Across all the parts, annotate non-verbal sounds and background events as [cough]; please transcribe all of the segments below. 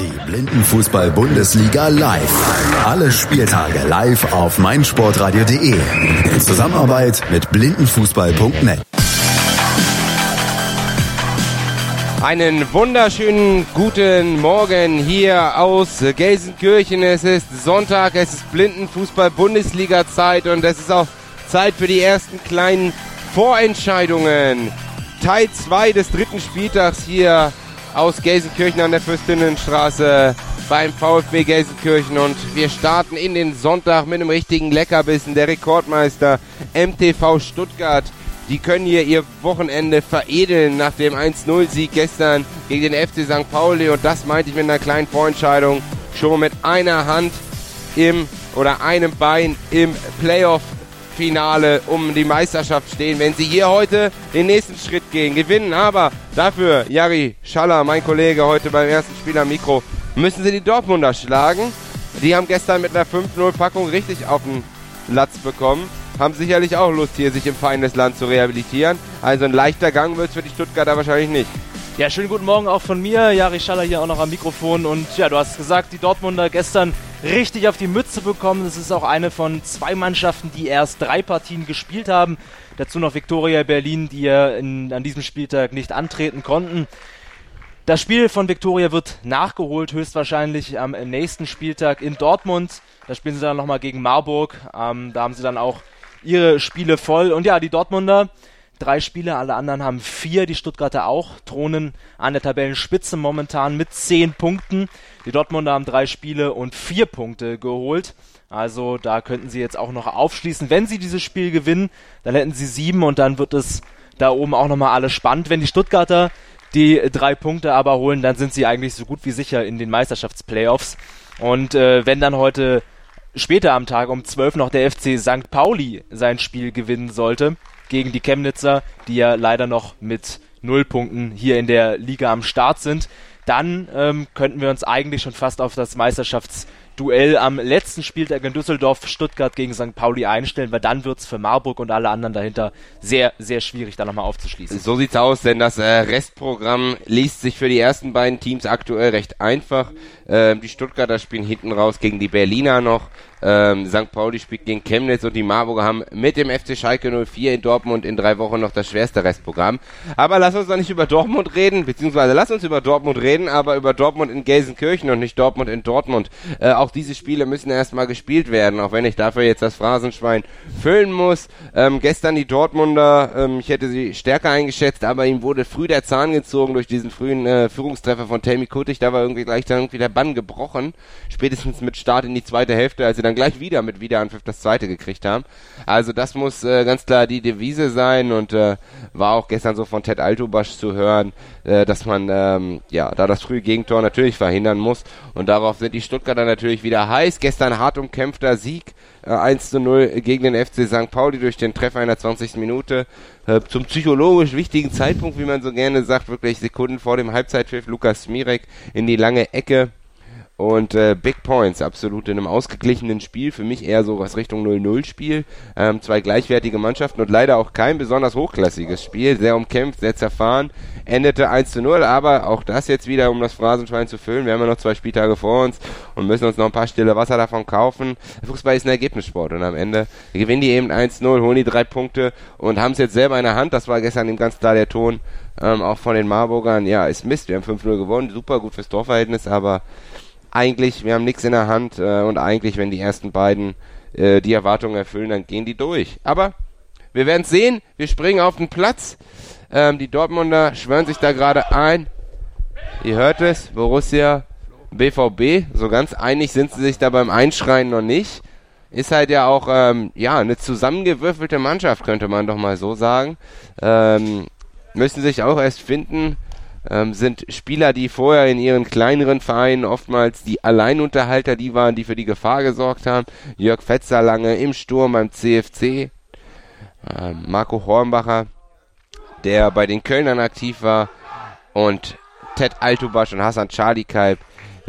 Die Blindenfußball-Bundesliga live. Alle Spieltage live auf meinsportradio.de. In Zusammenarbeit mit blindenfußball.net. Einen wunderschönen guten Morgen hier aus Gelsenkirchen. Es ist Sonntag, es ist Blindenfußball-Bundesliga-Zeit und es ist auch Zeit für die ersten kleinen Vorentscheidungen. Teil 2 des dritten Spieltags hier aus Gelsenkirchen an der Fürstinnenstraße beim VfB Gelsenkirchen und wir starten in den Sonntag mit einem richtigen Leckerbissen. Der Rekordmeister MTV Stuttgart, die können hier ihr Wochenende veredeln nach dem 1-0-Sieg gestern gegen den FC St. Pauli und das meinte ich mit einer kleinen Vorentscheidung schon mit einer Hand im oder einem Bein im Playoff Finale um die Meisterschaft stehen, wenn sie hier heute den nächsten Schritt gehen, gewinnen. Aber dafür, Jari Schaller, mein Kollege, heute beim ersten Spiel am Mikro, müssen sie die Dortmunder schlagen. Die haben gestern mit einer 5-0-Packung richtig auf den Latz bekommen. Haben sicherlich auch Lust, hier sich im Feindesland zu rehabilitieren. Also ein leichter Gang wird es für die Stuttgarter wahrscheinlich nicht. Ja, schönen guten Morgen auch von mir. Jari Schaller hier auch noch am Mikrofon. Und ja, du hast gesagt, die Dortmunder gestern richtig auf die Mütze bekommen. Es ist auch eine von zwei Mannschaften, die erst drei Partien gespielt haben. Dazu noch Viktoria Berlin, die ja in, an diesem Spieltag nicht antreten konnten. Das Spiel von Viktoria wird nachgeholt, höchstwahrscheinlich am nächsten Spieltag in Dortmund. Da spielen sie dann nochmal gegen Marburg. Ähm, da haben sie dann auch ihre Spiele voll. Und ja, die Dortmunder drei Spiele, alle anderen haben vier, die Stuttgarter auch, thronen an der Tabellenspitze momentan mit zehn Punkten. Die Dortmunder haben drei Spiele und vier Punkte geholt. Also da könnten sie jetzt auch noch aufschließen. Wenn sie dieses Spiel gewinnen, dann hätten sie sieben und dann wird es da oben auch nochmal alles spannend. Wenn die Stuttgarter die drei Punkte aber holen, dann sind sie eigentlich so gut wie sicher in den Meisterschaftsplayoffs. Und äh, wenn dann heute später am Tag um 12 noch der FC St. Pauli sein Spiel gewinnen sollte, gegen die Chemnitzer, die ja leider noch mit null Punkten hier in der Liga am Start sind. Dann ähm, könnten wir uns eigentlich schon fast auf das Meisterschafts Duell am letzten Spieltag in Düsseldorf Stuttgart gegen St. Pauli einstellen, weil dann wird es für Marburg und alle anderen dahinter sehr, sehr schwierig, da nochmal aufzuschließen. So sieht's aus, denn das äh, Restprogramm liest sich für die ersten beiden Teams aktuell recht einfach. Ähm, die Stuttgarter spielen hinten raus gegen die Berliner noch. Ähm, St. Pauli spielt gegen Chemnitz und die Marburger haben mit dem FC Schalke 04 in Dortmund in drei Wochen noch das schwerste Restprogramm. Aber lass uns doch nicht über Dortmund reden, beziehungsweise lass uns über Dortmund reden, aber über Dortmund in Gelsenkirchen und nicht Dortmund in Dortmund. Äh, auch diese Spiele müssen erstmal gespielt werden, auch wenn ich dafür jetzt das Phrasenschwein füllen muss. Ähm, gestern die Dortmunder, ähm, ich hätte sie stärker eingeschätzt, aber ihm wurde früh der Zahn gezogen durch diesen frühen äh, Führungstreffer von Tammy Kuttig. Da war irgendwie gleich dann irgendwie der Bann gebrochen. Spätestens mit Start in die zweite Hälfte, als sie dann gleich wieder mit Wiederanpfiff das zweite gekriegt haben. Also das muss äh, ganz klar die Devise sein und äh, war auch gestern so von Ted Altobasch zu hören, äh, dass man ähm, ja da das frühe Gegentor natürlich verhindern muss und darauf sind die Stuttgarter natürlich wieder heiß. Gestern hart umkämpfter Sieg äh, 1 zu 0 gegen den FC St. Pauli durch den Treffer in der 20. Minute. Äh, zum psychologisch wichtigen Zeitpunkt, wie man so gerne sagt, wirklich Sekunden vor dem Halbzeitpfiff, Lukas Smirek in die lange Ecke. Und äh, Big Points, absolut in einem ausgeglichenen Spiel. Für mich eher so was Richtung 0-0-Spiel. Ähm, zwei gleichwertige Mannschaften und leider auch kein besonders hochklassiges Spiel. Sehr umkämpft, sehr zerfahren. Endete 1 0, aber auch das jetzt wieder, um das Phrasenschwein zu füllen. Wir haben ja noch zwei Spieltage vor uns und müssen uns noch ein paar stille Wasser davon kaufen. Fußball ist ein Ergebnissport und am Ende gewinnen die eben 1-0, holen die drei Punkte und haben es jetzt selber in der Hand. Das war gestern eben ganz klar der Ton, ähm, auch von den Marburgern. Ja, ist Mist, wir haben 5-0 gewonnen, super gut fürs Torverhältnis, aber eigentlich, wir haben nichts in der Hand äh, und eigentlich, wenn die ersten beiden äh, die Erwartungen erfüllen, dann gehen die durch. Aber wir werden sehen. Wir springen auf den Platz. Ähm, die Dortmunder schwören sich da gerade ein. Ihr hört es, Borussia, BVB. So ganz einig sind sie sich da beim Einschreien noch nicht. Ist halt ja auch ähm, ja eine zusammengewürfelte Mannschaft, könnte man doch mal so sagen. Ähm, müssen sich auch erst finden ähm, sind Spieler, die vorher in ihren kleineren Vereinen oftmals die Alleinunterhalter, die waren, die für die Gefahr gesorgt haben. Jörg Fetzer lange im Sturm beim CFC. Ähm, Marco Hornbacher, der bei den Kölnern aktiv war. Und Ted Altubasch und Hassan Charlie Kalb,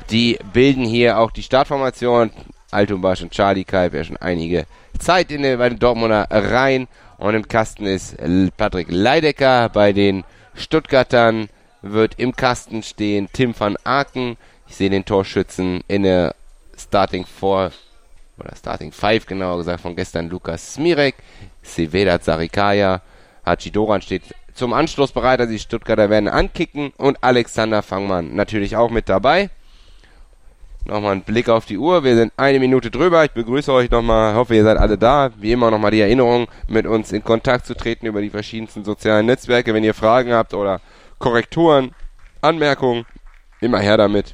die bilden hier auch die Startformation. Altubasch und Charlie Kalb ja schon einige Zeit in den, bei den Dortmunder Reihen. Und im Kasten ist Patrick Leidecker bei den Stuttgartern wird im Kasten stehen Tim van Aken, Ich sehe den Torschützen in der Starting 4 oder Starting 5 genauer gesagt von gestern Lukas Smirek, Sevedat Sarikaya, Hachi Doran steht zum Anschluss bereit, also die Stuttgarter werden ankicken und Alexander Fangmann natürlich auch mit dabei. Nochmal ein Blick auf die Uhr. Wir sind eine Minute drüber. Ich begrüße euch nochmal. Hoffe, ihr seid alle da. Wie immer nochmal die Erinnerung, mit uns in Kontakt zu treten über die verschiedensten sozialen Netzwerke. Wenn ihr Fragen habt oder Korrekturen, Anmerkungen, immer her damit.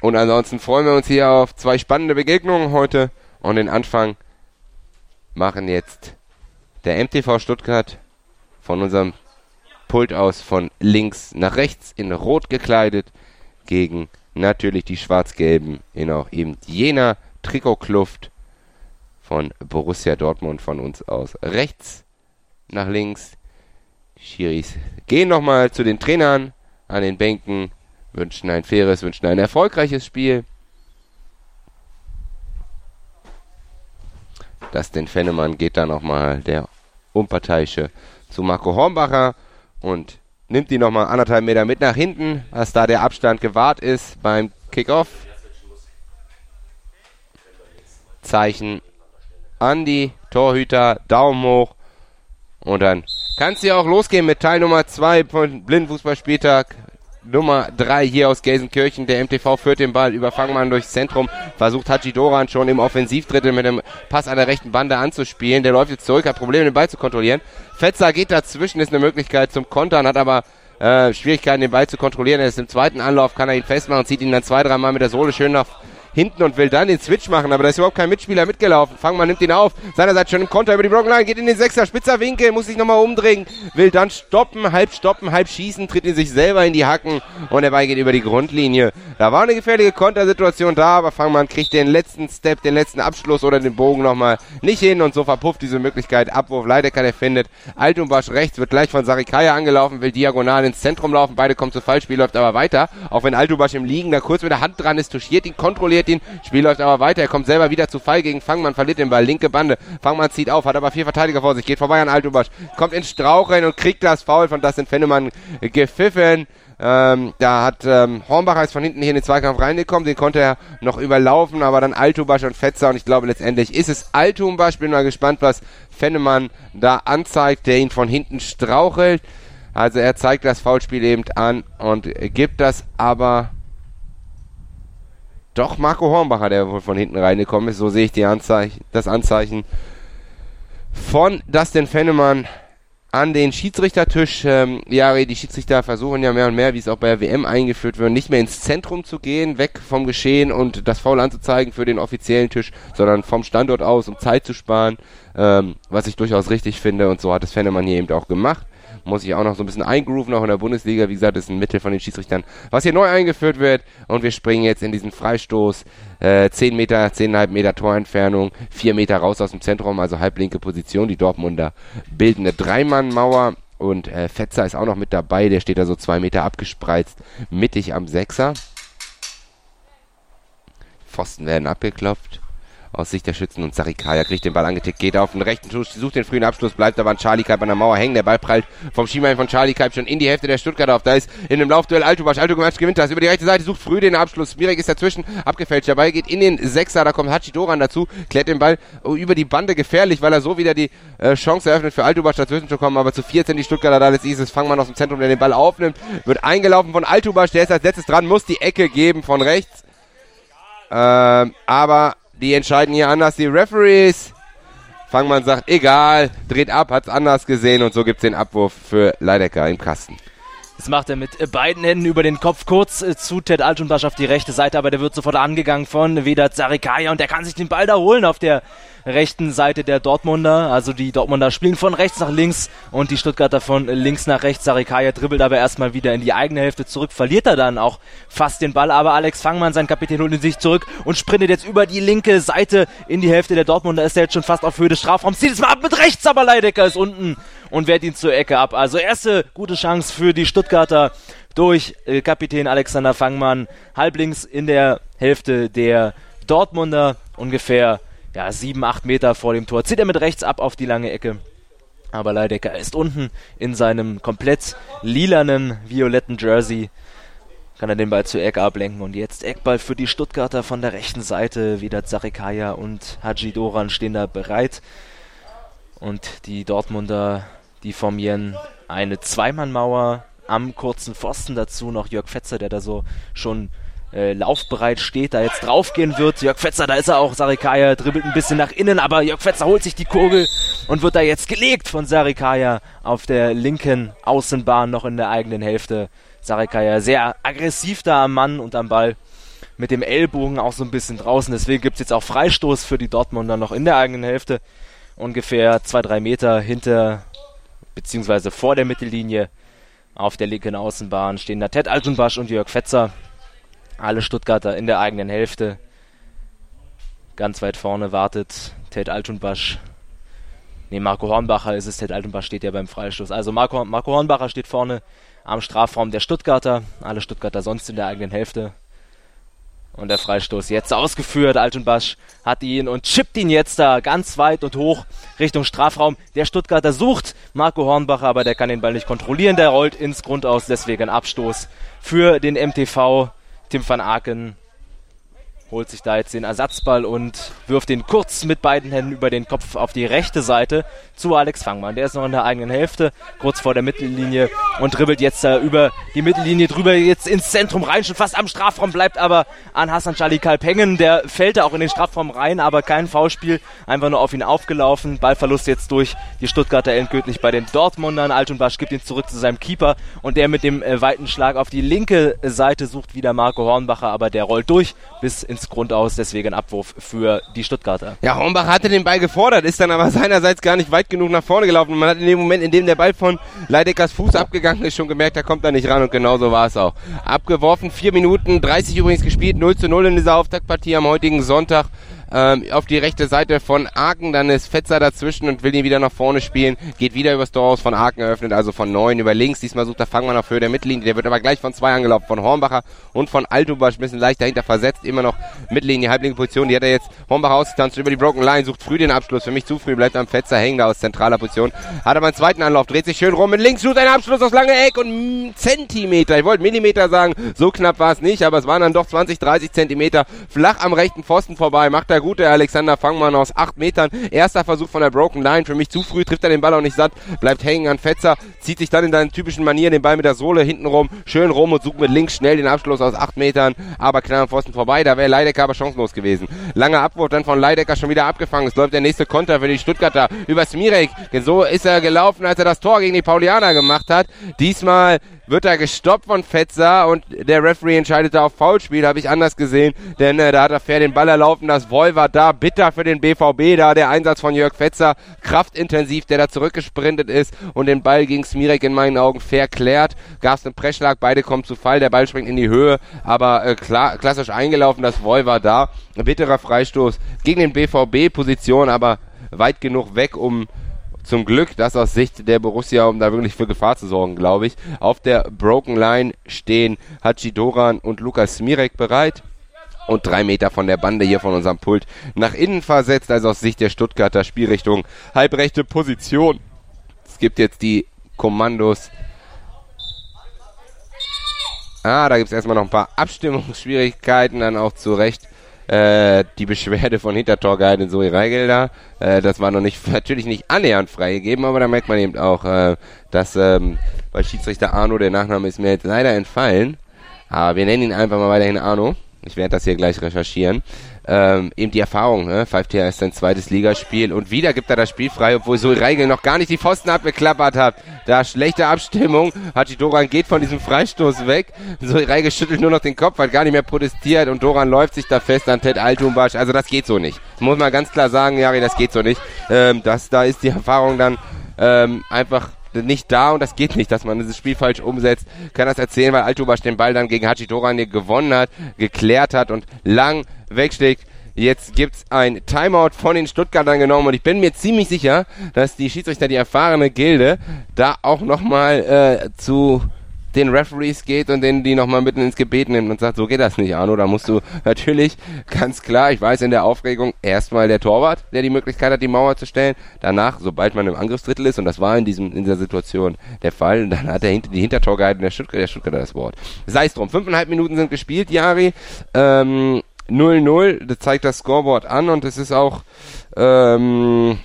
Und ansonsten freuen wir uns hier auf zwei spannende Begegnungen heute. Und den Anfang machen jetzt der MTV Stuttgart von unserem Pult aus von links nach rechts in rot gekleidet gegen natürlich die Schwarz-Gelben in auch eben jener Trikotkluft von Borussia Dortmund von uns aus rechts nach links. Schiris gehen nochmal zu den Trainern an den Bänken, wünschen ein faires, wünschen ein erfolgreiches Spiel. Das den Fennemann geht dann nochmal der Unparteiische zu Marco Hornbacher und nimmt die nochmal anderthalb Meter mit nach hinten, als da der Abstand gewahrt ist beim Kickoff. Zeichen an die Torhüter, Daumen hoch und dann kann es ja auch losgehen mit Teil Nummer 2 von Blindenfußballspieltag. Nummer 3 hier aus Gelsenkirchen. Der MTV führt den Ball über Fangmann durchs Zentrum. Versucht Haji Doran schon im Offensivdrittel mit dem Pass an der rechten Bande anzuspielen. Der läuft jetzt zurück, hat Probleme, den Ball zu kontrollieren. Fetzer geht dazwischen, ist eine Möglichkeit zum Kontern, hat aber äh, Schwierigkeiten, den Ball zu kontrollieren. Er ist im zweiten Anlauf, kann er ihn festmachen, zieht ihn dann zwei, dreimal mit der Sohle schön nach hinten und will dann den Switch machen, aber da ist überhaupt kein Mitspieler mitgelaufen. Fangmann nimmt ihn auf, seinerseits schon im Konter über die Blockline, geht in den Sechser, spitzer Winkel, muss sich nochmal umdrehen, will dann stoppen, halb stoppen, halb schießen, tritt in sich selber in die Hacken und der Ball geht über die Grundlinie. Da war eine gefährliche Kontersituation da, aber Fangmann kriegt den letzten Step, den letzten Abschluss oder den Bogen nochmal nicht hin und so verpufft diese Möglichkeit. Abwurf, Leidecker, der findet. Altumbasch rechts, wird gleich von Sarikaya angelaufen, will diagonal ins Zentrum laufen, beide kommen zu Fallspiel, läuft aber weiter, auch wenn Altumbasch im Liegen da kurz mit der Hand dran ist, touchiert ihn, kontrolliert kontrolliert ihn. Spiel läuft aber weiter. Er kommt selber wieder zu Fall gegen Fangmann, verliert den Ball. Linke Bande. Fangmann zieht auf, hat aber vier Verteidiger vor sich. Geht vorbei an Altubasch. Kommt ins Straucheln und kriegt das Foul von Dustin Fennemann gepfiffen. Ähm, da hat ähm, Hornbach ist von hinten hier in den Zweikampf reingekommen, den konnte er noch überlaufen, aber dann Altubasch und Fetzer und ich glaube letztendlich ist es Altubasch. Bin mal gespannt, was Fennemann da anzeigt, der ihn von hinten strauchelt. Also er zeigt das Foulspiel eben an und gibt das aber doch Marco Hornbacher, der wohl von hinten reingekommen ist. So sehe ich die Anzeichen, das Anzeichen von Dustin Fennemann an den Schiedsrichtertisch. Ähm, ja, die Schiedsrichter versuchen ja mehr und mehr, wie es auch bei der WM eingeführt wird, nicht mehr ins Zentrum zu gehen, weg vom Geschehen und das Foul anzuzeigen für den offiziellen Tisch, sondern vom Standort aus, um Zeit zu sparen, ähm, was ich durchaus richtig finde und so hat es Fennemann hier eben auch gemacht muss ich auch noch so ein bisschen eingrooven, auch in der Bundesliga. Wie gesagt, ist ein Mittel von den Schiedsrichtern, was hier neu eingeführt wird. Und wir springen jetzt in diesen Freistoß. Äh, 10 Meter, 10,5 Meter Torentfernung, 4 Meter raus aus dem Zentrum, also halblinke Position. Die Dortmunder bilden eine Dreimannmauer. Und äh, Fetzer ist auch noch mit dabei, der steht da so zwei Meter abgespreizt, mittig am Sechser. Pfosten werden abgeklopft aus Sicht der Schützen und Sarikaya kriegt den Ball angetickt, geht auf den rechten Schuss, sucht den frühen Abschluss, bleibt aber an Charlie Kaip an der Mauer hängen. Der Ball prallt vom Schienbein von Charlie Kaip schon in die Hälfte der Stuttgarter auf. Da ist in dem Laufduell Altubasch. Altubasch gewinnt das über die rechte Seite, sucht früh den Abschluss. Mirek ist dazwischen, abgefälscht. Der Ball geht in den Sechser, da kommt Hachi Doran dazu, klärt den Ball über die Bande gefährlich, weil er so wieder die äh, Chance eröffnet für Altubasch dazwischen zu kommen. Aber zu 14 die Stuttgarter da, ist es Fangmann aus dem Zentrum, der den Ball aufnimmt, wird eingelaufen von Altubasch, der ist als letztes dran, muss die Ecke geben von rechts. Ähm, aber die entscheiden hier anders, die Referees. Fangmann sagt, egal, dreht ab, hat's anders gesehen und so gibt's den Abwurf für Leidecker im Kasten. Das macht er mit beiden Händen über den Kopf kurz äh, zu Ted Altunbasch auf die rechte Seite, aber der wird sofort angegangen von Vedat Sarikaya und der kann sich den Ball da holen auf der rechten Seite der Dortmunder. Also die Dortmunder spielen von rechts nach links und die Stuttgarter von links nach rechts. Sarikaya dribbelt aber erstmal wieder in die eigene Hälfte zurück, verliert er dann auch fast den Ball, aber Alex Fangmann, sein Kapitän, holt ihn sich zurück und sprintet jetzt über die linke Seite in die Hälfte der Dortmunder. Ist er jetzt schon fast auf Höhe des Strafraums, zieht es mal ab mit rechts, aber Leidecker ist unten und wehrt ihn zur Ecke ab. Also erste gute Chance für die Stuttgarter durch äh, Kapitän Alexander Fangmann, halblinks in der Hälfte der Dortmunder, ungefähr ja, sieben, acht Meter vor dem Tor. Zieht er mit rechts ab auf die lange Ecke. Aber Leidecker ist unten in seinem komplett lilanen, violetten Jersey. kann er den Ball zu Eck ablenken. Und jetzt Eckball für die Stuttgarter von der rechten Seite. Wieder Zarikaya und Haji Doran stehen da bereit. Und die Dortmunder, die formieren eine Zweimannmauer am kurzen Pfosten. Dazu noch Jörg Fetzer, der da so schon äh, laufbereit steht, da jetzt draufgehen wird. Jörg Fetzer, da ist er auch. Sarikaya dribbelt ein bisschen nach innen, aber Jörg Fetzer holt sich die Kugel und wird da jetzt gelegt von Sarikaya auf der linken Außenbahn noch in der eigenen Hälfte. Sarikaya sehr aggressiv da am Mann und am Ball. Mit dem Ellbogen auch so ein bisschen draußen. Deswegen gibt es jetzt auch Freistoß für die Dortmunder noch in der eigenen Hälfte. Ungefähr zwei, drei Meter hinter, beziehungsweise vor der Mittellinie. Auf der linken Außenbahn stehen da Ted Altenbasch und Jörg Fetzer. Alle Stuttgarter in der eigenen Hälfte. Ganz weit vorne wartet Ted Altunbasch. Ne, Marco Hornbacher ist es. Ted Altunbasch steht ja beim Freistoß. Also Marco, Marco Hornbacher steht vorne am Strafraum der Stuttgarter. Alle Stuttgarter sonst in der eigenen Hälfte. Und der Freistoß jetzt ausgeführt. Altenbasch hat ihn und chippt ihn jetzt da ganz weit und hoch Richtung Strafraum. Der Stuttgarter sucht Marco Hornbacher, aber der kann den Ball nicht kontrollieren. Der rollt ins Grundaus, deswegen Abstoß für den MTV. Tim van Aken holt sich da jetzt den Ersatzball und wirft den kurz mit beiden Händen über den Kopf auf die rechte Seite zu Alex Fangmann. Der ist noch in der eigenen Hälfte, kurz vor der Mittellinie und dribbelt jetzt da über die Mittellinie drüber, jetzt ins Zentrum rein, schon fast am Strafraum, bleibt aber an Hassan Chalikalp hängen. Der fällt da auch in den Strafraum rein, aber kein Foulspiel, einfach nur auf ihn aufgelaufen. Ballverlust jetzt durch die Stuttgarter endgültig bei den Dortmundern. Altunbasch gibt ihn zurück zu seinem Keeper und der mit dem äh, weiten Schlag auf die linke Seite sucht wieder Marco Hornbacher, aber der rollt durch bis ins ins Grundaus, deswegen Abwurf für die Stuttgarter. Ja, Hornbach hatte den Ball gefordert, ist dann aber seinerseits gar nicht weit genug nach vorne gelaufen. Und man hat in dem Moment, in dem der Ball von Leideckers Fuß abgegangen ist, schon gemerkt, da kommt er nicht ran und genauso war es auch. Abgeworfen, 4 Minuten 30 übrigens gespielt, 0 zu 0 in dieser Auftaktpartie am heutigen Sonntag ähm, auf die rechte Seite von Aachen. Dann ist Fetzer dazwischen und will ihn wieder nach vorne spielen. Geht wieder übers Tor aus von Aachen eröffnet, also von neun über links. Diesmal sucht der Fangmann auf Höhe der Mittellinie. Der wird aber gleich von zwei angelaufen, von Hornbacher und von Altubasch. Ein leicht dahinter versetzt. Immer noch Mittellinie, halblinke Position. Die hat er jetzt Hornbacher ausgetanzt über die Broken Line. Sucht früh den Abschluss. Für mich zu früh. Bleibt am Fetzer hängen da aus zentraler Position. Hat aber einen zweiten Anlauf. Dreht sich schön rum mit links. Sucht einen Abschluss aus lange Eck und Zentimeter. Ich wollte Millimeter sagen. So knapp war es nicht, aber es waren dann doch 20, 30 Zentimeter flach am rechten Pfosten vorbei. Macht der gute Alexander Fangmann aus 8 Metern. Erster Versuch von der Broken Line. Für mich zu früh, trifft er den Ball auch nicht satt, bleibt hängen an Fetzer, zieht sich dann in seinen typischen Manier den Ball mit der Sohle hinten rum, schön rum und sucht mit links schnell den Abschluss aus 8 Metern, aber knapp am Pfosten vorbei. Da wäre Leidecker aber chancenlos gewesen. Langer Abwurf dann von Leidecker schon wieder abgefangen. Es läuft der nächste Konter für die Stuttgarter über Smirek. So ist er gelaufen, als er das Tor gegen die Paulianer gemacht hat. Diesmal wird er gestoppt von Fetzer und der Referee entscheidet da auf Foulspiel, habe ich anders gesehen, denn äh, da hat er fair den Ball erlaufen, das Woll war da, bitter für den BVB da, der Einsatz von Jörg Fetzer, kraftintensiv, der da zurückgesprintet ist und den Ball gegen Smirek in meinen Augen fair klärt, gab es einen Pressschlag, beide kommen zu Fall, der Ball springt in die Höhe, aber äh, klar, klassisch eingelaufen, das Woll war da, bitterer Freistoß gegen den BVB, Position aber weit genug weg, um zum Glück, das aus Sicht der Borussia, um da wirklich für Gefahr zu sorgen, glaube ich. Auf der Broken Line stehen Hachi Doran und Lukas Smirek bereit und drei Meter von der Bande hier von unserem Pult nach innen versetzt, also aus Sicht der Stuttgarter Spielrichtung halbrechte Position. Es gibt jetzt die Kommandos. Ah, da gibt es erstmal noch ein paar Abstimmungsschwierigkeiten, dann auch zu Recht äh, die Beschwerde von Hintertorgehalten Zoe Reigelder. Äh, das war noch nicht, [laughs] natürlich nicht annähernd freigegeben, aber da merkt man eben auch, äh, dass ähm, bei Schiedsrichter Arno, der Nachname ist mir jetzt leider entfallen, aber wir nennen ihn einfach mal weiterhin Arno. Ich werde das hier gleich recherchieren ähm, eben die Erfahrung. Ne? 5TR ist sein zweites Ligaspiel und wieder gibt er das Spiel frei, obwohl so Reigel noch gar nicht die Pfosten abgeklappert hat. Da schlechte Abstimmung. Hachi Doran geht von diesem Freistoß weg. So Reigel schüttelt nur noch den Kopf, hat gar nicht mehr protestiert und Doran läuft sich da fest an Ted Altumbasch. Also das geht so nicht. Muss man ganz klar sagen, Jari, das geht so nicht. Ähm, das, da ist die Erfahrung dann ähm, einfach nicht da und das geht nicht, dass man dieses Spiel falsch umsetzt. Kann das erzählen, weil Altubasch den Ball dann gegen Hachidoran gewonnen hat, geklärt hat und lang wegschlägt. Jetzt gibt's ein Timeout von den Stuttgartern genommen und ich bin mir ziemlich sicher, dass die Schiedsrichter, die erfahrene Gilde, da auch nochmal äh, zu den Referees geht und den die nochmal mitten ins Gebet nimmt und sagt, so geht das nicht, Arno. Da musst du [laughs] natürlich ganz klar, ich weiß in der Aufregung, erstmal der Torwart, der die Möglichkeit hat, die Mauer zu stellen. Danach, sobald man im Angriffsdrittel ist, und das war in diesem in dieser Situation der Fall, dann hat der, die Hintertor gehalten, der Stuttgart, der Stuttgarter das Wort. Sei es drum. Fünfeinhalb Minuten sind gespielt, Jari. Ähm, 0-0, das zeigt das Scoreboard an und es ist auch ähm,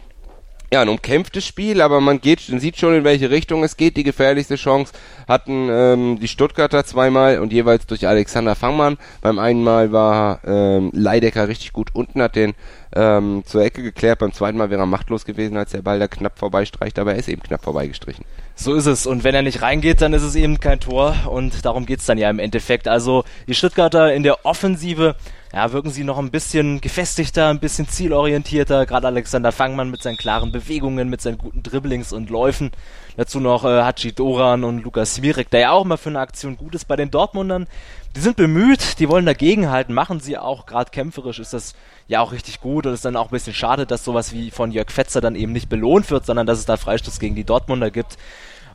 ja, ein umkämpftes Spiel, aber man geht, sieht schon, in welche Richtung es geht. Die gefährlichste Chance hatten ähm, die Stuttgarter zweimal und jeweils durch Alexander Fangmann. Beim einen Mal war ähm, Leidecker richtig gut unten, hat den ähm, zur Ecke geklärt. Beim zweiten Mal wäre er machtlos gewesen, als der Ball da knapp vorbeistreicht, aber er ist eben knapp vorbeigestrichen. So ist es. Und wenn er nicht reingeht, dann ist es eben kein Tor. Und darum geht's dann ja im Endeffekt. Also die Stuttgarter in der Offensive ja, wirken sie noch ein bisschen gefestigter, ein bisschen zielorientierter. Gerade Alexander Fangmann mit seinen klaren Bewegungen, mit seinen guten Dribblings und Läufen. Dazu noch äh, Hachi Doran und Lukas Mirek, der ja auch mal für eine Aktion gut ist bei den Dortmundern. Die sind bemüht, die wollen dagegenhalten, machen sie auch. Gerade kämpferisch ist das ja auch richtig gut und ist dann auch ein bisschen schade, dass sowas wie von Jörg Fetzer dann eben nicht belohnt wird, sondern dass es da Freistoß gegen die Dortmunder gibt.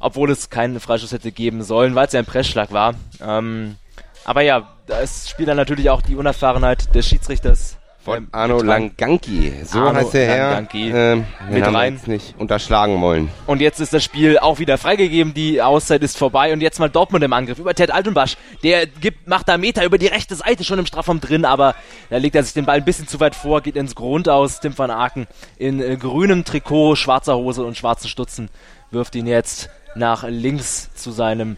Obwohl es keinen Freistoß hätte geben sollen, weil es ja ein Pressschlag war. Ähm, aber ja, da spielt dann natürlich auch die Unerfahrenheit des Schiedsrichters. Von ähm, Arno Langanki, so Arno heißt der Herr, ähm, mit rein. nicht unterschlagen wollen. Und jetzt ist das Spiel auch wieder freigegeben, die Auszeit ist vorbei und jetzt mal Dortmund im Angriff über Ted Altenbasch. Der gibt, macht da Meter über die rechte Seite schon im Strafraum drin, aber da legt er sich den Ball ein bisschen zu weit vor, geht ins Grund aus. Tim van Aken in äh, grünem Trikot, schwarzer Hose und schwarzen Stutzen wirft ihn jetzt nach links zu seinem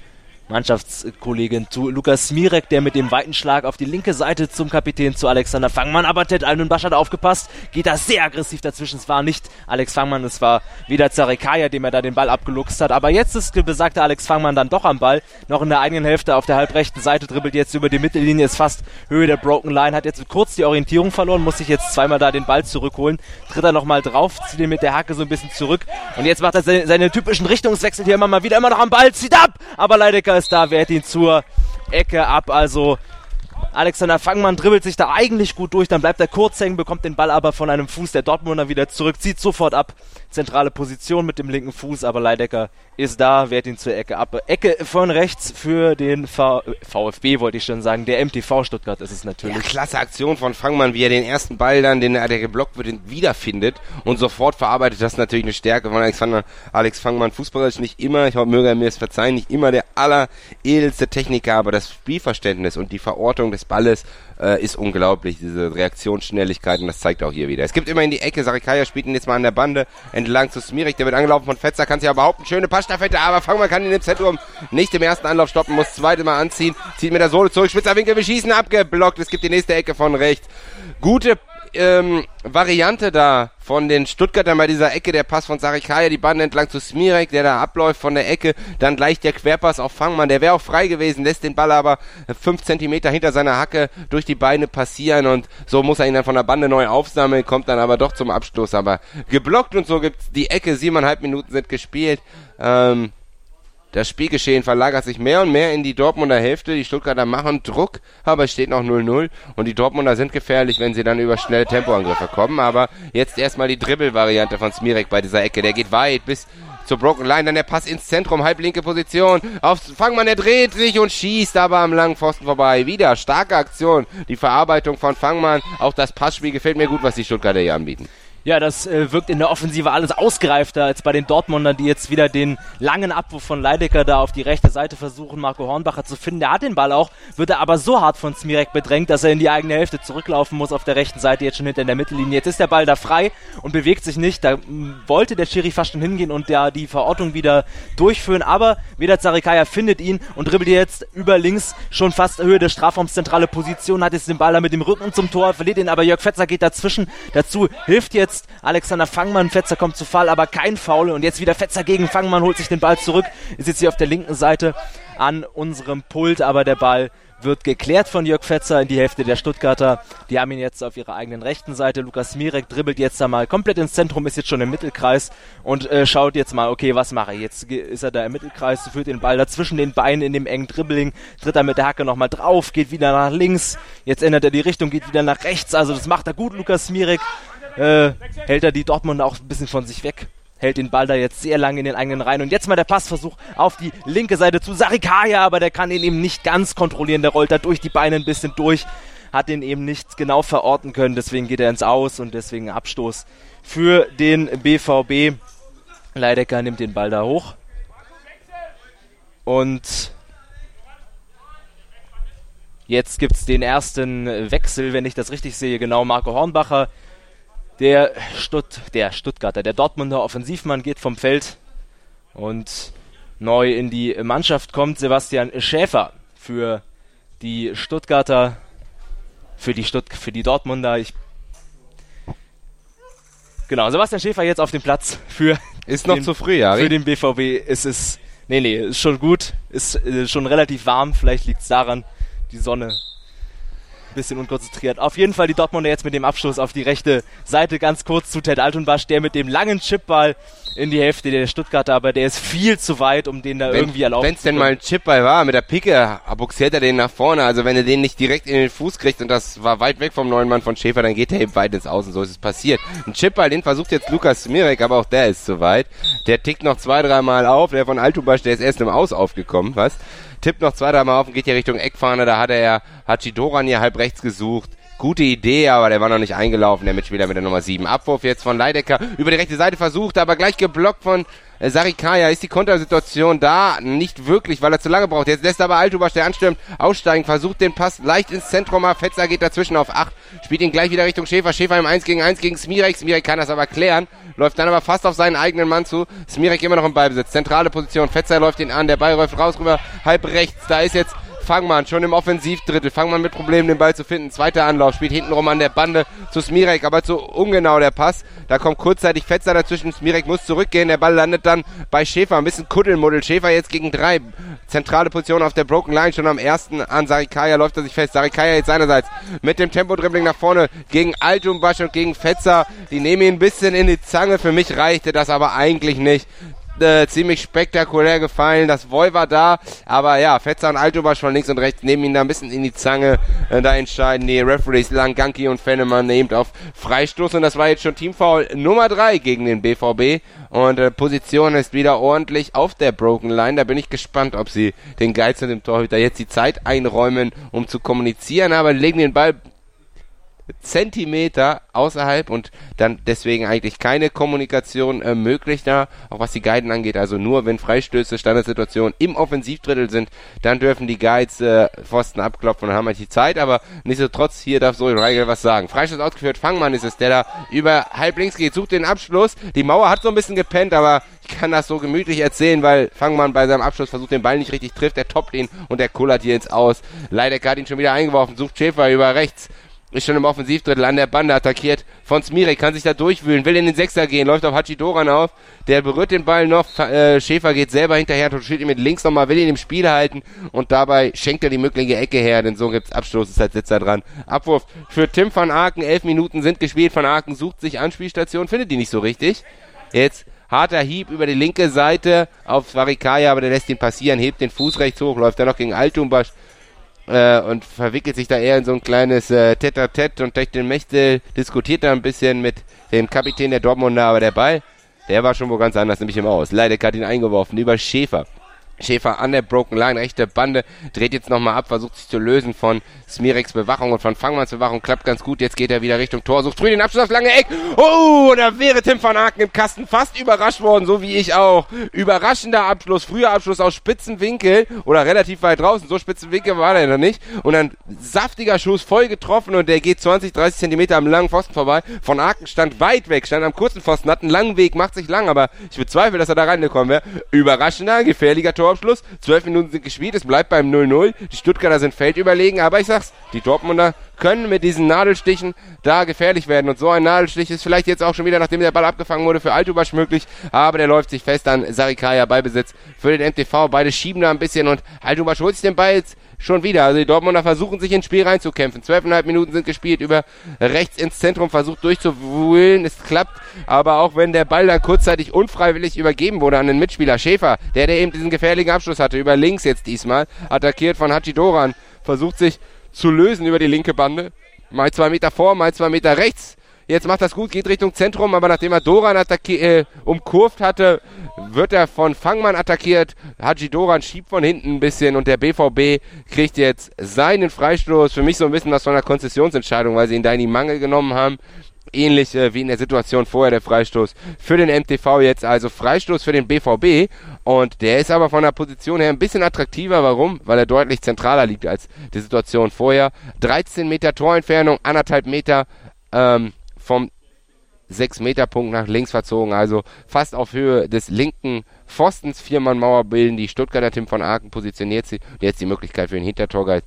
Mannschaftskollegin zu Lukas Smirek, der mit dem weiten Schlag auf die linke Seite zum Kapitän zu Alexander Fangmann. Aber Ted Alnunbasch hat aufgepasst, geht da sehr aggressiv dazwischen. Es war nicht Alex Fangmann, es war wieder Zarekaya, dem er da den Ball abgeluchst hat. Aber jetzt ist besagter Alex Fangmann dann doch am Ball, noch in der eigenen Hälfte auf der halbrechten Seite, dribbelt jetzt über die Mittellinie, ist fast Höhe der Broken Line, hat jetzt kurz die Orientierung verloren, muss sich jetzt zweimal da den Ball zurückholen, tritt er nochmal drauf, zieht ihn mit der Hacke so ein bisschen zurück und jetzt macht er seine, seine typischen Richtungswechsel hier immer mal wieder, immer noch am Ball, zieht ab, aber Leidecker ist da, wehrt ihn zur Ecke ab. Also Alexander Fangmann dribbelt sich da eigentlich gut durch, dann bleibt er kurz hängen, bekommt den Ball aber von einem Fuß der Dortmunder wieder zurück, zieht sofort ab. Zentrale Position mit dem linken Fuß, aber Leidecker ist da, wehrt ihn zur Ecke ab. Ecke von rechts für den v VfB, wollte ich schon sagen. Der MTV Stuttgart ist es natürlich. Ja, klasse Aktion von Fangmann, wie er den ersten Ball dann, den er der geblockt wird, wiederfindet und sofort verarbeitet. Das ist natürlich eine Stärke von Alexander, Alex Fangmann. Fußballerisch nicht immer, ich hoffe, möge er mir es verzeihen, nicht immer der alleredelste Techniker, aber das Spielverständnis und die Verortung des Balles äh, ist unglaublich, diese Reaktionsschnelligkeit. Und das zeigt auch hier wieder. Es gibt immer in die Ecke, Sarikaya spielt ihn jetzt mal an der Bande entlang zu Smirik, der wird angelaufen von Fetzer, kann sich ja behaupten, schöne Passstaffette, aber Fangmann kann ihn im Zentrum nicht im ersten Anlauf stoppen, muss zweite Mal anziehen, zieht mit der Sohle zurück, spitzer Winkel, wir schießen, abgeblockt, es gibt die nächste Ecke von rechts. Gute ähm, Variante da von den Stuttgartern bei dieser Ecke, der Pass von Sarikaya, die Bande entlang zu Smirek, der da abläuft von der Ecke, dann gleich der Querpass auf Fangmann, der wäre auch frei gewesen, lässt den Ball aber fünf Zentimeter hinter seiner Hacke durch die Beine passieren und so muss er ihn dann von der Bande neu aufsammeln, kommt dann aber doch zum Abschluss, aber geblockt und so gibt's die Ecke, siebeneinhalb Minuten sind gespielt, ähm, das Spielgeschehen verlagert sich mehr und mehr in die Dortmunder Hälfte. Die Stuttgarter machen Druck, aber es steht noch 0-0. Und die Dortmunder sind gefährlich, wenn sie dann über schnelle Tempoangriffe kommen. Aber jetzt erstmal die Dribbel-Variante von Smirek bei dieser Ecke. Der geht weit bis zur Broken Line. Dann der Pass ins Zentrum, halblinke Position. Auf Fangmann, der dreht sich und schießt aber am langen Pfosten vorbei. Wieder starke Aktion. Die Verarbeitung von Fangmann. Auch das Passspiel gefällt mir gut, was die Stuttgarter hier anbieten. Ja, das äh, wirkt in der Offensive alles ausgereifter als bei den Dortmundern, die jetzt wieder den langen Abwurf von Leidecker da auf die rechte Seite versuchen, Marco Hornbacher zu finden. Der hat den Ball auch, wird er aber so hart von Smirek bedrängt, dass er in die eigene Hälfte zurücklaufen muss auf der rechten Seite, jetzt schon hinter der Mittellinie. Jetzt ist der Ball da frei und bewegt sich nicht. Da wollte der Schiri fast schon hingehen und ja die Verortung wieder durchführen, aber wieder Zarikaya findet ihn und dribbelt jetzt über links schon fast Höhe der Strafraumszentrale Position, hat jetzt den Ball da mit dem Rücken zum Tor, verliert ihn, aber Jörg Fetzer geht dazwischen. Dazu hilft jetzt jetzt Alexander Fangmann. Fetzer kommt zu Fall, aber kein Foul. Und jetzt wieder Fetzer gegen Fangmann, holt sich den Ball zurück. Ist jetzt hier auf der linken Seite an unserem Pult, aber der Ball wird geklärt von Jörg Fetzer in die Hälfte der Stuttgarter. Die haben ihn jetzt auf ihrer eigenen rechten Seite. Lukas Mirek dribbelt jetzt da mal komplett ins Zentrum, ist jetzt schon im Mittelkreis und äh, schaut jetzt mal, okay, was mache ich? Jetzt ist er da im Mittelkreis, führt den Ball da zwischen den Beinen in dem engen Dribbling, tritt er mit der Hacke nochmal drauf, geht wieder nach links, jetzt ändert er die Richtung, geht wieder nach rechts. Also das macht er gut, Lukas Mirek äh, hält er die Dortmunder auch ein bisschen von sich weg. hält den Ball da jetzt sehr lange in den eigenen Reihen. Und jetzt mal der Passversuch auf die linke Seite zu Sarikaya, aber der kann ihn eben nicht ganz kontrollieren. Der rollt da durch die Beine ein bisschen durch, hat ihn eben nicht genau verorten können. Deswegen geht er ins Aus und deswegen Abstoß für den BVB. Leidecker nimmt den Ball da hoch. Und jetzt gibt es den ersten Wechsel, wenn ich das richtig sehe. Genau, Marco Hornbacher der, Stutt der Stuttgarter, der Dortmunder Offensivmann geht vom Feld und neu in die Mannschaft kommt Sebastian Schäfer für die Stuttgarter, für die, Stutt für die Dortmunder. Ich genau, Sebastian Schäfer jetzt auf dem Platz für ist noch den, zu früh, ja. Für den BVB ist es nee, nee, ist schon gut, ist äh, schon relativ warm, vielleicht liegt es daran, die Sonne bisschen unkonzentriert. Auf jeden Fall die Dortmunder jetzt mit dem Abschluss auf die rechte Seite ganz kurz zu Ted Altunbasch, der mit dem langen Chipball in die Hälfte der Stuttgarter, aber der ist viel zu weit, um den da wenn, irgendwie erlaubt Wenn es denn mal ein Chipball war, mit der Picke boxiert er den nach vorne. Also wenn er den nicht direkt in den Fuß kriegt und das war weit weg vom neuen Mann von Schäfer, dann geht er eben weit ins Außen. So ist es passiert. Ein Chipball, den versucht jetzt Lukas Smirek, aber auch der ist zu weit. Der tickt noch zwei, dreimal auf. Der von Altubasch, der ist erst im Aus aufgekommen, was? Tippt noch zwei, dreimal auf und geht hier Richtung Eckfahne. Da hat er Hachidoran hier halb rechts gesucht. Gute Idee, aber der war noch nicht eingelaufen, der Mitspieler mit der Nummer 7. Abwurf jetzt von Leidecker über die rechte Seite versucht, aber gleich geblockt von äh, Sarikaya. Ist die Kontersituation da? Nicht wirklich, weil er zu lange braucht. Jetzt lässt aber Altubasch, der anstürmt, aussteigen, versucht den Pass leicht ins Zentrum, aber Fetzer geht dazwischen auf 8, spielt ihn gleich wieder Richtung Schäfer. Schäfer im 1 gegen 1 gegen Smirek. Smirek kann das aber klären, läuft dann aber fast auf seinen eigenen Mann zu. Smirek immer noch im Ballbesitz. Zentrale Position. Fetzer läuft ihn an, der Ball läuft raus rüber, halb rechts. Da ist jetzt Fangmann schon im Offensivdrittel. Fangmann mit Problemen, den Ball zu finden. Zweiter Anlauf, spielt hintenrum an der Bande zu Smirek, aber zu ungenau der Pass. Da kommt kurzzeitig Fetzer dazwischen. Smirek muss zurückgehen. Der Ball landet dann bei Schäfer. Ein bisschen Kuddelmuddel. Schäfer jetzt gegen drei. Zentrale Position auf der Broken Line. Schon am ersten an Sarikaya läuft er sich fest. Sarikaya jetzt seinerseits mit dem Tempo-Dribbling nach vorne gegen Altumbasch und gegen Fetzer. Die nehmen ihn ein bisschen in die Zange. Für mich reichte das aber eigentlich nicht äh, ziemlich spektakulär gefallen. Das Voll war da, aber ja, Fetzer und Altobasch von links und rechts nehmen ihn da ein bisschen in die Zange. Äh, da entscheiden die Referees Langanki und Fennemann nehmt auf Freistoß und das war jetzt schon Teamfoul Nummer 3 gegen den BVB. Und äh, Position ist wieder ordentlich auf der Broken Line. Da bin ich gespannt, ob sie den Geiz und dem Torhüter jetzt die Zeit einräumen, um zu kommunizieren, aber legen den Ball Zentimeter außerhalb und dann deswegen eigentlich keine Kommunikation äh, möglich da, auch was die Guiden angeht. Also nur wenn Freistöße, Standardsituationen im Offensivdrittel sind, dann dürfen die Guides äh, Pfosten abklopfen und haben halt die Zeit, aber nichtsdestotrotz hier darf so Reigel was sagen. Freistoß ausgeführt, Fangmann ist es, der da über halb links geht, sucht den Abschluss. Die Mauer hat so ein bisschen gepennt, aber ich kann das so gemütlich erzählen, weil Fangmann bei seinem Abschluss versucht, den Ball nicht richtig trifft, der toppt ihn und der kullert hier ins Aus. Leider hat ihn schon wieder eingeworfen, sucht Schäfer über rechts ist schon im Offensivdrittel an der Bande attackiert. Von Smirek, kann sich da durchwühlen, will in den Sechser gehen, läuft auf Hachidoran auf, der berührt den Ball noch, äh, Schäfer geht selber hinterher, steht ihn mit links nochmal, will ihn im Spiel halten. Und dabei schenkt er die mögliche Ecke her, denn so gibt's Abstoß, ist halt Sitzer dran. Abwurf für Tim van Aken, elf Minuten sind gespielt, van Aken sucht sich Anspielstation, findet die nicht so richtig. Jetzt harter Hieb über die linke Seite auf Varikaya, aber der lässt ihn passieren, hebt den Fuß rechts hoch, läuft dann noch gegen Altumbasch äh, und verwickelt sich da eher in so ein kleines äh, Tete-a-Tete und durch den Mächte diskutiert da ein bisschen mit dem Kapitän der Dortmunder, aber der Ball, der war schon wo ganz anders, nämlich im Aus. Leider hat ihn eingeworfen über Schäfer. Schäfer an der Broken Line, rechte Bande, dreht jetzt nochmal ab, versucht sich zu lösen von Smireks Bewachung und von Fangmanns Bewachung, klappt ganz gut, jetzt geht er wieder Richtung Tor, sucht früh den Abschluss aufs lange Eck, oh, da wäre Tim van Aken im Kasten fast überrascht worden, so wie ich auch. Überraschender Abschluss, früher Abschluss aus Spitzenwinkel oder relativ weit draußen, so Spitzenwinkel war der noch nicht und dann saftiger Schuss, voll getroffen und der geht 20, 30 Zentimeter am langen Pfosten vorbei. Von Aken stand weit weg, stand am kurzen Pfosten, hat einen langen Weg, macht sich lang, aber ich bezweifle, dass er da reingekommen wäre. Überraschender, gefährlicher Tor Torabschluss. Zwölf Minuten sind gespielt, es bleibt beim 0-0. Die Stuttgarter sind feldüberlegen, aber ich sag's, die Dortmunder können mit diesen Nadelstichen da gefährlich werden. Und so ein Nadelstich ist vielleicht jetzt auch schon wieder, nachdem der Ball abgefangen wurde, für Altubasch möglich. Aber der läuft sich fest an Sarikaya Ballbesitz für den MTV. Beide schieben da ein bisschen und Altubasch holt sich den Ball jetzt schon wieder. Also die Dortmunder versuchen sich ins Spiel reinzukämpfen. Zwölfeinhalb Minuten sind gespielt, über rechts ins Zentrum versucht durchzuwühlen. Es klappt, aber auch wenn der Ball dann kurzzeitig unfreiwillig übergeben wurde an den Mitspieler Schäfer, der der eben diesen gefährlichen Abschluss hatte, über links jetzt diesmal, attackiert von Hachidoran, versucht sich zu lösen über die linke Bande. Mal zwei Meter vor, mal zwei Meter rechts. Jetzt macht das gut, geht Richtung Zentrum, aber nachdem er Doran äh, umkurvt hatte, wird er von Fangmann attackiert. Haji Doran schiebt von hinten ein bisschen und der BVB kriegt jetzt seinen Freistoß. Für mich so ein bisschen was von einer Konzessionsentscheidung, weil sie ihn da in die Mangel genommen haben. Ähnlich äh, wie in der Situation vorher der Freistoß für den MTV jetzt, also Freistoß für den BVB. Und der ist aber von der Position her ein bisschen attraktiver. Warum? Weil er deutlich zentraler liegt als die Situation vorher. 13 Meter Torentfernung, anderthalb Meter ähm, vom 6-Meter-Punkt nach links verzogen, also fast auf Höhe des linken Pfostens. Viermann-Mauer bilden die Stuttgarter Tim von Aken positioniert sie. Jetzt die Möglichkeit für den Hintertorgeist.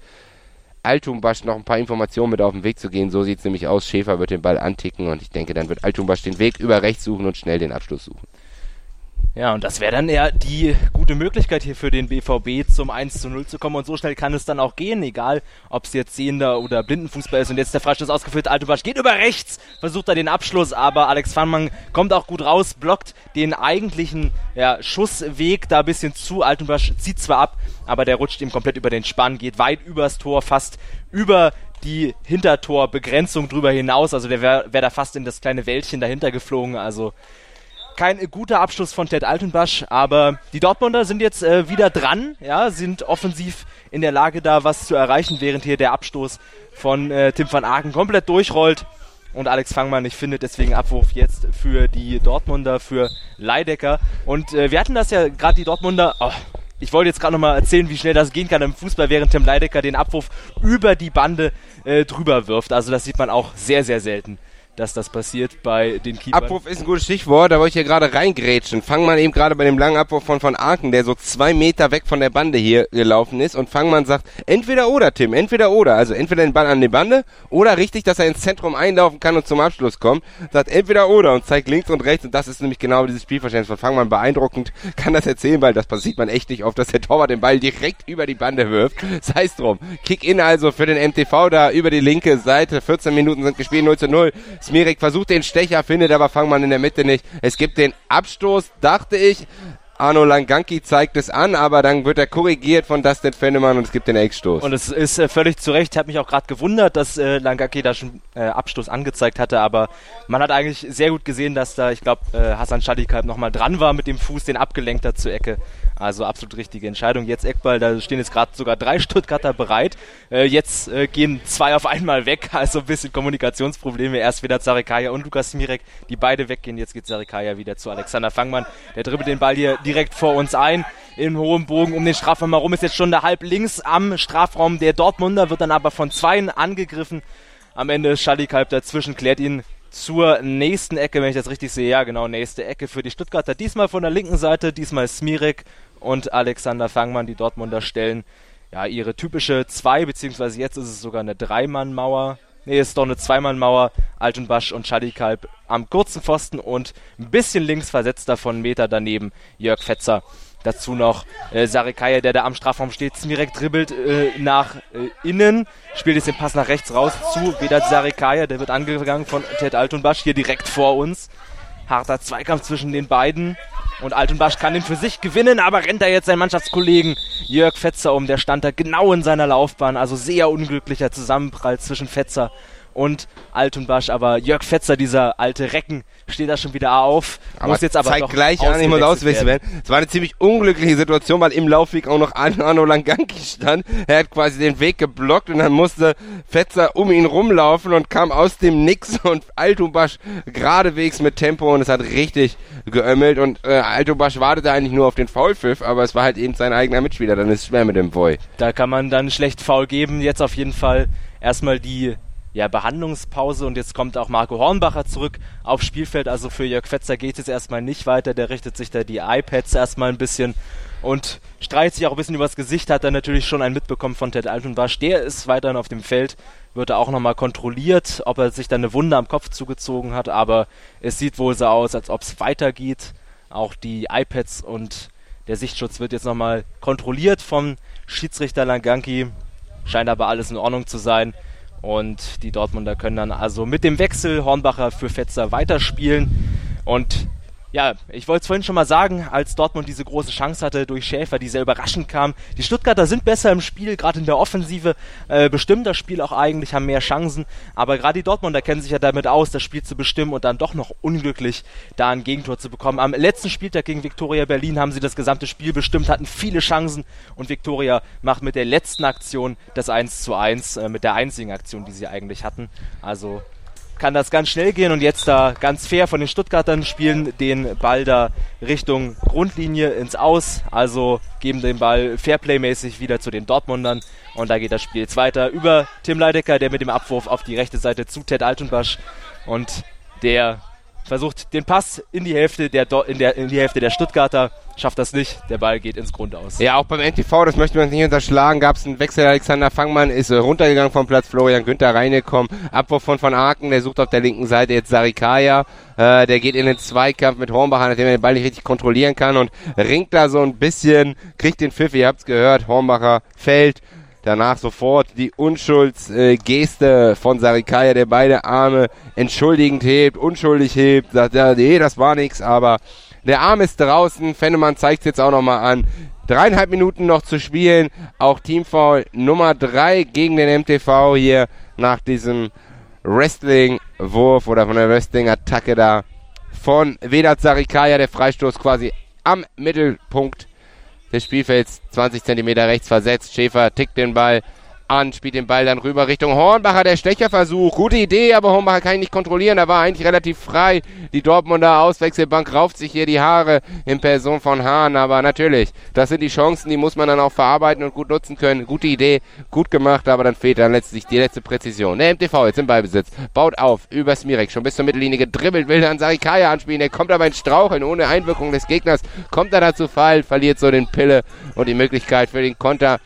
Altumbasch noch ein paar Informationen mit auf den Weg zu gehen. So sieht es nämlich aus. Schäfer wird den Ball anticken und ich denke, dann wird Altumbasch den Weg über rechts suchen und schnell den Abschluss suchen. Ja, und das wäre dann eher die gute Möglichkeit hier für den BVB zum 1 zu 0 zu kommen. Und so schnell kann es dann auch gehen, egal ob es jetzt sehender oder Blindenfußball ist. Und jetzt der Freistoß ausgeführt. Altubasch geht über rechts, versucht er den Abschluss, aber Alex Fannmann kommt auch gut raus, blockt den eigentlichen ja, Schussweg da ein bisschen zu. Altubasch zieht zwar ab, aber der rutscht ihm komplett über den Spann, geht weit übers Tor, fast über die Hintertorbegrenzung drüber hinaus. Also der wäre wär da fast in das kleine Wäldchen dahinter geflogen. Also kein guter Abschluss von Ted Altenbasch, aber die Dortmunder sind jetzt äh, wieder dran, ja, sind offensiv in der Lage, da was zu erreichen, während hier der Abstoß von äh, Tim van Aken komplett durchrollt. Und Alex Fangmann, ich finde deswegen Abwurf jetzt für die Dortmunder, für Leidecker. Und äh, wir hatten das ja gerade die Dortmunder. Oh, ich wollte jetzt gerade nochmal erzählen, wie schnell das gehen kann im Fußball, während Tim Leidecker den Abwurf über die Bande äh, drüber wirft. Also das sieht man auch sehr, sehr selten dass das passiert bei den Keepern. Abwurf ist ein gutes Stichwort, da wollte ich hier gerade reingrätschen. Fangmann eben gerade bei dem langen Abwurf von von Arken, der so zwei Meter weg von der Bande hier gelaufen ist und Fangmann sagt, entweder oder, Tim, entweder oder. Also entweder den Ball an die Bande oder richtig, dass er ins Zentrum einlaufen kann und zum Abschluss kommt. Sagt entweder oder und zeigt links und rechts und das ist nämlich genau dieses Spielverständnis von Fangmann. Beeindruckend kann das erzählen, weil das passiert man echt nicht oft, dass der Torwart den Ball direkt über die Bande wirft. Sei es drum. Kick-In also für den MTV da über die linke Seite. 14 Minuten sind gespielt, 0 zu 0. Smirek versucht den Stecher, findet aber Fangmann in der Mitte nicht. Es gibt den Abstoß, dachte ich. Arno Langanki zeigt es an, aber dann wird er korrigiert von Dustin Fennemann und es gibt den Eckstoß. Und es ist äh, völlig zu Recht. Ich habe mich auch gerade gewundert, dass äh, Langanki da schon äh, Abstoß angezeigt hatte, aber man hat eigentlich sehr gut gesehen, dass da, ich glaube, äh, Hassan Schadikalb nochmal dran war mit dem Fuß, den abgelenkt hat zur Ecke. Also absolut richtige Entscheidung. Jetzt Eckball, da stehen jetzt gerade sogar drei Stuttgarter bereit. Äh, jetzt äh, gehen zwei auf einmal weg, [laughs] also ein bisschen Kommunikationsprobleme. Erst wieder Zarikaya und Lukas Mirek, die beide weggehen. Jetzt geht Zarikaya wieder zu Alexander Fangmann. Der dribbelt den Ball hier direkt vor uns ein. Im hohen Bogen um den Strafraum herum ist jetzt schon der halb links am Strafraum der Dortmunder, wird dann aber von Zweien angegriffen. Am Ende ist Schallikalb dazwischen, klärt ihn zur nächsten Ecke, wenn ich das richtig sehe. Ja, genau, nächste Ecke für die Stuttgarter. Diesmal von der linken Seite, diesmal Smirek und Alexander Fangmann, die Dortmunder stellen ja ihre typische zwei beziehungsweise jetzt ist es sogar eine Dreimann-Mauer. Nee, ist doch eine Zweimannmauer. Altenbasch und Schadikalb am kurzen Pfosten und ein bisschen links versetzt davon Meter daneben Jörg Fetzer. Dazu noch äh, Sarikaya, der da am Strafraum steht, direkt dribbelt äh, nach äh, innen, spielt jetzt den Pass nach rechts raus zu Vedat Sarikaya, der wird angegangen von Ted Altenbasch hier direkt vor uns. Harter Zweikampf zwischen den beiden. Und Altenbasch kann ihn für sich gewinnen, aber rennt da jetzt seinen Mannschaftskollegen Jörg Fetzer um. Der stand da genau in seiner Laufbahn. Also sehr unglücklicher Zusammenprall zwischen Fetzer und Altenbasch. Aber Jörg Fetzer, dieser alte Recken, steht da schon wieder auf. Aber muss jetzt aber zeigt gleich an, ich muss auswechseln werden. Es war eine ziemlich unglückliche Situation, weil im Laufweg auch noch Arno Langanki stand. Er hat quasi den Weg geblockt und dann musste Fetzer um ihn rumlaufen und kam aus dem Nix [laughs] und Altubasch geradewegs mit Tempo und es hat richtig geömmelt und äh, Altubasch wartete eigentlich nur auf den Foulpfiff, aber es war halt eben sein eigener Mitspieler, dann ist es schwer mit dem Boy. Da kann man dann schlecht Foul geben. Jetzt auf jeden Fall erstmal die ja, Behandlungspause und jetzt kommt auch Marco Hornbacher zurück aufs Spielfeld. Also für Jörg Fetzer geht es erstmal nicht weiter. Der richtet sich da die iPads erstmal ein bisschen und streitet sich auch ein bisschen übers Gesicht. Hat er natürlich schon einen mitbekommen von Ted Altenwasch. Der ist weiterhin auf dem Feld, wird er auch nochmal kontrolliert, ob er sich da eine Wunde am Kopf zugezogen hat. Aber es sieht wohl so aus, als ob es weitergeht. Auch die iPads und der Sichtschutz wird jetzt nochmal kontrolliert vom Schiedsrichter Langanki. Scheint aber alles in Ordnung zu sein. Und die Dortmunder können dann also mit dem Wechsel Hornbacher für Fetzer weiterspielen. Und Ja, ich wollte es vorhin schon mal sagen, als Dortmund diese große Chance hatte durch Schäfer, die sehr überraschend kam. Die Stuttgarter sind besser im Spiel, gerade in der Offensive, äh, bestimmen das Spiel auch eigentlich, haben mehr Chancen. Aber gerade die Dortmunder kennen sich ja damit aus, das Spiel zu bestimmen und dann doch noch unglücklich da ein Gegentor zu bekommen. Am letzten Spieltag gegen Viktoria Berlin haben sie das gesamte Spiel bestimmt, hatten viele Chancen und Viktoria macht mit der letzten Aktion das 1 zu 1, äh, mit der einzigen Aktion, die sie eigentlich hatten. Also kann das ganz schnell gehen und jetzt da ganz fair von den Stuttgartern spielen den Ball da Richtung Grundlinie ins Aus, also geben den Ball Fairplay-mäßig wieder zu den Dortmundern und da geht das Spiel jetzt weiter über Tim Leidecker, der mit dem Abwurf auf die rechte Seite zu Ted Altenbasch und der versucht den Pass in die Hälfte der, in der, in die Hälfte der Stuttgarter, schafft das nicht, der Ball geht ins Grund aus. Ja, auch beim NTV, das möchte man nicht unterschlagen, gab es einen Wechsel, Alexander Fangmann ist runtergegangen vom Platz, Florian Günther reingekommen, Abwurf von Van Aken, der sucht auf der linken Seite jetzt Sarikaya, äh, der geht in den Zweikampf mit Hornbacher, nachdem er den Ball nicht richtig kontrollieren kann und ringt da so ein bisschen, kriegt den Pfiff, ihr habt's gehört, Hornbacher fällt, Danach sofort die Unschuldsgeste von Sarikaya, der beide Arme entschuldigend hebt, unschuldig hebt, sagt, ja, nee, das war nichts, aber der Arm ist draußen. Fennemann zeigt es jetzt auch nochmal an. Dreieinhalb Minuten noch zu spielen. Auch Teamfoul Nummer drei gegen den MTV hier nach diesem Wrestling-Wurf oder von der Wrestling-Attacke da von Vedat Sarikaya. Der Freistoß quasi am Mittelpunkt des Spielfelds 20 cm rechts versetzt. Schäfer tickt den Ball an, spielt den Ball dann rüber Richtung Hornbacher, der Stecherversuch. Gute Idee, aber Hornbacher kann ihn nicht kontrollieren. Er war eigentlich relativ frei. Die Dortmunder Auswechselbank rauft sich hier die Haare in Person von Hahn. Aber natürlich, das sind die Chancen, die muss man dann auch verarbeiten und gut nutzen können. Gute Idee, gut gemacht, aber dann fehlt dann letztlich die letzte Präzision. Der MTV jetzt im Ballbesitz, baut auf, über Smirek, schon bis zur Mittellinie gedribbelt, will dann Sarikaya anspielen. Er kommt aber in Straucheln, ohne Einwirkung des Gegners. Kommt er dazu fallen, verliert so den Pille und die Möglichkeit für den Konter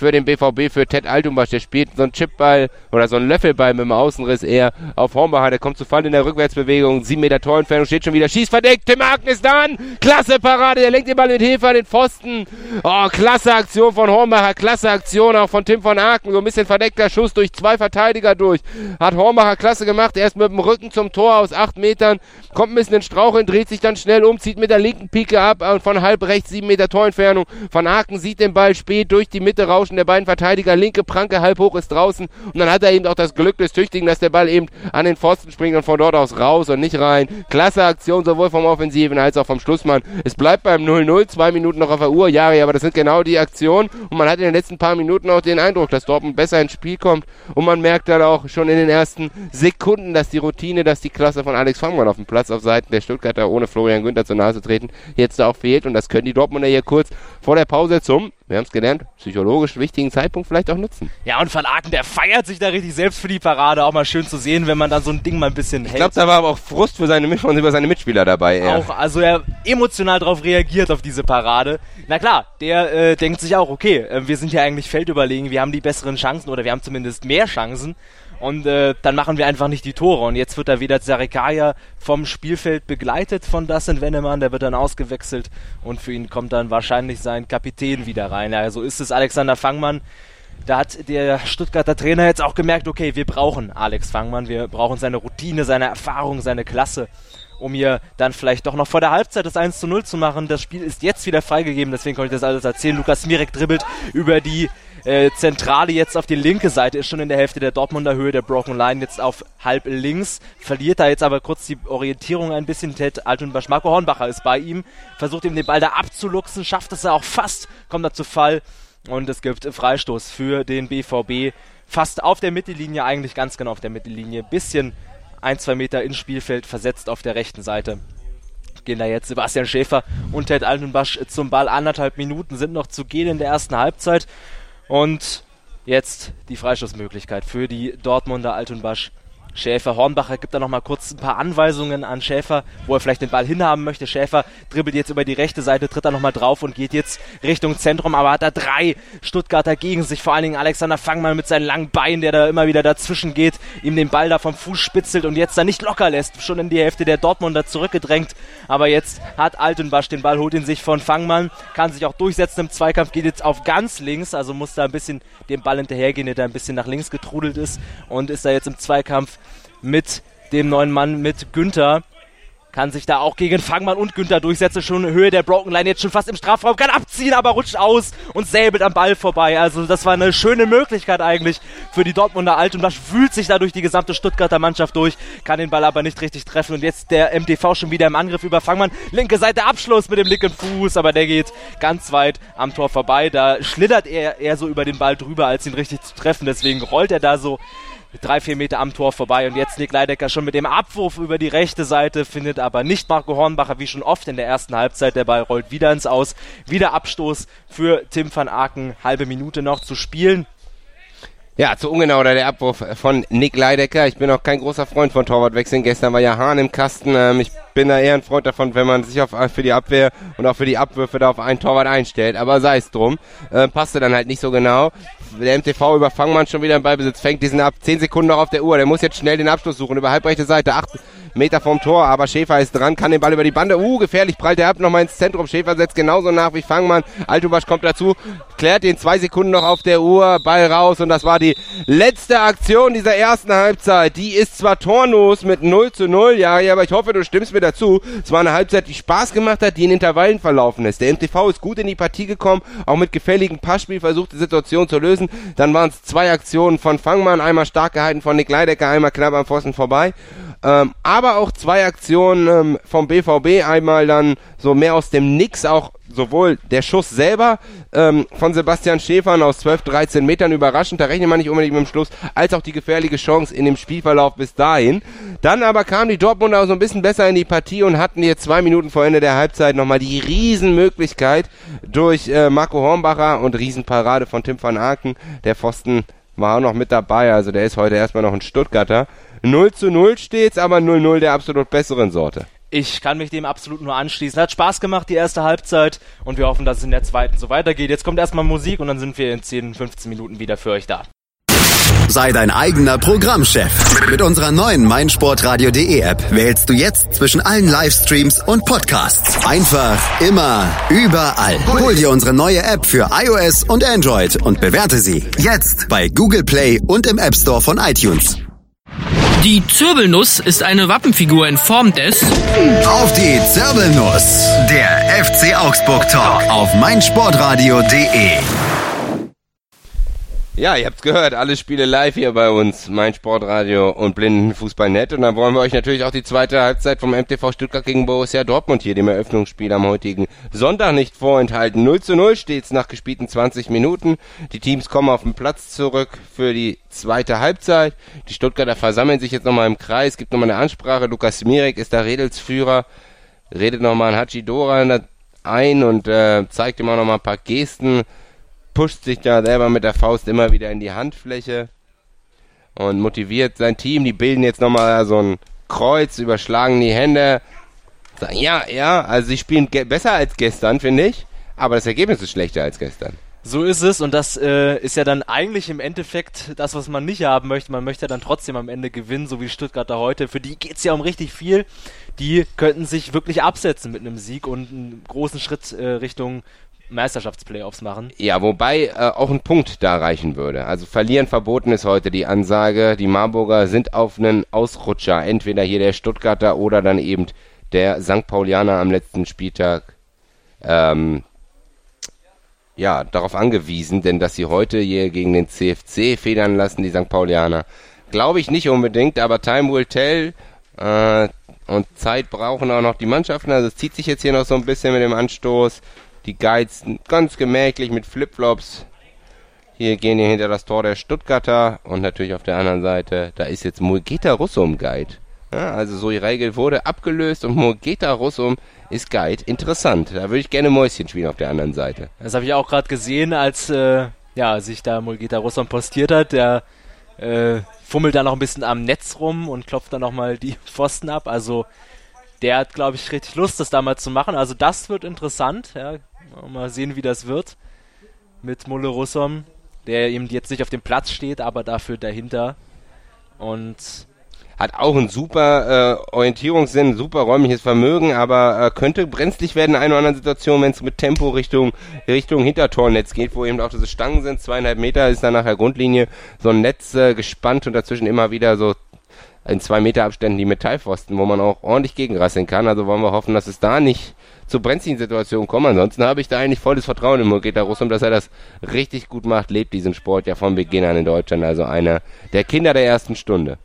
für den BVB, für Ted Altumbasch. Der spielt so einen Chipball oder so einen Löffelball mit dem Außenriss eher auf Hornbacher. Der kommt zu Fall in der Rückwärtsbewegung. Sieben Meter Torentfernung, steht schon wieder. Schießt verdeckt. Tim Haken ist dann. Klasse Parade. Der lenkt den Ball mit Hilfe an den Pfosten. Oh, klasse Aktion von Hornbacher. Klasse Aktion auch von Tim von Aken. So ein bisschen verdeckter Schuss durch zwei Verteidiger durch. Hat Hornbacher klasse gemacht. Erst mit dem Rücken zum Tor aus acht Metern. Kommt ein bisschen in Straucheln, dreht sich dann schnell um, zieht mit der linken Pike ab und von halb rechts sieben Meter Torentfernung. Von Aken sieht den Ball spät durch die Mitte rauschen. Der beiden Verteidiger. Linke Pranke halb hoch ist draußen. Und dann hat er eben auch das Glück des Tüchtigen, dass der Ball eben an den Pfosten springt und von dort aus raus und nicht rein. Klasse Aktion, sowohl vom Offensiven als auch vom Schlussmann. Es bleibt beim 0-0, zwei Minuten noch auf der Uhr. Ja, aber das sind genau die Aktionen. Und man hat in den letzten paar Minuten auch den Eindruck, dass Dortmund besser ins Spiel kommt. Und man merkt dann auch schon in den ersten Sekunden, dass die Routine, dass die Klasse von Alex Fangmann auf dem Platz auf Seiten der Stuttgarter ohne Florian Günther zur Nase treten, jetzt auch fehlt. Und das können die Dortmunder hier kurz vor der Pause zum wir haben es gelernt, psychologisch wichtigen Zeitpunkt vielleicht auch nutzen. Ja, und Van Aken, der feiert sich da richtig selbst für die Parade. Auch mal schön zu sehen, wenn man dann so ein Ding mal ein bisschen hält. Ich glaube, da war aber auch Frust für seine Mit über seine Mitspieler dabei. Eher. Auch, also er emotional darauf reagiert, auf diese Parade. Na klar, der äh, denkt sich auch, okay, äh, wir sind ja eigentlich feldüberlegen, wir haben die besseren Chancen oder wir haben zumindest mehr Chancen. Und äh, dann machen wir einfach nicht die Tore. Und jetzt wird da wieder Zarikaya vom Spielfeld begleitet von Dustin Wennemann. Der wird dann ausgewechselt und für ihn kommt dann wahrscheinlich sein Kapitän wieder rein. Ja, so ist es Alexander Fangmann. Da hat der Stuttgarter Trainer jetzt auch gemerkt, okay, wir brauchen Alex Fangmann, wir brauchen seine Routine, seine Erfahrung, seine Klasse um hier dann vielleicht doch noch vor der Halbzeit das 1 zu 0 zu machen. Das Spiel ist jetzt wieder freigegeben, deswegen konnte ich das alles erzählen. Lukas Mirek dribbelt über die äh, Zentrale jetzt auf die linke Seite, ist schon in der Hälfte der Dortmunder Höhe, der Broken Line jetzt auf halb links, verliert da jetzt aber kurz die Orientierung ein bisschen. Ted Altunbasch, Marco Hornbacher ist bei ihm, versucht ihm den Ball da abzuluxen, schafft es ja auch fast, kommt da zu Fall und es gibt Freistoß für den BVB. Fast auf der Mittellinie, eigentlich ganz genau auf der Mittellinie, bisschen ein, zwei Meter ins Spielfeld versetzt auf der rechten Seite gehen da jetzt Sebastian Schäfer und Ted Altenbasch zum Ball. Anderthalb Minuten sind noch zu gehen in der ersten Halbzeit. Und jetzt die Freistoßmöglichkeit für die Dortmunder Altenbasch. Schäfer. Hornbacher gibt da nochmal kurz ein paar Anweisungen an Schäfer, wo er vielleicht den Ball hinhaben möchte. Schäfer dribbelt jetzt über die rechte Seite, tritt da nochmal drauf und geht jetzt Richtung Zentrum, aber hat da drei Stuttgarter gegen sich. Vor allen Dingen Alexander Fangmann mit seinen langen Beinen, der da immer wieder dazwischen geht, ihm den Ball da vom Fuß spitzelt und jetzt da nicht locker lässt. Schon in die Hälfte der Dortmunder zurückgedrängt. Aber jetzt hat Altenbasch den Ball, holt ihn sich von Fangmann, kann sich auch durchsetzen im Zweikampf, geht jetzt auf ganz links, also muss da ein bisschen dem Ball hinterhergehen, der da ein bisschen nach links getrudelt ist und ist da jetzt im Zweikampf mit dem neuen Mann, mit Günther. kann sich da auch gegen Fangmann und Günther durchsetzen. Schon Höhe der Broken Line, jetzt schon fast im Strafraum, kann abziehen, aber rutscht aus und säbelt am Ball vorbei. Also das war eine schöne Möglichkeit eigentlich für die Dortmunder Alt und das fühlt sich da durch die gesamte Stuttgarter Mannschaft durch, kann den Ball aber nicht richtig treffen und jetzt der MTV schon wieder im Angriff über Fangmann. Linke Seite Abschluss mit dem linken Fuß, aber der geht ganz weit am Tor vorbei. Da schlittert er eher so über den Ball drüber, als ihn richtig zu treffen. Deswegen rollt er da so drei, vier Meter am Tor vorbei. Und jetzt Nick Leidecker schon mit dem Abwurf über die rechte Seite, findet aber nicht Marco Hornbacher, wie schon oft in der ersten Halbzeit. Der Ball rollt wieder ins Aus. Wieder Abstoß für Tim van Aken. Halbe Minute noch zu spielen. Ja, zu ungenau der Abwurf von Nick Leidecker. Ich bin auch kein großer Freund von Torwartwechseln. Gestern war ja Hahn im Kasten. Ähm, ich bin da eher ein Freund davon, wenn man sich auf, für die Abwehr und auch für die Abwürfe da auf einen Torwart einstellt. Aber sei es drum. Äh, passte dann halt nicht so genau. Der MTV über Fangmann schon wieder im Ballbesitz, fängt diesen ab. Zehn Sekunden noch auf der Uhr. Der muss jetzt schnell den Abschluss suchen. Über halbrechte Seite. Acht Meter vom Tor. Aber Schäfer ist dran, kann den Ball über die Bande. Uh, gefährlich, prallt er ab. Nochmal ins Zentrum. Schäfer setzt genauso nach wie Fangmann. Altubasch kommt dazu. Klärt den zwei Sekunden noch auf der Uhr. Ball raus. Und das war die letzte Aktion dieser ersten Halbzeit. Die ist zwar tornos mit 0 zu 0. Ja, aber ich hoffe, du stimmst mir dazu. Es war eine Halbzeit, die Spaß gemacht hat, die in Intervallen verlaufen ist. Der MTV ist gut in die Partie gekommen. Auch mit gefälligem Passspiel versucht, die Situation zu lösen. Dann waren es zwei Aktionen von Fangmann. Einmal stark gehalten von Nick Leidecker. Einmal knapp am Pfosten vorbei. Ähm, aber auch zwei Aktionen ähm, vom BVB, einmal dann so mehr aus dem Nix, auch sowohl der Schuss selber ähm, von Sebastian Schäfern aus 12, 13 Metern überraschend, da rechnet man nicht unbedingt mit dem Schluss, als auch die gefährliche Chance in dem Spielverlauf bis dahin. Dann aber kamen die Dortmunder so ein bisschen besser in die Partie und hatten hier zwei Minuten vor Ende der Halbzeit nochmal die Riesenmöglichkeit durch äh, Marco Hornbacher und Riesenparade von Tim van Aken. Der Pfosten war auch noch mit dabei, also der ist heute erstmal noch ein Stuttgarter. 0 zu 0 steht's, aber 0-0 der absolut besseren Sorte. Ich kann mich dem absolut nur anschließen. Hat Spaß gemacht, die erste Halbzeit. Und wir hoffen, dass es in der zweiten so weitergeht. Jetzt kommt erstmal Musik und dann sind wir in 10, 15 Minuten wieder für euch da. Sei dein eigener Programmchef. Mit unserer neuen meinsportradio.de App wählst du jetzt zwischen allen Livestreams und Podcasts. Einfach, immer, überall. Hol dir unsere neue App für iOS und Android und bewerte sie jetzt bei Google Play und im App Store von iTunes. Die Zirbelnuss ist eine Wappenfigur in Form des Auf die Zirbelnuss. Der FC Augsburg Talk auf meinsportradio.de. Ja, ihr habt's gehört, alle Spiele live hier bei uns, mein Sportradio und Blindenfußballnet. Und dann wollen wir euch natürlich auch die zweite Halbzeit vom MTV Stuttgart gegen Borussia Dortmund hier, dem Eröffnungsspiel am heutigen Sonntag nicht vorenthalten. 0 zu 0 steht's nach gespielten 20 Minuten. Die Teams kommen auf den Platz zurück für die zweite Halbzeit. Die Stuttgarter versammeln sich jetzt nochmal im Kreis, gibt nochmal eine Ansprache. Lukas Mirek ist der Redelsführer, redet nochmal an Hachidora ein und äh, zeigt ihm auch nochmal ein paar Gesten pusht sich da selber mit der Faust immer wieder in die Handfläche und motiviert sein Team. Die bilden jetzt nochmal so ein Kreuz, überschlagen die Hände. Ja, ja, also sie spielen besser als gestern, finde ich, aber das Ergebnis ist schlechter als gestern. So ist es und das äh, ist ja dann eigentlich im Endeffekt das, was man nicht haben möchte. Man möchte dann trotzdem am Ende gewinnen, so wie Stuttgarter heute. Für die geht es ja um richtig viel. Die könnten sich wirklich absetzen mit einem Sieg und einen großen Schritt äh, Richtung Meisterschaftsplayoffs machen. Ja, wobei äh, auch ein Punkt da reichen würde. Also verlieren verboten ist heute die Ansage. Die Marburger sind auf einen Ausrutscher. Entweder hier der Stuttgarter oder dann eben der St. Paulianer am letzten Spieltag. Ähm, ja, darauf angewiesen, denn dass sie heute hier gegen den CFC federn lassen, die St. Paulianer, glaube ich nicht unbedingt, aber Time will tell. Äh, und Zeit brauchen auch noch die Mannschaften. Also es zieht sich jetzt hier noch so ein bisschen mit dem Anstoß. Die Guides ganz gemächlich mit Flipflops. Hier gehen hier hinter das Tor der Stuttgarter und natürlich auf der anderen Seite, da ist jetzt Mulgeta Russum Guide. Ja, also so die Regel wurde abgelöst und Mulgeta Russum ist Guide. Interessant. Da würde ich gerne Mäuschen spielen auf der anderen Seite. Das habe ich auch gerade gesehen, als äh, ja, sich da Mulgeta Russum postiert hat. Der äh, fummelt da noch ein bisschen am Netz rum und klopft dann nochmal die [laughs] Pfosten ab. Also der hat, glaube ich, richtig Lust, das da mal zu machen. Also das wird interessant. Ja. Mal sehen, wie das wird mit Mulle Russom, der eben jetzt nicht auf dem Platz steht, aber dafür dahinter. Und hat auch einen super äh, Orientierungssinn, super räumliches Vermögen, aber äh, könnte brenzlig werden in einer oder anderen Situation, wenn es mit Tempo Richtung Richtung Hintertornetz geht, wo eben auch diese Stangen sind, zweieinhalb Meter ist dann nachher Grundlinie, so ein Netz äh, gespannt und dazwischen immer wieder so in zwei Meter Abständen die Metallpfosten, wo man auch ordentlich gegenrasseln kann. Also wollen wir hoffen, dass es da nicht zu brenzligen Situationen kommt. Ansonsten habe ich da eigentlich volles Vertrauen in Murgeta Russum, dass er das richtig gut macht, lebt diesen Sport ja von Beginn an in Deutschland. Also einer der Kinder der ersten Stunde.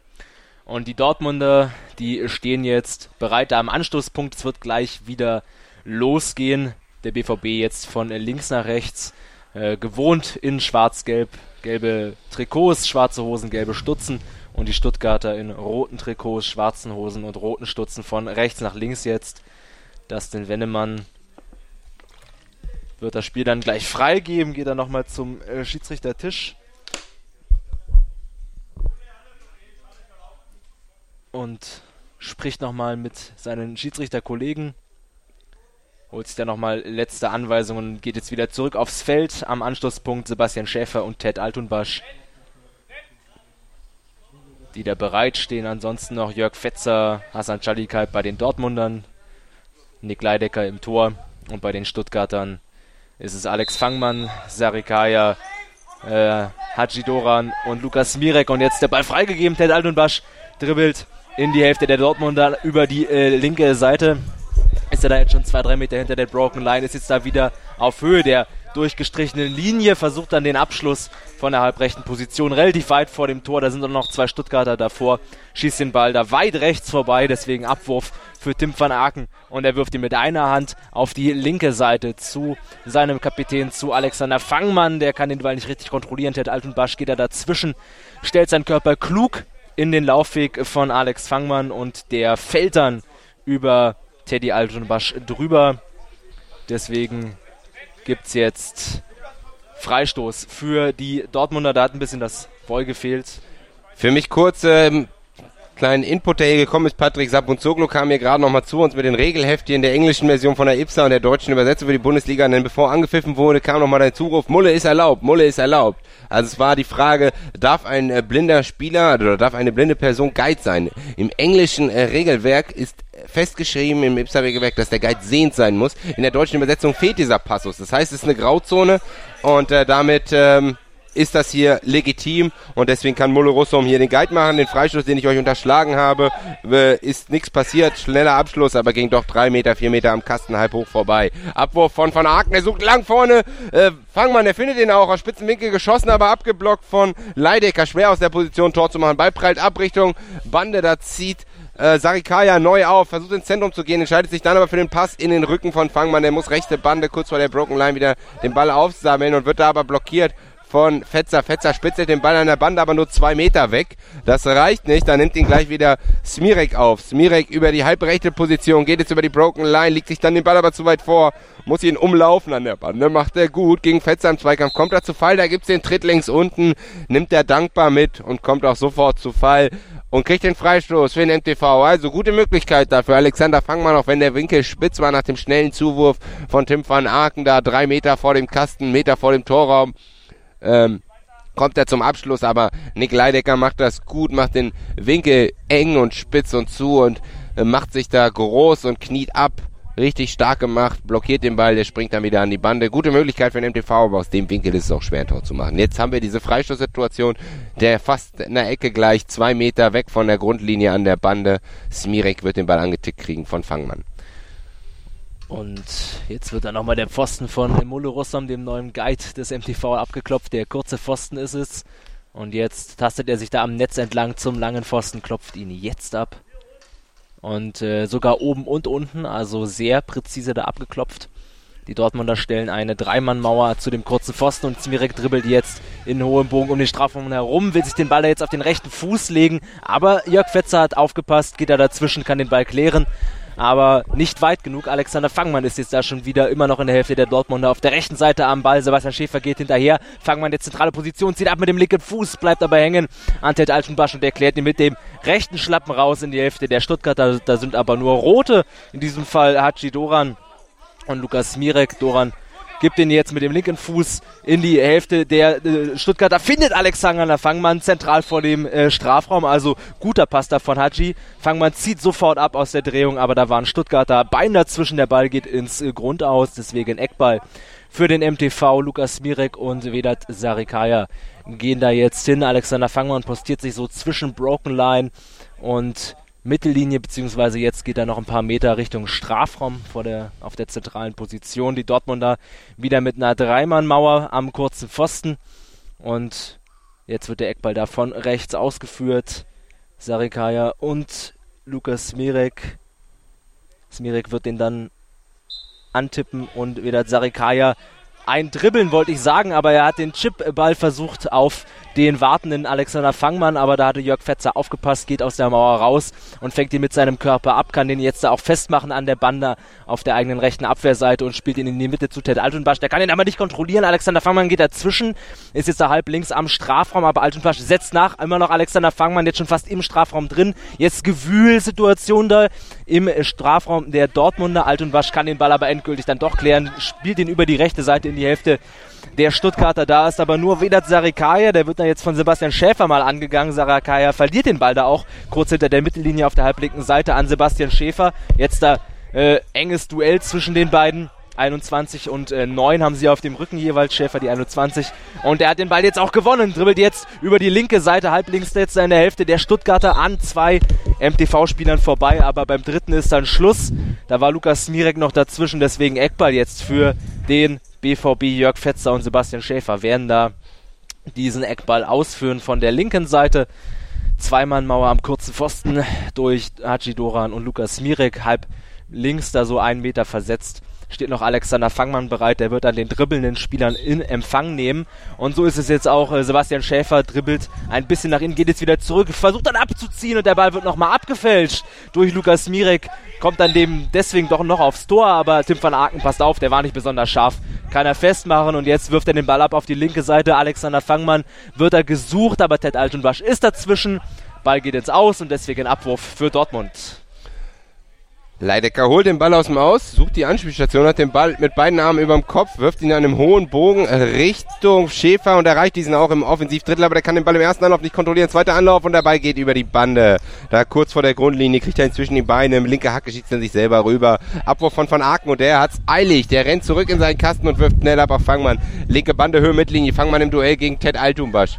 Und die Dortmunder, die stehen jetzt bereit da am Anstoßpunkt. Es wird gleich wieder losgehen. Der BVB jetzt von links nach rechts. Äh, gewohnt in schwarz-gelb, gelbe Trikots, schwarze Hosen, gelbe Stutzen und die Stuttgarter in roten Trikots, schwarzen Hosen und roten Stutzen von rechts nach links jetzt. Dustin Wennemann wird das Spiel dann gleich freigeben, geht dann nochmal zum äh, Schiedsrichtertisch. Und spricht nochmal mit seinen Schiedsrichterkollegen holt sich dann nochmal letzte Anweisungen und geht jetzt wieder zurück aufs Feld. Am Anschlusspunkt Sebastian Schäfer und Ted Altunbasch, die da bereitstehen. Ansonsten noch Jörg Fetzer, Hassan Chalikay bei den Dortmundern, Nick Leidecker im Tor und bei den Stuttgartern ist es Alex Fangmann, Sarikaya, äh, Haji Doran und Lukas Mirek. Und jetzt der Ball freigegeben. Ted Altunbasch dribbelt in die Hälfte der Dortmunder über die äh, linke Seite ist er da jetzt schon zwei, drei Meter hinter der Broken Line, ist jetzt da wieder auf Höhe der durchgestrichenen Linie, versucht dann den Abschluss von der halbrechten Position relativ weit vor dem Tor. Da sind noch zwei Stuttgarter davor, schießt den Ball da weit rechts vorbei, deswegen Abwurf für Tim van Aken und er wirft ihn mit einer Hand auf die linke Seite zu seinem Kapitän, zu Alexander Fangmann. Der kann den Ball nicht richtig kontrollieren. Ted Altenbasch geht da dazwischen, stellt seinen Körper klug in den Laufweg von Alex Fangmann und der fällt dann über Teddy Altonbasch drüber. Deswegen gibt es jetzt Freistoß für die Dortmunder. Da hat ein bisschen das Boy gefehlt. Für mich kurz ähm, kleinen Input, der hier gekommen ist. Patrick Sabunzoglu kam hier gerade nochmal zu uns mit den Regelheftchen der englischen Version von der IPSA und der deutschen Übersetzung für die Bundesliga. Denn bevor angepfiffen wurde, kam nochmal der Zuruf, Mulle ist erlaubt, Mulle ist erlaubt. Also es war die Frage, darf ein äh, blinder Spieler oder darf eine blinde Person Guide sein? Im englischen äh, Regelwerk ist festgeschrieben im IPSA-Regelwerk, dass der Guide sehend sein muss. In der deutschen Übersetzung fehlt dieser Passus. Das heißt, es ist eine Grauzone und äh, damit ähm, ist das hier legitim und deswegen kann Mulle Russum hier den Guide machen. Den Freistoß, den ich euch unterschlagen habe, äh, ist nichts passiert. Schneller Abschluss, aber ging doch drei Meter, vier Meter am Kasten halb hoch vorbei. Abwurf von Van Aken, er sucht lang vorne. Äh, Fangmann, er findet ihn auch aus Spitzenwinkel geschossen, aber abgeblockt von Leidecker. Schwer aus der Position, Tor zu machen. Ball prallt ab Richtung Bande, da zieht äh, Sarikaya neu auf, versucht ins Zentrum zu gehen, entscheidet sich dann aber für den Pass in den Rücken von Fangmann. Der muss rechte Bande kurz vor der Broken Line wieder den Ball aufsammeln und wird da aber blockiert von Fetzer. Fetzer spitzelt den Ball an der Bande, aber nur zwei Meter weg. Das reicht nicht. Da nimmt ihn gleich wieder Smirek auf. Smirek über die halbrechte Position, geht jetzt über die Broken Line, liegt sich dann den Ball aber zu weit vor, muss ihn umlaufen an der Bande. Macht er gut gegen Fetzer im Zweikampf. Kommt er zu Fall, da gibt's den Tritt links unten, nimmt er dankbar mit und kommt auch sofort zu Fall und kriegt den Freistoß für den MTV. Also gute Möglichkeit dafür. Alexander Fangmann, auch wenn der Winkel spitz war nach dem schnellen Zuwurf von Tim van Aken, da drei Meter vor dem Kasten, Meter vor dem Torraum ähm, kommt er zum Abschluss, aber Nick Leidecker macht das gut, macht den Winkel eng und spitz und zu und äh, macht sich da groß und kniet ab. Richtig stark gemacht, blockiert den Ball, der springt dann wieder an die Bande. Gute Möglichkeit für den MTV, aber aus dem Winkel ist es auch schwer, ein Tor zu machen. Jetzt haben wir diese Freistoßsituation, der fast in der Ecke gleich, zwei Meter weg von der Grundlinie an der Bande. Smirek wird den Ball angetickt kriegen von Fangmann. Und jetzt wird dann nochmal der Pfosten von Mulle Rossam, dem neuen Guide des MTV, abgeklopft. Der kurze Pfosten ist es. Und jetzt tastet er sich da am Netz entlang zum langen Pfosten, klopft ihn jetzt ab. Und äh, sogar oben und unten, also sehr präzise da abgeklopft. Die Dortmunder stellen eine Dreimannmauer zu dem kurzen Pfosten und Zmirek dribbelt jetzt in hohem Bogen um den Strafraum herum, will sich den Ball da jetzt auf den rechten Fuß legen, aber Jörg Fetzer hat aufgepasst, geht da dazwischen, kann den Ball klären aber nicht weit genug. Alexander Fangmann ist jetzt da schon wieder immer noch in der Hälfte der Dortmunder auf der rechten Seite am Ball. Sebastian Schäfer geht hinterher. Fangmann der zentrale Position, zieht ab mit dem linken Fuß, bleibt aber hängen. Antet Altenbasch und erklärt ihn mit dem rechten Schlappen raus in die Hälfte der Stuttgarter. Da sind aber nur Rote. In diesem Fall Hachi Doran und Lukas Mirek. Doran gibt ihn jetzt mit dem linken Fuß in die Hälfte der äh, Stuttgarter, findet Alexander Fangmann zentral vor dem äh, Strafraum, also guter Pass da von Haji. Fangmann zieht sofort ab aus der Drehung, aber da war ein Stuttgarter Bein dazwischen, der Ball geht ins äh, Grund aus, deswegen Eckball für den MTV, Lukas Mirek und Vedat Sarikaya gehen da jetzt hin. Alexander Fangmann postiert sich so zwischen Broken Line und Mittellinie, beziehungsweise jetzt geht er noch ein paar Meter Richtung Strafraum vor der, auf der zentralen Position. Die Dortmunder wieder mit einer Dreimannmauer am kurzen Pfosten. Und jetzt wird der Eckball da von rechts ausgeführt. Sarikaya und Lukas Smirek. Smirek wird den dann antippen und wieder Sarikaya ein Dribbeln wollte ich sagen, aber er hat den Chipball versucht auf den wartenden Alexander Fangmann, aber da hatte Jörg Fetzer aufgepasst, geht aus der Mauer raus und fängt ihn mit seinem Körper ab, kann den jetzt da auch festmachen an der Bande auf der eigenen rechten Abwehrseite und spielt ihn in die Mitte zu Ted Altenbasch. Der kann ihn aber nicht kontrollieren. Alexander Fangmann geht dazwischen, ist jetzt da halb links am Strafraum, aber Altenbasch setzt nach. Immer noch Alexander Fangmann jetzt schon fast im Strafraum drin. Jetzt Gewühlsituation da im Strafraum der Dortmunder. Altenbasch kann den Ball aber endgültig dann doch klären, spielt ihn über die rechte Seite in die Hälfte der Stuttgarter. Da ist aber nur Vedat Sarikaya, der wird dann jetzt von Sebastian Schäfer mal angegangen. Sarikaya verliert den Ball da auch kurz hinter der Mittellinie auf der halblinken Seite an Sebastian Schäfer. Jetzt da äh, enges Duell zwischen den beiden. 21 und äh, 9 haben sie auf dem Rücken jeweils, Schäfer die 21. Und er hat den Ball jetzt auch gewonnen, dribbelt jetzt über die linke Seite, halblinks jetzt in der Hälfte der Stuttgarter an zwei MTV-Spielern vorbei, aber beim dritten ist dann Schluss. Da war Lukas Smirek noch dazwischen, deswegen Eckball jetzt für den BVB Jörg Fetzer und Sebastian Schäfer werden da diesen Eckball ausführen von der linken Seite. Zweimannmauer am kurzen Pfosten durch Haji Doran und Lukas Smirek, halb links da so einen Meter versetzt steht noch Alexander Fangmann bereit, der wird dann den dribbelnden Spielern in Empfang nehmen. Und so ist es jetzt auch, äh, Sebastian Schäfer dribbelt ein bisschen nach innen, geht jetzt wieder zurück, versucht dann abzuziehen und der Ball wird nochmal abgefälscht durch Lukas Mirek, kommt dann dem deswegen doch noch aufs Tor, aber Tim van Aken passt auf, der war nicht besonders scharf, kann er festmachen und jetzt wirft er den Ball ab auf die linke Seite, Alexander Fangmann wird er gesucht, aber Ted Altenwasch ist dazwischen, Ball geht jetzt aus und deswegen Abwurf für Dortmund. Leidecker holt den Ball aus dem Aus, sucht die Anspielstation, hat den Ball mit beiden Armen über dem Kopf, wirft ihn an einem hohen Bogen Richtung Schäfer und erreicht diesen auch im Offensivdrittel, aber der kann den Ball im ersten Anlauf nicht kontrollieren. Zweiter Anlauf und Ball geht über die Bande. Da kurz vor der Grundlinie kriegt er inzwischen die Beine, im linke Hacke schießt er sich selber rüber. Abwurf von Van Aken und der hat's eilig. Der rennt zurück in seinen Kasten und wirft schnell ab auf Fangmann. Linke Bande, Höhe, Mittellinie. Fangmann im Duell gegen Ted Altumbasch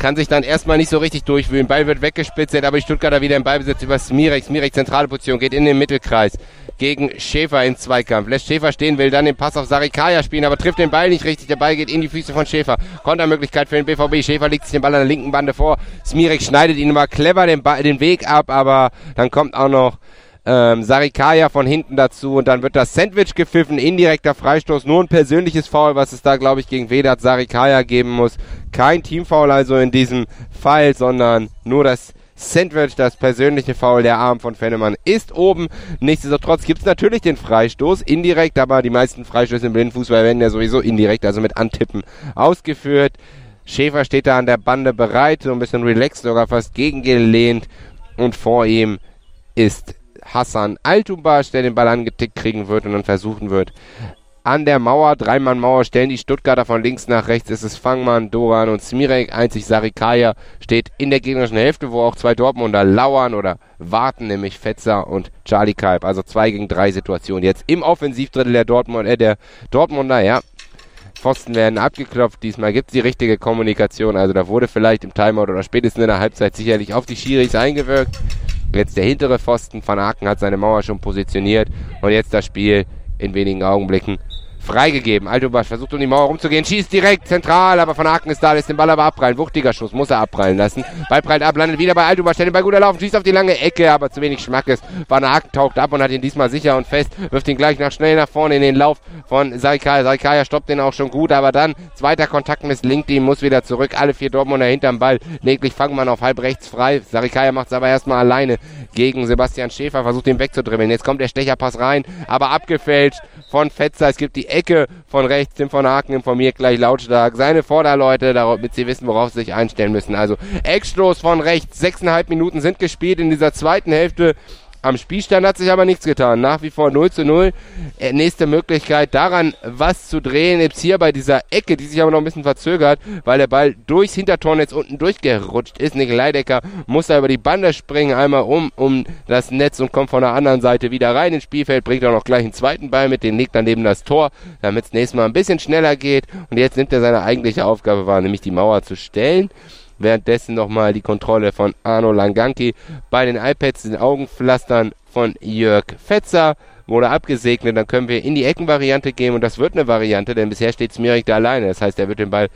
kann sich dann erstmal nicht so richtig durchwühlen. Ball wird weggespitzt, aber die Stuttgarter wieder im Ballbesitz über Smirek. Smirek zentrale Position, geht in den Mittelkreis gegen Schäfer in Zweikampf. Lässt Schäfer stehen, will dann den Pass auf Sarikaya spielen, aber trifft den Ball nicht richtig. Der Ball geht in die Füße von Schäfer. Kontermöglichkeit für den BVB. Schäfer legt sich den Ball an der linken Bande vor. Smirek schneidet ihn immer clever den, ba den Weg ab, aber dann kommt auch noch ähm, Sarikaya von hinten dazu und dann wird das Sandwich gepfiffen, indirekter Freistoß, nur ein persönliches Foul, was es da glaube ich gegen Vedat Sarikaya geben muss. Kein Teamfoul also in diesem Fall, sondern nur das Sandwich, das persönliche Foul der Arm von Fennemann ist oben. Nichtsdestotrotz gibt es natürlich den Freistoß, indirekt, aber die meisten Freistöße im Blindenfußball werden ja sowieso indirekt, also mit Antippen ausgeführt. Schäfer steht da an der Bande bereit, so ein bisschen relaxed, sogar fast gegengelehnt und vor ihm ist Hassan Altubasch, der den Ball angetickt kriegen wird und dann versuchen wird, an der Mauer, Dreimann-Mauer, stellen die Stuttgarter von links nach rechts. Es ist Fangmann, Doran und Smirek. Einzig Sarikaya steht in der gegnerischen Hälfte, wo auch zwei Dortmunder lauern oder warten, nämlich Fetzer und Charlie Kalb. Also zwei gegen drei Situationen. Jetzt im Offensivdrittel der, Dortmund, äh, der Dortmunder, ja. Pfosten werden abgeklopft. Diesmal gibt es die richtige Kommunikation. Also da wurde vielleicht im Timeout oder spätestens in der Halbzeit sicherlich auf die Schiris eingewirkt. Jetzt der hintere Pfosten. Van Aken hat seine Mauer schon positioniert. Und jetzt das Spiel in wenigen Augenblicken freigegeben. Altobasch versucht um die Mauer rumzugehen, schießt direkt zentral, aber von Aken ist da, lässt den Ball aber abprallen. Wuchtiger Schuss, muss er abprallen lassen. Ball prallt ab, landet wieder bei Altobasch, stellt den Ball gut erlaufen, schießt auf die lange Ecke, aber zu wenig Schmackes. Van Aken taucht ab und hat ihn diesmal sicher und fest, wirft ihn gleich nach schnell nach vorne in den Lauf von Saikaya. Saikaya stoppt den auch schon gut, aber dann zweiter Kontakt misslingt ihm, muss wieder zurück. Alle vier Dortmunder hinterm Ball. Lediglich Fangmann auf halb rechts frei. Sarikaya macht es aber erstmal alleine gegen Sebastian Schäfer, versucht ihn wegzudribbeln. Jetzt kommt der Stecherpass rein, aber abgefälscht von Fetzer. Es gibt die Ecke von rechts. Tim von Haken informiert gleich lautstark seine Vorderleute, damit sie wissen, worauf sie sich einstellen müssen. Also Eckstoß von rechts. Sechseinhalb Minuten sind gespielt in dieser zweiten Hälfte. Am Spielstand hat sich aber nichts getan. Nach wie vor 0 zu 0. Äh, nächste Möglichkeit, daran was zu drehen. Jetzt hier bei dieser Ecke, die sich aber noch ein bisschen verzögert, weil der Ball durchs Hintertornetz unten durchgerutscht ist. Nick Leidecker muss da über die Bande springen, einmal um, um das Netz und kommt von der anderen Seite wieder rein ins Spielfeld, bringt auch noch gleich einen zweiten Ball mit, den legt dann neben das Tor, damit es nächstes Mal ein bisschen schneller geht. Und jetzt nimmt er seine eigentliche Aufgabe wahr, nämlich die Mauer zu stellen. Währenddessen nochmal die Kontrolle von Arno Langanki bei den iPads, den Augenpflastern von Jörg Fetzer wurde abgesegnet. Dann können wir in die Eckenvariante gehen und das wird eine Variante, denn bisher steht Smirik da alleine. Das heißt, er wird den Ball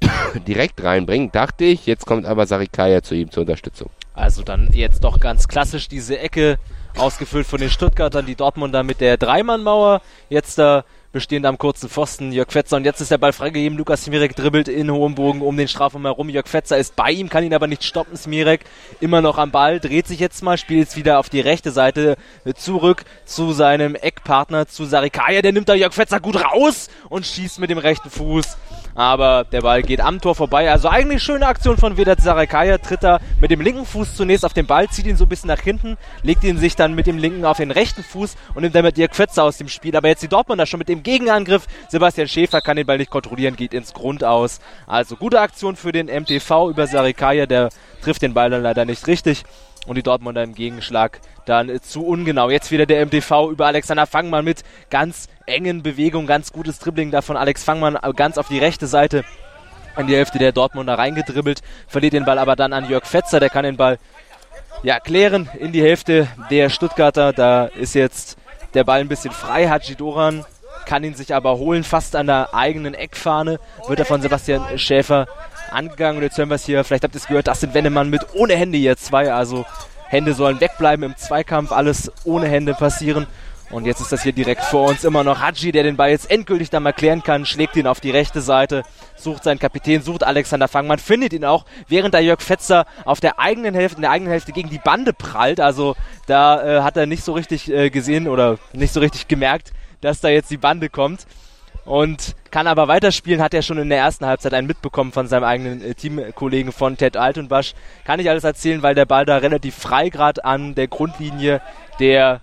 [coughs] direkt reinbringen, dachte ich. Jetzt kommt aber Sarikaya zu ihm zur Unterstützung. Also dann jetzt doch ganz klassisch diese Ecke, ausgefüllt von den Stuttgartern, die Dortmunder mit der Dreimannmauer. Jetzt da bestehend am kurzen Pfosten. Jörg Fetzer und jetzt ist der Ball freigegeben. Lukas Smirek dribbelt in hohem Bogen um den Strafraum herum. Jörg Fetzer ist bei ihm, kann ihn aber nicht stoppen. Smirek immer noch am Ball, dreht sich jetzt mal, spielt jetzt wieder auf die rechte Seite zurück zu seinem Eckpartner, zu Sarikaya. Der nimmt da Jörg Fetzer gut raus und schießt mit dem rechten Fuß aber der Ball geht am Tor vorbei. Also eigentlich schöne Aktion von Vedat Sarakaya. Tritt da mit dem linken Fuß zunächst auf den Ball, zieht ihn so ein bisschen nach hinten, legt ihn sich dann mit dem linken auf den rechten Fuß und nimmt damit Dirk Fetzer aus dem Spiel. Aber jetzt die Dortmunder schon mit dem Gegenangriff. Sebastian Schäfer kann den Ball nicht kontrollieren, geht ins Grund aus. Also gute Aktion für den MTV über Sarakaya. Der trifft den Ball dann leider nicht richtig und die Dortmunder im Gegenschlag dann zu ungenau. Jetzt wieder der MTV über Alexander Fangmann mit ganz engen Bewegungen, ganz gutes Dribbling da von Alex Fangmann ganz auf die rechte Seite in die Hälfte der Dortmunder reingedribbelt, verliert den Ball aber dann an Jörg Fetzer, der kann den Ball ja klären in die Hälfte der Stuttgarter. Da ist jetzt der Ball ein bisschen frei, Haji Doran kann ihn sich aber holen, fast an der eigenen Eckfahne, wird er von Sebastian Schäfer angegangen. Und jetzt hören wir es hier, vielleicht habt ihr es gehört, das sind Wendemann mit ohne Hände hier zwei. Also Hände sollen wegbleiben im Zweikampf, alles ohne Hände passieren. Und jetzt ist das hier direkt vor uns immer noch Haji, der den Ball jetzt endgültig dann mal klären kann, schlägt ihn auf die rechte Seite, sucht seinen Kapitän, sucht Alexander Fangmann, findet ihn auch, während der Jörg Fetzer auf der eigenen Hälfte, in der eigenen Hälfte gegen die Bande prallt. Also da äh, hat er nicht so richtig äh, gesehen oder nicht so richtig gemerkt, dass da jetzt die Bande kommt und kann aber weiterspielen, hat er schon in der ersten Halbzeit einen mitbekommen von seinem eigenen äh, Teamkollegen von Ted Altenbasch. Kann ich alles erzählen, weil der Ball da relativ frei gerade an der Grundlinie der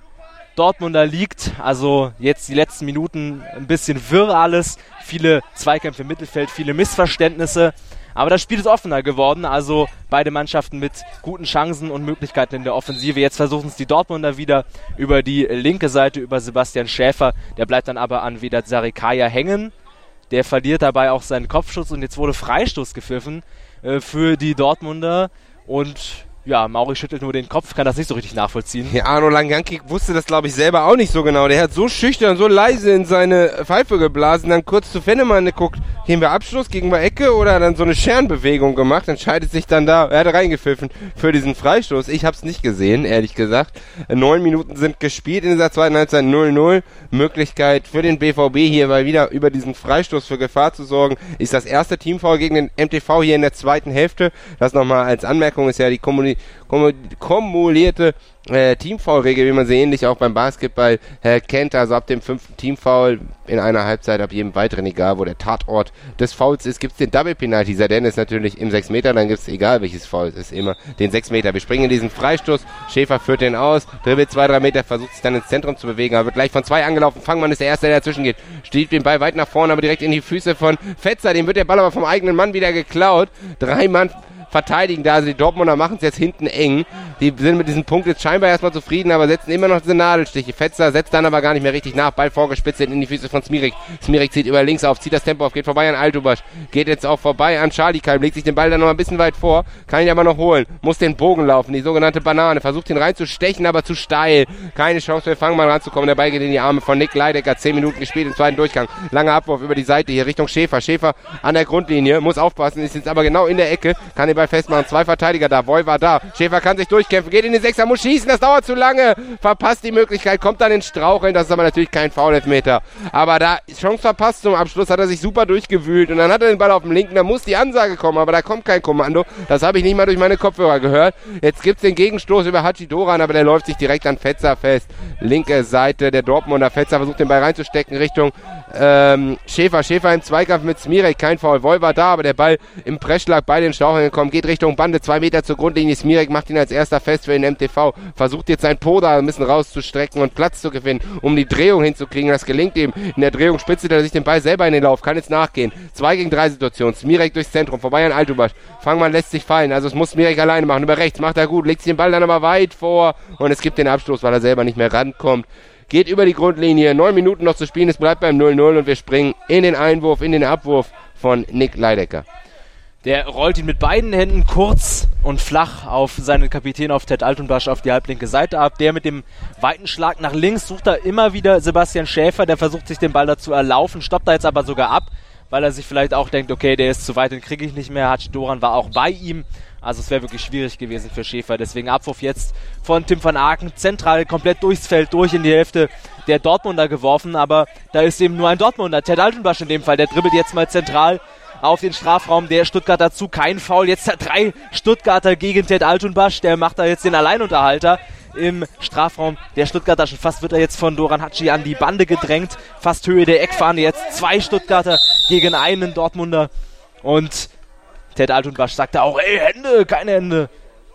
Dortmunder liegt. Also jetzt die letzten Minuten ein bisschen wirr alles. Viele Zweikämpfe im Mittelfeld, viele Missverständnisse. Aber das Spiel ist offener geworden, also beide Mannschaften mit guten Chancen und Möglichkeiten in der Offensive. Jetzt versuchen es die Dortmunder wieder über die linke Seite, über Sebastian Schäfer. Der bleibt dann aber an Vedat Sarikaya hängen. Der verliert dabei auch seinen Kopfschuss und jetzt wurde Freistoß gepfiffen äh, für die Dortmunder. Und ja, Mauri schüttelt nur den Kopf, kann das nicht so richtig nachvollziehen. Ja, Arno Langanki wusste das, glaube ich, selber auch nicht so genau. Der hat so schüchtern, so leise in seine Pfeife geblasen, dann kurz zu Fennemann geguckt, gehen wir Abschluss, gegen wir Ecke oder dann so eine Scherenbewegung gemacht, entscheidet sich dann da, er hat reingepfiffen für diesen Freistoß. Ich habe es nicht gesehen, ehrlich gesagt. Neun Minuten sind gespielt in dieser zweiten Halbzeit 0-0. Möglichkeit für den BVB hier mal wieder über diesen Freistoß für Gefahr zu sorgen. Ist das erste Teamfoul gegen den MTV hier in der zweiten Hälfte. Das nochmal als Anmerkung ist ja die Kommunikation kumulierte äh, Teamfoul-Regel, wie man sie ähnlich auch beim Basketball äh, kennt. Also ab dem fünften Teamfoul in einer Halbzeit, ab jedem weiteren, egal wo der Tatort des Fouls ist, gibt's den Double Penalty. Seitdem ist natürlich im 6 Meter, dann gibt's egal welches Foul, es ist immer den 6 Meter. Wir springen in diesen Freistoß, Schäfer führt den aus, dribbelt zwei, drei Meter, versucht sich dann ins Zentrum zu bewegen, aber wird gleich von zwei angelaufen. Fangmann ist der Erste, der dazwischen geht. Stiehlt den Ball weit nach vorne, aber direkt in die Füße von Fetzer. Dem wird der Ball aber vom eigenen Mann wieder geklaut. Drei Mann verteidigen da. Also die Dortmunder machen es jetzt hinten eng. Die sind mit diesem Punkt jetzt scheinbar erstmal zufrieden, aber setzen immer noch diese Nadelstiche. Fetzer setzt dann aber gar nicht mehr richtig nach. Ball vorgespitzt in die Füße von Smirik. Smirik zieht über links auf, zieht das Tempo auf, geht vorbei an Altubasch. Geht jetzt auch vorbei an Charlie Kalm, legt sich den Ball dann noch ein bisschen weit vor, kann ihn aber noch holen. Muss den Bogen laufen, die sogenannte Banane. Versucht ihn reinzustechen, aber zu steil. Keine Chance für Fangmann ranzukommen. Der Ball geht in die Arme von Nick Leidecker. Zehn Minuten gespielt im zweiten Durchgang. Langer Abwurf über die Seite hier Richtung Schäfer. Schäfer an der Grundlinie, muss aufpassen, ist jetzt aber genau in der Ecke, kann den Ball festmachen. Zwei Verteidiger da. Boy war da. Schäfer kann sich durchkämpfen. Geht in den Sechser, muss schießen. Das dauert zu lange. Verpasst die Möglichkeit. Kommt dann ins Straucheln. Das ist aber natürlich kein Foul-Elfmeter. Aber da Chance verpasst zum Abschluss. Hat er sich super durchgewühlt. Und dann hat er den Ball auf dem linken. Da muss die Ansage kommen. Aber da kommt kein Kommando. Das habe ich nicht mal durch meine Kopfhörer gehört. Jetzt gibt es den Gegenstoß über Hachi Doran. Aber der läuft sich direkt an Fetzer fest. Linke Seite der Dortmunder. Fetzer versucht den Ball reinzustecken Richtung ähm, Schäfer. Schäfer im Zweikampf mit Smirek. Kein Foul. Woll war da. Aber der Ball im Pressschlag bei den Straucheln gekommen Strafraum, geht Richtung Bande, zwei Meter zur Grundlinie. Smirek macht ihn als erster fest für den MTV, versucht jetzt sein Po da ein bisschen rauszustrecken und Platz zu gewinnen, um die Drehung hinzukriegen. Das gelingt ihm. In der Drehung spitzelt er sich den Ball selber in den Lauf, kann jetzt nachgehen. Zwei gegen drei Situation. Smirek durchs Zentrum, vorbei an Altubasch. Fangmann lässt sich fallen, also es muss Smirek alleine machen. Über rechts macht er gut, legt sich den Ball dann aber weit vor und es gibt den Abstoß, weil er selber nicht mehr rankommt geht über die Grundlinie. Neun Minuten noch zu spielen, es bleibt beim 0-0 und wir springen in den Einwurf, in den Abwurf von Nick Leidecker. Der rollt ihn mit beiden Händen kurz und flach auf seinen Kapitän, auf Ted Altenbasch, auf die halblinke Seite ab. Der mit dem weiten Schlag nach links sucht da immer wieder Sebastian Schäfer. Der versucht sich den Ball dazu erlaufen, stoppt da jetzt aber sogar ab, weil er sich vielleicht auch denkt, okay, der ist zu weit, den kriege ich nicht mehr. Hachi Doran war auch bei ihm. Also es wäre wirklich schwierig gewesen für Schäfer. Deswegen Abwurf jetzt von Tim van Aken. Zentral komplett durchs Feld, durch in die Hälfte der Dortmunder geworfen. Aber da ist eben nur ein Dortmunder. Ted Altenbasch in dem Fall. Der dribbelt jetzt mal zentral auf den Strafraum der Stuttgarter zu. Kein Foul. Jetzt hat drei Stuttgarter gegen Ted Altunbasch. Der macht da jetzt den Alleinunterhalter im Strafraum der Stuttgarter. Schon fast wird er jetzt von Doran Hatschi an die Bande gedrängt. Fast Höhe der Eckfahne. Jetzt zwei Stuttgarter gegen einen Dortmunder. Und Ted Altunbasch sagte auch, ey, Hände, keine Hände.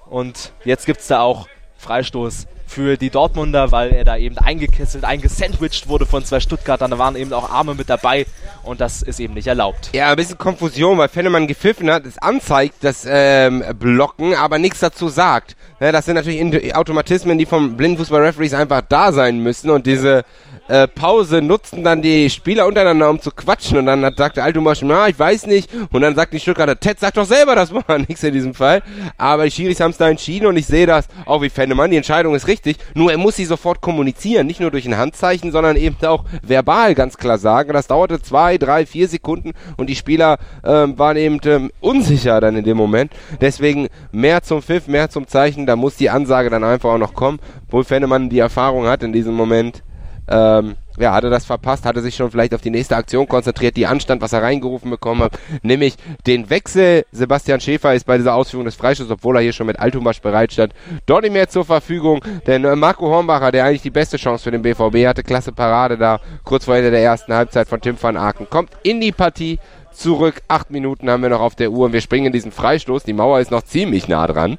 Und jetzt gibt es da auch Freistoß für die Dortmunder, weil er da eben eingekesselt, eingesandwiched wurde von zwei Stuttgartern. Da waren eben auch Arme mit dabei und das ist eben nicht erlaubt. Ja, ein bisschen Konfusion, weil Fennemann gepfiffen hat, es anzeigt, das ähm, Blocken, aber nichts dazu sagt. Ja, das sind natürlich Automatismen, die vom Blindenfußball-Referees einfach da sein müssen und diese äh, Pause nutzten dann die Spieler untereinander, um zu quatschen. Und dann hat, sagte Altumasch, na, ich weiß nicht. Und dann sagt die Stuttgarter, Ted, sag doch selber, das war [laughs] nichts in diesem Fall. Aber die Schiris haben es da entschieden und ich sehe das auch wie Fennemann. Die Entscheidung ist richtig. Nur er muss sie sofort kommunizieren. Nicht nur durch ein Handzeichen, sondern eben auch verbal ganz klar sagen. Das dauerte zwei, drei, vier Sekunden und die Spieler ähm, waren eben ähm, unsicher dann in dem Moment. Deswegen mehr zum Pfiff, mehr zum Zeichen. Da muss die Ansage dann einfach auch noch kommen. Wohl Fennemann die Erfahrung hat in diesem Moment ähm, ja, hatte das verpasst, hatte sich schon vielleicht auf die nächste Aktion konzentriert, die anstand, was er reingerufen bekommen hat, nämlich den Wechsel. Sebastian Schäfer ist bei dieser Ausführung des Freischusses, obwohl er hier schon mit Altumasch bereit stand, dort nicht mehr zur Verfügung, denn äh, Marco Hornbacher, der eigentlich die beste Chance für den BVB hatte, klasse Parade da, kurz vor Ende der ersten Halbzeit von Tim van Aken, kommt in die Partie zurück, acht Minuten haben wir noch auf der Uhr und wir springen in diesen Freistoß, die Mauer ist noch ziemlich nah dran.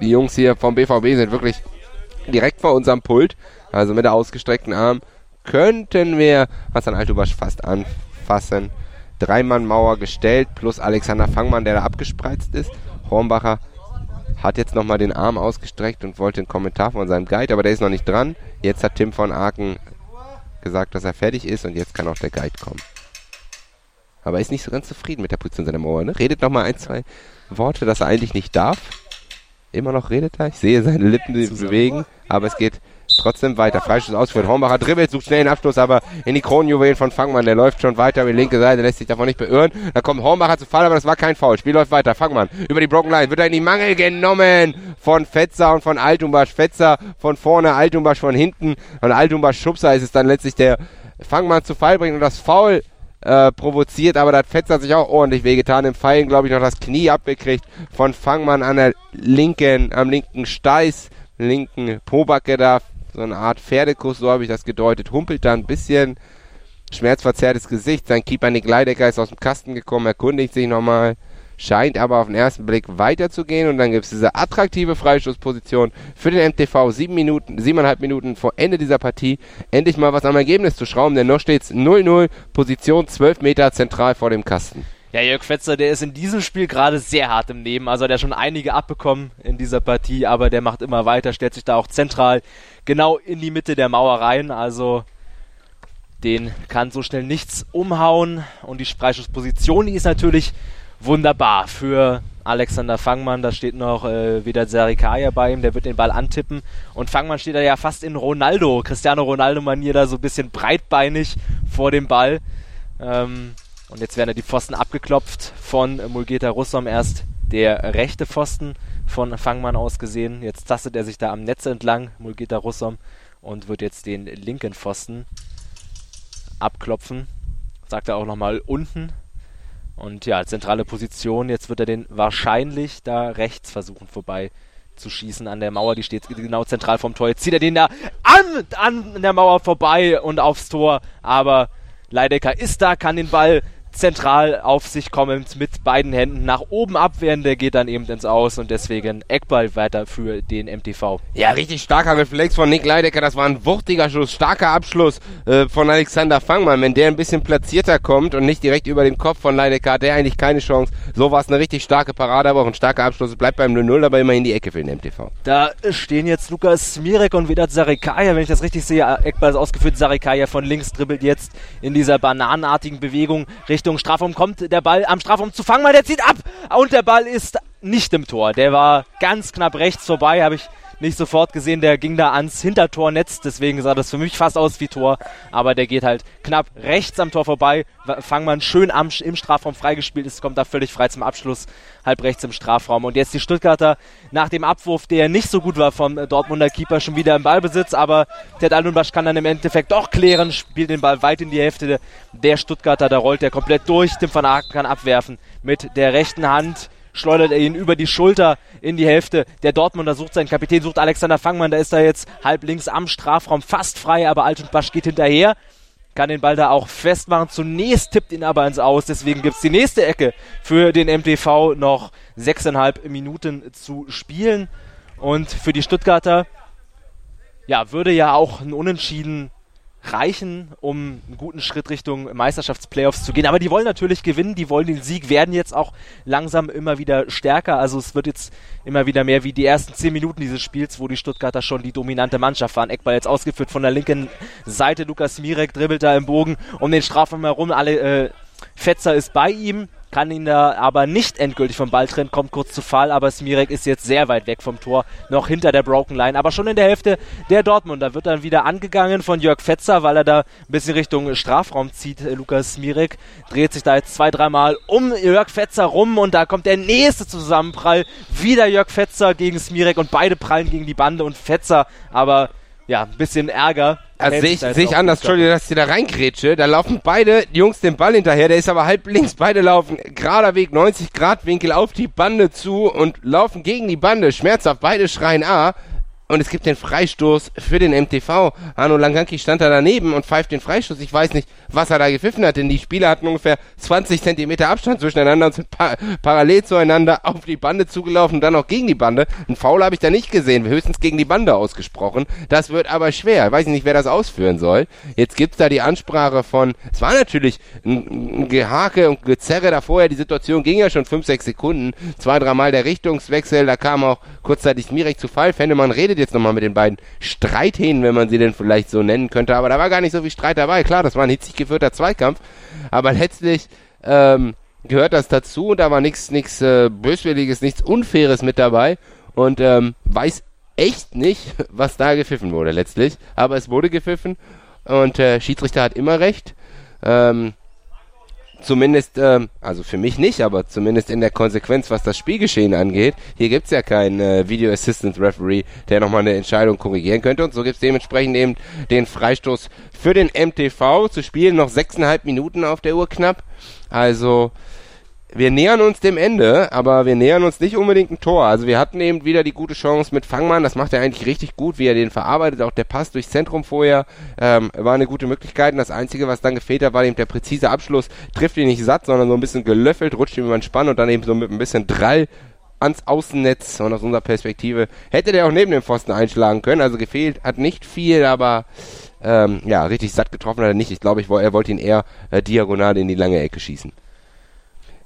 Die Jungs hier vom BVB sind wirklich direkt vor unserem Pult also mit der ausgestreckten Arm könnten wir Hassan Altubasch fast anfassen. Dreimann-Mauer gestellt, plus Alexander Fangmann, der da abgespreizt ist. Hornbacher hat jetzt nochmal den Arm ausgestreckt und wollte einen Kommentar von seinem Guide, aber der ist noch nicht dran. Jetzt hat Tim von Aken gesagt, dass er fertig ist und jetzt kann auch der Guide kommen. Aber er ist nicht so ganz zufrieden mit der Position seiner Mauer. Ne? Redet nochmal ein, zwei Worte, dass er eigentlich nicht darf. Immer noch redet er. Ich sehe seine Lippen bewegen, aber es geht Trotzdem weiter. Freischuss ausführt. Hornbacher dribbelt, sucht schnell den Abschluss, aber in die Kronjuwelen von Fangmann. Der läuft schon weiter über die linke Seite, lässt sich davon nicht beirren. Da kommt Hornbacher zu Fall, aber das war kein Foul. Spiel läuft weiter. Fangmann über die Broken Line. Wird er in die Mangel genommen von Fetzer und von Altumbasch. Fetzer von vorne, Altumbasch von hinten. Und Altumbasch Schubser ist es dann letztlich der Fangmann zu Fall bringt und das Foul äh, provoziert, aber da hat Fetzer sich auch ordentlich wehgetan. Im Fallen, glaube ich, noch das Knie abgekriegt von Fangmann an der linken, am linken Steiß, linken Pobacke da so eine Art Pferdekuss, so habe ich das gedeutet, humpelt da ein bisschen, schmerzverzerrtes Gesicht, sein Keeper Nick Leidecker ist aus dem Kasten gekommen, erkundigt sich nochmal, scheint aber auf den ersten Blick weiterzugehen und dann gibt es diese attraktive Freistoßposition für den MTV, sieben Minuten, siebeneinhalb Minuten vor Ende dieser Partie, endlich mal was am Ergebnis zu schrauben, denn noch steht es 0-0, Position 12 Meter zentral vor dem Kasten. Ja, Jörg Fetzer, der ist in diesem Spiel gerade sehr hart im Nehmen. Also der hat schon einige abbekommen in dieser Partie, aber der macht immer weiter, stellt sich da auch zentral genau in die Mitte der Mauer rein. Also den kann so schnell nichts umhauen. Und die Freischussposition, die ist natürlich wunderbar für Alexander Fangmann. Da steht noch äh, wieder Serikaya bei ihm, der wird den Ball antippen. Und Fangmann steht da ja fast in Ronaldo, Cristiano Ronaldo-Manier, da so ein bisschen breitbeinig vor dem Ball. Ähm, und jetzt werden die Pfosten abgeklopft von Mulgeta Russom. Erst der rechte Pfosten von Fangmann aus gesehen. Jetzt tastet er sich da am Netz entlang, Mulgeta Russom, und wird jetzt den linken Pfosten abklopfen. Sagt er auch nochmal unten. Und ja, zentrale Position. Jetzt wird er den wahrscheinlich da rechts versuchen vorbei zu schießen an der Mauer. Die steht genau zentral vom Tor. Jetzt zieht er den da an, an der Mauer vorbei und aufs Tor. Aber Leidecker ist da, kann den Ball zentral auf sich kommend mit beiden Händen nach oben abwehren, der geht dann eben ins Aus und deswegen Eckball weiter für den MTV. Ja, richtig starker Reflex von Nick Leidecker, das war ein wuchtiger Schuss, starker Abschluss äh, von Alexander Fangmann. Wenn der ein bisschen platzierter kommt und nicht direkt über dem Kopf von Leidecker, hat der eigentlich keine Chance. So war es eine richtig starke Parade, aber auch ein starker Abschluss. Es bleibt beim 0-0, aber immerhin die Ecke für den MTV. Da stehen jetzt Lukas Smirek und Vedat Sarikaya, wenn ich das richtig sehe, Eckball ist ausgeführt, Sarikaya von links dribbelt jetzt in dieser bananenartigen Bewegung Richtung Strafraum, kommt der Ball am Strafraum zu fangen, weil der zieht ab und der Ball ist nicht im Tor. Der war ganz knapp rechts vorbei, habe ich nicht sofort gesehen, der ging da ans Hintertornetz, deswegen sah das für mich fast aus wie Tor, aber der geht halt knapp rechts am Tor vorbei. Fangmann schön am, im Strafraum freigespielt ist, kommt da völlig frei zum Abschluss, halb rechts im Strafraum. Und jetzt die Stuttgarter nach dem Abwurf, der nicht so gut war vom Dortmunder Keeper, schon wieder im Ballbesitz, aber Ted Alunbasch kann dann im Endeffekt doch klären, spielt den Ball weit in die Hälfte der Stuttgarter, da rollt er komplett durch, Tim van Aken kann abwerfen mit der rechten Hand schleudert er ihn über die Schulter in die Hälfte. Der Dortmunder sucht seinen Kapitän, sucht Alexander Fangmann, da ist er jetzt halb links am Strafraum, fast frei, aber Altenbasch geht hinterher. Kann den Ball da auch festmachen. Zunächst tippt ihn aber ins Aus. Deswegen gibt es die nächste Ecke für den MTV noch sechseinhalb Minuten zu spielen. Und für die Stuttgarter, ja, würde ja auch ein Unentschieden reichen, um einen guten Schritt Richtung Meisterschaftsplayoffs zu gehen. Aber die wollen natürlich gewinnen, die wollen den Sieg, werden jetzt auch langsam immer wieder stärker. Also es wird jetzt immer wieder mehr wie die ersten zehn Minuten dieses Spiels, wo die Stuttgarter schon die dominante Mannschaft waren. Eckball jetzt ausgeführt von der linken Seite. Lukas Mirek dribbelt da im Bogen um den Strafraum herum. Alle äh, Fetzer ist bei ihm kann ihn da aber nicht endgültig vom Ball trennen, kommt kurz zu Fall, aber Smirek ist jetzt sehr weit weg vom Tor, noch hinter der Broken Line, aber schon in der Hälfte der Dortmunder wird dann wieder angegangen von Jörg Fetzer, weil er da ein bisschen Richtung Strafraum zieht. Äh, Lukas Smirek dreht sich da jetzt zwei, dreimal um Jörg Fetzer rum und da kommt der nächste Zusammenprall. Wieder Jörg Fetzer gegen Smirek und beide prallen gegen die Bande und Fetzer, aber ja, ein bisschen Ärger. Also sehe ich, seh ich anders, Entschuldigung, dass ich da reingrätsche. Da laufen beide Jungs den Ball hinterher, der ist aber halb links. Beide laufen gerader Weg, 90 Grad Winkel auf die Bande zu und laufen gegen die Bande. Schmerzhaft, beide schreien A und es gibt den Freistoß für den MTV. Hanno Langanki stand da daneben und pfeift den Freistoß. Ich weiß nicht, was er da gepfiffen hat, denn die Spieler hatten ungefähr 20 Zentimeter Abstand zwischeneinander und sind pa parallel zueinander [laughs] auf die Bande zugelaufen und dann auch gegen die Bande. Ein Foul habe ich da nicht gesehen, höchstens gegen die Bande ausgesprochen. Das wird aber schwer. Ich weiß nicht, wer das ausführen soll. Jetzt gibt's da die Ansprache von, es war natürlich ein, ein Gehake und Gezerre da vorher. Die Situation ging ja schon 5, 6 Sekunden. Zwei, dreimal der Richtungswechsel, da kam auch kurzzeitig Mirek zu Fall. Fennemann redet jetzt nochmal mit den beiden Streithähnen, wenn man sie denn vielleicht so nennen könnte. Aber da war gar nicht so viel Streit dabei. Klar, das war ein hitzig geführter Zweikampf. Aber letztlich ähm, gehört das dazu und da war nichts äh, Böswilliges, nichts Unfaires mit dabei. Und ähm, weiß echt nicht, [laughs] was da gepfiffen wurde letztlich. Aber es wurde gepfiffen und äh, Schiedsrichter hat immer recht. Ähm, zumindest, ähm, also für mich nicht, aber zumindest in der Konsequenz, was das Spielgeschehen angeht. Hier gibt's ja keinen äh, Video Assistant Referee, der nochmal eine Entscheidung korrigieren könnte. Und so gibt's dementsprechend eben den Freistoß für den MTV zu spielen. Noch sechseinhalb Minuten auf der Uhr knapp. Also wir nähern uns dem Ende, aber wir nähern uns nicht unbedingt ein Tor. Also wir hatten eben wieder die gute Chance mit Fangmann, das macht er eigentlich richtig gut, wie er den verarbeitet, auch der Pass durchs Zentrum vorher ähm, war eine gute Möglichkeit. Und das Einzige, was dann gefehlt hat, war eben der präzise Abschluss. Trifft ihn nicht satt, sondern so ein bisschen gelöffelt, rutscht ihm über den Spann und dann eben so mit ein bisschen Drall ans Außennetz und aus unserer Perspektive hätte der auch neben dem Pfosten einschlagen können. Also gefehlt hat nicht viel, aber ähm, ja, richtig satt getroffen hat er nicht. Ich glaube, ich, er wollte ihn eher äh, diagonal in die lange Ecke schießen.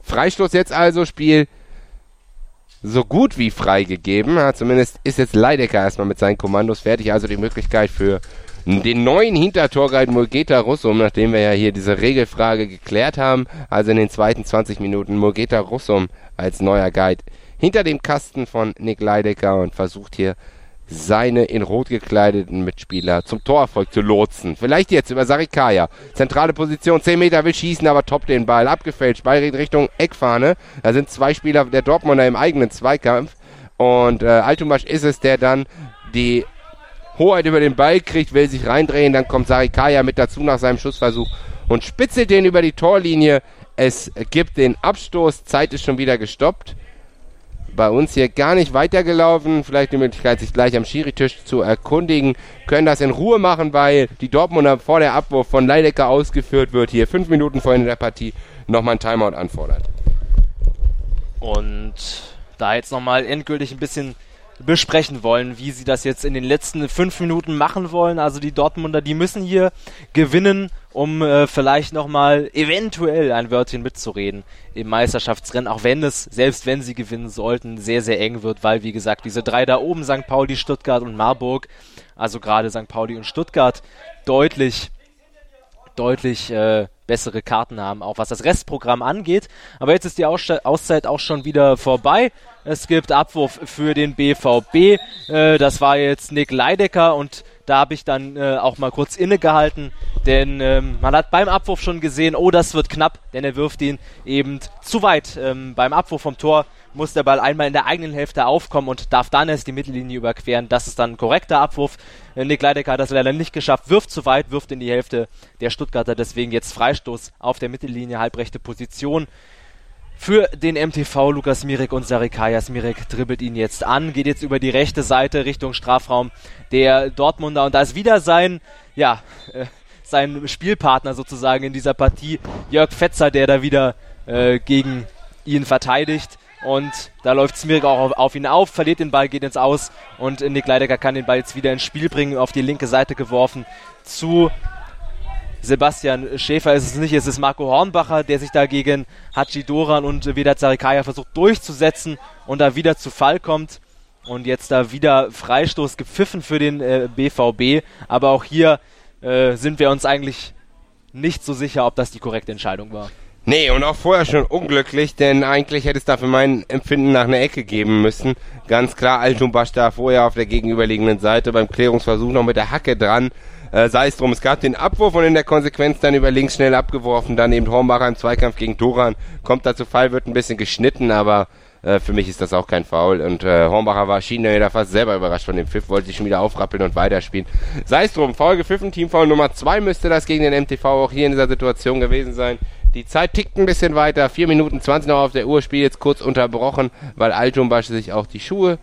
Freistoß jetzt also, Spiel so gut wie freigegeben. Ja, zumindest ist jetzt Leidecker erstmal mit seinen Kommandos fertig. Also die Möglichkeit für den neuen Hintertorguide Mulgeta Russum, nachdem wir ja hier diese Regelfrage geklärt haben. Also in den zweiten 20 Minuten Mulgeta Russum als neuer Guide hinter dem Kasten von Nick Leidecker und versucht hier seine in Rot gekleideten Mitspieler zum Torerfolg zu lotsen. Vielleicht jetzt über Sarikaya. Zentrale Position, 10 Meter will schießen, aber top den Ball. Abgefälscht, Ball geht Richtung Eckfahne. Da sind zwei Spieler der Dortmunder im eigenen Zweikampf. Und äh, Altumasch ist es, der dann die Hoheit über den Ball kriegt, will sich reindrehen. Dann kommt Sarikaya mit dazu nach seinem Schussversuch und spitzelt den über die Torlinie. Es gibt den Abstoß. Zeit ist schon wieder gestoppt bei uns hier gar nicht weitergelaufen. Vielleicht die Möglichkeit, sich gleich am Schiritisch zu erkundigen. Können das in Ruhe machen, weil die Dortmunder vor der Abwurf von Leidecker ausgeführt wird. Hier fünf Minuten vor Ende der Partie nochmal ein Timeout anfordert. Und da jetzt nochmal endgültig ein bisschen besprechen wollen, wie sie das jetzt in den letzten fünf Minuten machen wollen. Also die Dortmunder, die müssen hier gewinnen, um äh, vielleicht nochmal eventuell ein Wörtchen mitzureden im Meisterschaftsrennen, auch wenn es, selbst wenn sie gewinnen sollten, sehr, sehr eng wird, weil wie gesagt, diese drei da oben, St. Pauli, Stuttgart und Marburg, also gerade St. Pauli und Stuttgart, deutlich, deutlich äh, bessere Karten haben, auch was das Restprogramm angeht. Aber jetzt ist die Auszeit auch schon wieder vorbei. Es gibt Abwurf für den BVB. Äh, das war jetzt Nick Leidecker und da habe ich dann äh, auch mal kurz innegehalten, denn ähm, man hat beim Abwurf schon gesehen, oh, das wird knapp, denn er wirft ihn eben zu weit. Ähm, beim Abwurf vom Tor muss der Ball einmal in der eigenen Hälfte aufkommen und darf dann erst die Mittellinie überqueren. Das ist dann ein korrekter Abwurf. Äh, Nick Leidecker hat das leider nicht geschafft, wirft zu weit, wirft in die Hälfte der Stuttgarter, deswegen jetzt Freistoß auf der Mittellinie, halbrechte Position. Für den MTV Lukas Mirek und Sarikayas Mirek dribbelt ihn jetzt an, geht jetzt über die rechte Seite Richtung Strafraum der Dortmunder und da ist wieder sein, ja, äh, sein Spielpartner sozusagen in dieser Partie, Jörg Fetzer, der da wieder äh, gegen ihn verteidigt. Und da läuft Smirik auch auf, auf, ihn auf, verliert den Ball, geht ins Aus und Nick Leidecker kann den Ball jetzt wieder ins Spiel bringen, auf die linke Seite geworfen zu Sebastian Schäfer ist es nicht, es ist Marco Hornbacher, der sich da gegen Hachi Doran und Vedat Zarikaya versucht durchzusetzen und da wieder zu Fall kommt. Und jetzt da wieder Freistoß gepfiffen für den äh, BVB. Aber auch hier äh, sind wir uns eigentlich nicht so sicher, ob das die korrekte Entscheidung war. Nee, und auch vorher schon unglücklich, denn eigentlich hätte es da für mein Empfinden nach einer Ecke geben müssen. Ganz klar, Altumbasch da vorher auf der gegenüberliegenden Seite beim Klärungsversuch noch mit der Hacke dran. Äh, sei es drum, es gab den Abwurf und in der Konsequenz dann über links schnell abgeworfen. Dann eben Hornbacher im Zweikampf gegen Doran. Kommt da zu Fall, wird ein bisschen geschnitten, aber äh, für mich ist das auch kein Foul. Und äh, Hornbacher war schien da fast selber überrascht von dem Pfiff, wollte sich schon wieder aufrappeln und weiterspielen. Sei es drum, Foul gepfiffen, Teamfoul Nummer 2 müsste das gegen den MTV auch hier in dieser Situation gewesen sein. Die Zeit tickt ein bisschen weiter. 4 Minuten 20 noch auf der Uhr. Spiel jetzt kurz unterbrochen, weil Altumbasch sich auch die Schuhe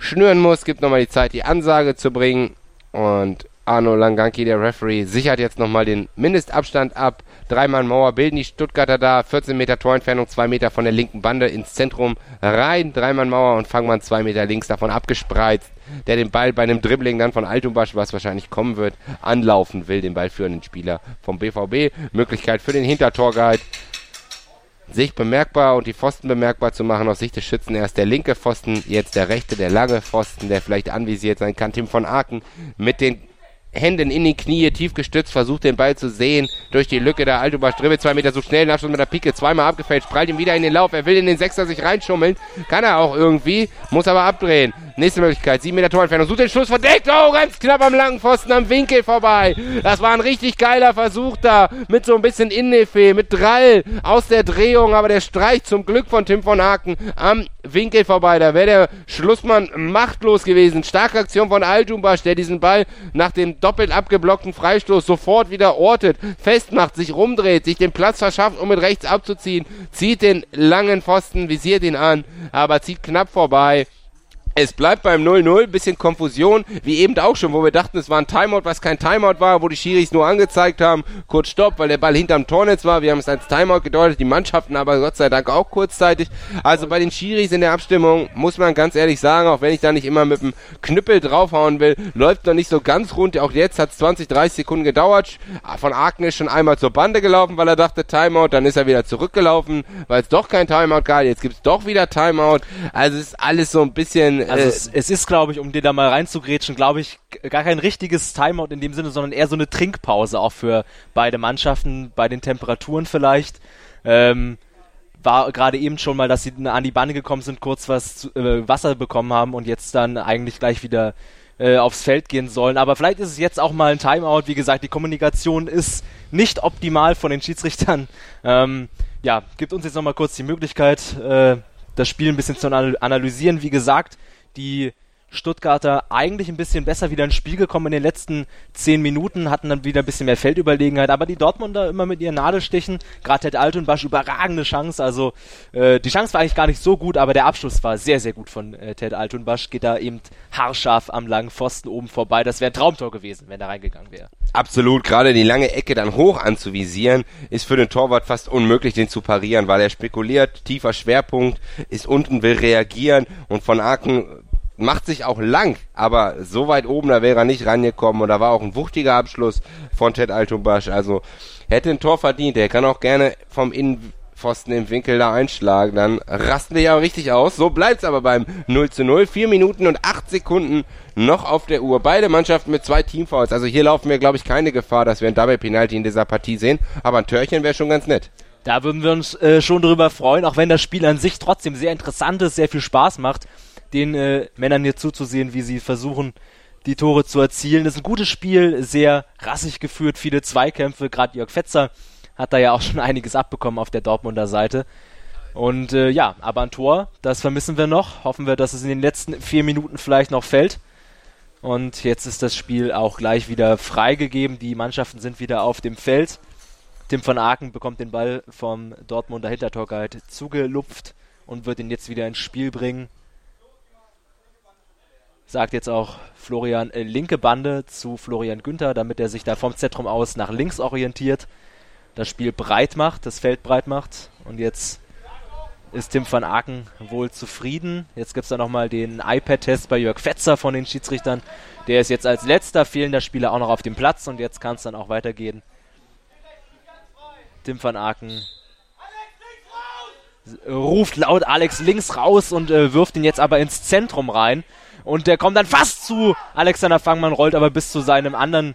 schnüren muss. Gibt nochmal die Zeit, die Ansage zu bringen. Und Arno Langanki, der Referee, sichert jetzt nochmal den Mindestabstand ab. Dreimal Mauer bilden die Stuttgarter da. 14 Meter Torentfernung, 2 Meter von der linken Bande ins Zentrum rein. Dreimal Mauer und Fangmann 2 Meter links davon abgespreizt. Der den Ball bei einem Dribbling dann von Altumbasch, was wahrscheinlich kommen wird, anlaufen will, den ballführenden Spieler vom BVB. Möglichkeit für den Hintertorguide sich bemerkbar und die Pfosten bemerkbar zu machen aus Sicht des Schützen. Erst der linke Pfosten, jetzt der rechte, der lange Pfosten, der vielleicht anvisiert sein kann. Tim von Aken mit den Händen in die Knie, tief gestützt, versucht den Ball zu sehen. Durch die Lücke der Altubach dribbelt zwei Meter so schnell, Abschluss mit der Pike, zweimal abgefällt, prallt ihm wieder in den Lauf. Er will in den Sechser sich reinschummeln. Kann er auch irgendwie, muss aber abdrehen. Nächste Möglichkeit, sieben Meter Torentfernung, sucht den Schluss verdeckt. Oh, ganz knapp am langen Pfosten, am Winkel vorbei. Das war ein richtig geiler Versuch da, mit so ein bisschen Innefee, mit Drall aus der Drehung, aber der Streich zum Glück von Tim von Haken am Winkel vorbei. Da wäre der Schlussmann machtlos gewesen. Starke Aktion von Altumbasch, der diesen Ball nach dem doppelt abgeblockten Freistoß sofort wieder ortet, festmacht, sich rumdreht, sich den Platz verschafft, um mit rechts abzuziehen, zieht den langen Pfosten, visiert ihn an, aber zieht knapp vorbei. Es bleibt beim 0-0, bisschen Konfusion, wie eben auch schon, wo wir dachten, es war ein Timeout, was kein Timeout war, wo die Schiris nur angezeigt haben, kurz Stopp, weil der Ball hinterm Tornetz war. Wir haben es als Timeout gedeutet, die Mannschaften aber Gott sei Dank auch kurzzeitig. Also bei den Schiris in der Abstimmung muss man ganz ehrlich sagen, auch wenn ich da nicht immer mit dem Knüppel draufhauen will, läuft noch nicht so ganz rund. Auch jetzt hat es 20, 30 Sekunden gedauert. Von Arken ist schon einmal zur Bande gelaufen, weil er dachte Timeout, dann ist er wieder zurückgelaufen, weil es doch kein Timeout gab. Jetzt gibt es doch wieder Timeout. Also es ist alles so ein bisschen also äh, es, es, ist, glaube ich, um dir da mal reinzugrätschen, glaube ich, gar kein richtiges Timeout in dem Sinne, sondern eher so eine Trinkpause auch für beide Mannschaften, bei den Temperaturen vielleicht. Ähm, war gerade eben schon mal, dass sie an die Bande gekommen sind, kurz was zu, äh, Wasser bekommen haben und jetzt dann eigentlich gleich wieder äh, aufs Feld gehen sollen. Aber vielleicht ist es jetzt auch mal ein Timeout. Wie gesagt, die Kommunikation ist nicht optimal von den Schiedsrichtern. [laughs] Ähm, ja, gibt uns jetzt nochmal kurz die Möglichkeit, äh, das Spiel ein bisschen zu analysieren. Wie gesagt, die Stuttgarter eigentlich ein bisschen besser wieder ins Spiel gekommen in den letzten zehn Minuten, hatten dann wieder ein bisschen mehr Feldüberlegenheit, aber die Dortmunder immer mit ihren Nadelstichen, gerade Ted Altenbasch, überragende Chance, also äh, die Chance war eigentlich gar nicht so gut, aber der Abschluss war sehr, sehr gut von äh, Ted Altenbasch, geht da eben haarscharf am langen Pfosten oben vorbei, das wäre ein Traumtor gewesen, wenn er reingegangen wäre. Absolut, gerade die lange Ecke dann hoch anzuvisieren, ist für den Torwart fast unmöglich, den zu parieren, weil er spekuliert, tiefer Schwerpunkt, ist unten, will reagieren. Und von Aken macht sich auch lang, aber so weit oben, da wäre er nicht rangekommen. Und da war auch ein wuchtiger Abschluss von Ted Altumbasch, also hätte ein Tor verdient, er kann auch gerne vom Innenpfosten im Winkel da einschlagen, dann rasten wir ja richtig aus, so bleibt's aber beim 0 zu 0, 4 Minuten und 8 Sekunden noch auf der Uhr, beide Mannschaften mit zwei Teamfouls, also hier laufen wir glaube ich keine Gefahr, dass wir ein Double Penalty in dieser Partie sehen, aber ein Törchen wäre schon ganz nett. Da würden wir uns äh, schon drüber freuen, auch wenn das Spiel an sich trotzdem sehr interessant ist, sehr viel Spaß macht den äh, Männern hier zuzusehen, wie sie versuchen, die Tore zu erzielen. Das ist ein gutes Spiel, sehr rassig geführt, viele Zweikämpfe. Gerade Jörg Fetzer hat da ja auch schon [laughs] einiges abbekommen auf der Dortmunder Seite. Und äh, ja, aber ein Tor, das vermissen wir noch. Hoffen wir, dass es in den letzten vier Minuten vielleicht noch fällt. Und jetzt ist das Spiel auch gleich wieder freigegeben. Die Mannschaften sind wieder auf dem Feld. Tim van Aken bekommt den Ball vom Dortmunder Hintertorguide zugelupft und wird ihn jetzt wieder ins Spiel bringen sagt jetzt auch Florian äh, linke Bande zu Florian Günther, damit er sich da vom Zentrum aus nach links orientiert, das Spiel breit macht, das Feld breit macht. Und jetzt ist Tim van Aken wohl zufrieden. Jetzt gibt es da nochmal den iPad-Test bei Jörg Fetzer von den Schiedsrichtern. Der ist jetzt als letzter fehlender Spieler auch noch auf dem Platz und jetzt kann es dann auch weitergehen. Tim van Aken ruft laut Alex links raus und äh, wirft ihn jetzt aber ins Zentrum rein. Und der kommt dann fast zu Alexander Fangmann, rollt aber bis zu seinem anderen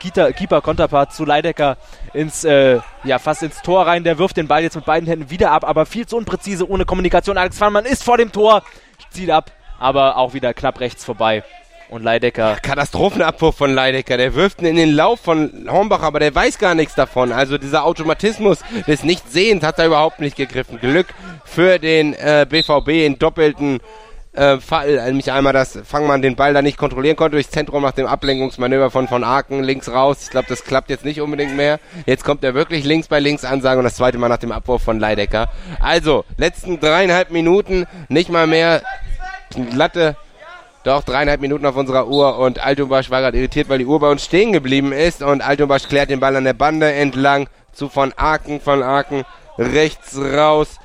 Keeper-Konterpart zu Leidecker ins, äh, ja, fast ins Tor rein. Der wirft den Ball jetzt mit beiden Händen wieder ab, aber viel zu unpräzise, ohne Kommunikation. Alex Fangmann ist vor dem Tor, zieht ab, aber auch wieder knapp rechts vorbei. Und Leidecker. Katastrophenabwurf von Leidecker. Der wirft ihn in den Lauf von Hornbach, aber der weiß gar nichts davon. Also dieser Automatismus des Nichtsehens hat er überhaupt nicht gegriffen. Glück für den äh, BVB in doppelten äh, Fall, nämlich einmal, dass Fangmann den Ball da nicht kontrollieren konnte durchs Zentrum nach dem Ablenkungsmanöver von von Aken links raus. Ich glaube, das klappt jetzt nicht unbedingt mehr. Jetzt kommt er wirklich links bei links Ansage und das zweite Mal nach dem Abwurf von Leidecker. Also, letzten dreieinhalb Minuten, nicht mal mehr glatte doch, dreieinhalb Minuten auf unserer Uhr und Altumbasch war gerade irritiert, weil die Uhr bei uns stehen geblieben ist und Altumbasch klärt den Ball an der Bande entlang zu von Aken, von Aken rechts raus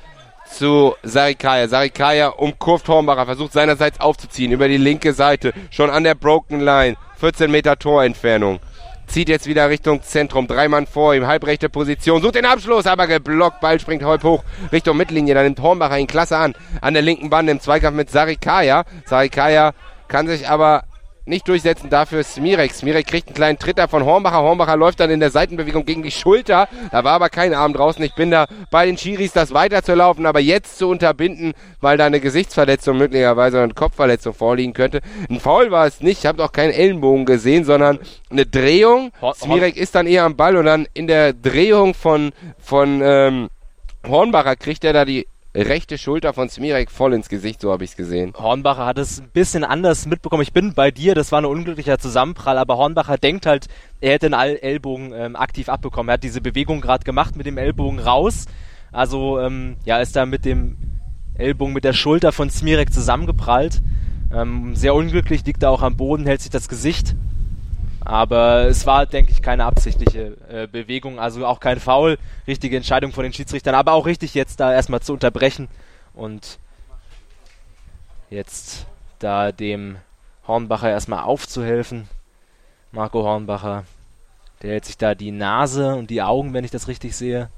zu Sarikaya. Sarikaya umkurvt Hornbacher, versucht seinerseits aufzuziehen über die linke Seite, schon an der Broken Line, 14 Meter Torentfernung. Zieht jetzt wieder Richtung Zentrum, drei Mann vor ihm, halbrechte Position, sucht den Abschluss, aber geblockt, Ball springt halb hoch Richtung Mittellinie, dann nimmt Hornbacher ihn klasse an, an der linken Bande im Zweikampf mit Sarikaya. Sarikaya kann sich aber nicht durchsetzen. Dafür Smirek. Smirek kriegt einen kleinen Tritter von Hornbacher. Hornbacher läuft dann in der Seitenbewegung gegen die Schulter. Da war aber kein Arm draußen. Ich bin da bei den Chiris, das weiterzulaufen, aber jetzt zu unterbinden, weil da eine Gesichtsverletzung möglicherweise oder eine Kopfverletzung vorliegen könnte. Ein Foul war es nicht. Ich habe auch keinen Ellenbogen gesehen, sondern eine Drehung. Smirek ist dann eher am Ball und dann in der Drehung von, von ähm, Hornbacher kriegt er da die rechte Schulter von Smirek voll ins Gesicht, so habe ich es gesehen. Hornbacher hat es ein bisschen anders mitbekommen. Ich bin bei dir, das war ein unglücklicher Zusammenprall, aber Hornbacher denkt halt, er hätte den Ellbogen ähm, aktiv abbekommen. Er hat diese Bewegung gerade gemacht mit dem Ellbogen raus. Also ähm, ja, ist da mit dem Ellbogen mit der Schulter von Smirek zusammengeprallt. Ähm, sehr unglücklich, liegt da auch am Boden, hält sich das Gesicht. Aber es war, denke ich, keine absichtliche äh, Bewegung, also auch kein Foul. Richtige Entscheidung von den Schiedsrichtern, aber auch richtig jetzt da erstmal zu unterbrechen und jetzt da dem Hornbacher erstmal aufzuhelfen. Marco Hornbacher, der hält sich da die Nase und die Augen, wenn ich das richtig sehe.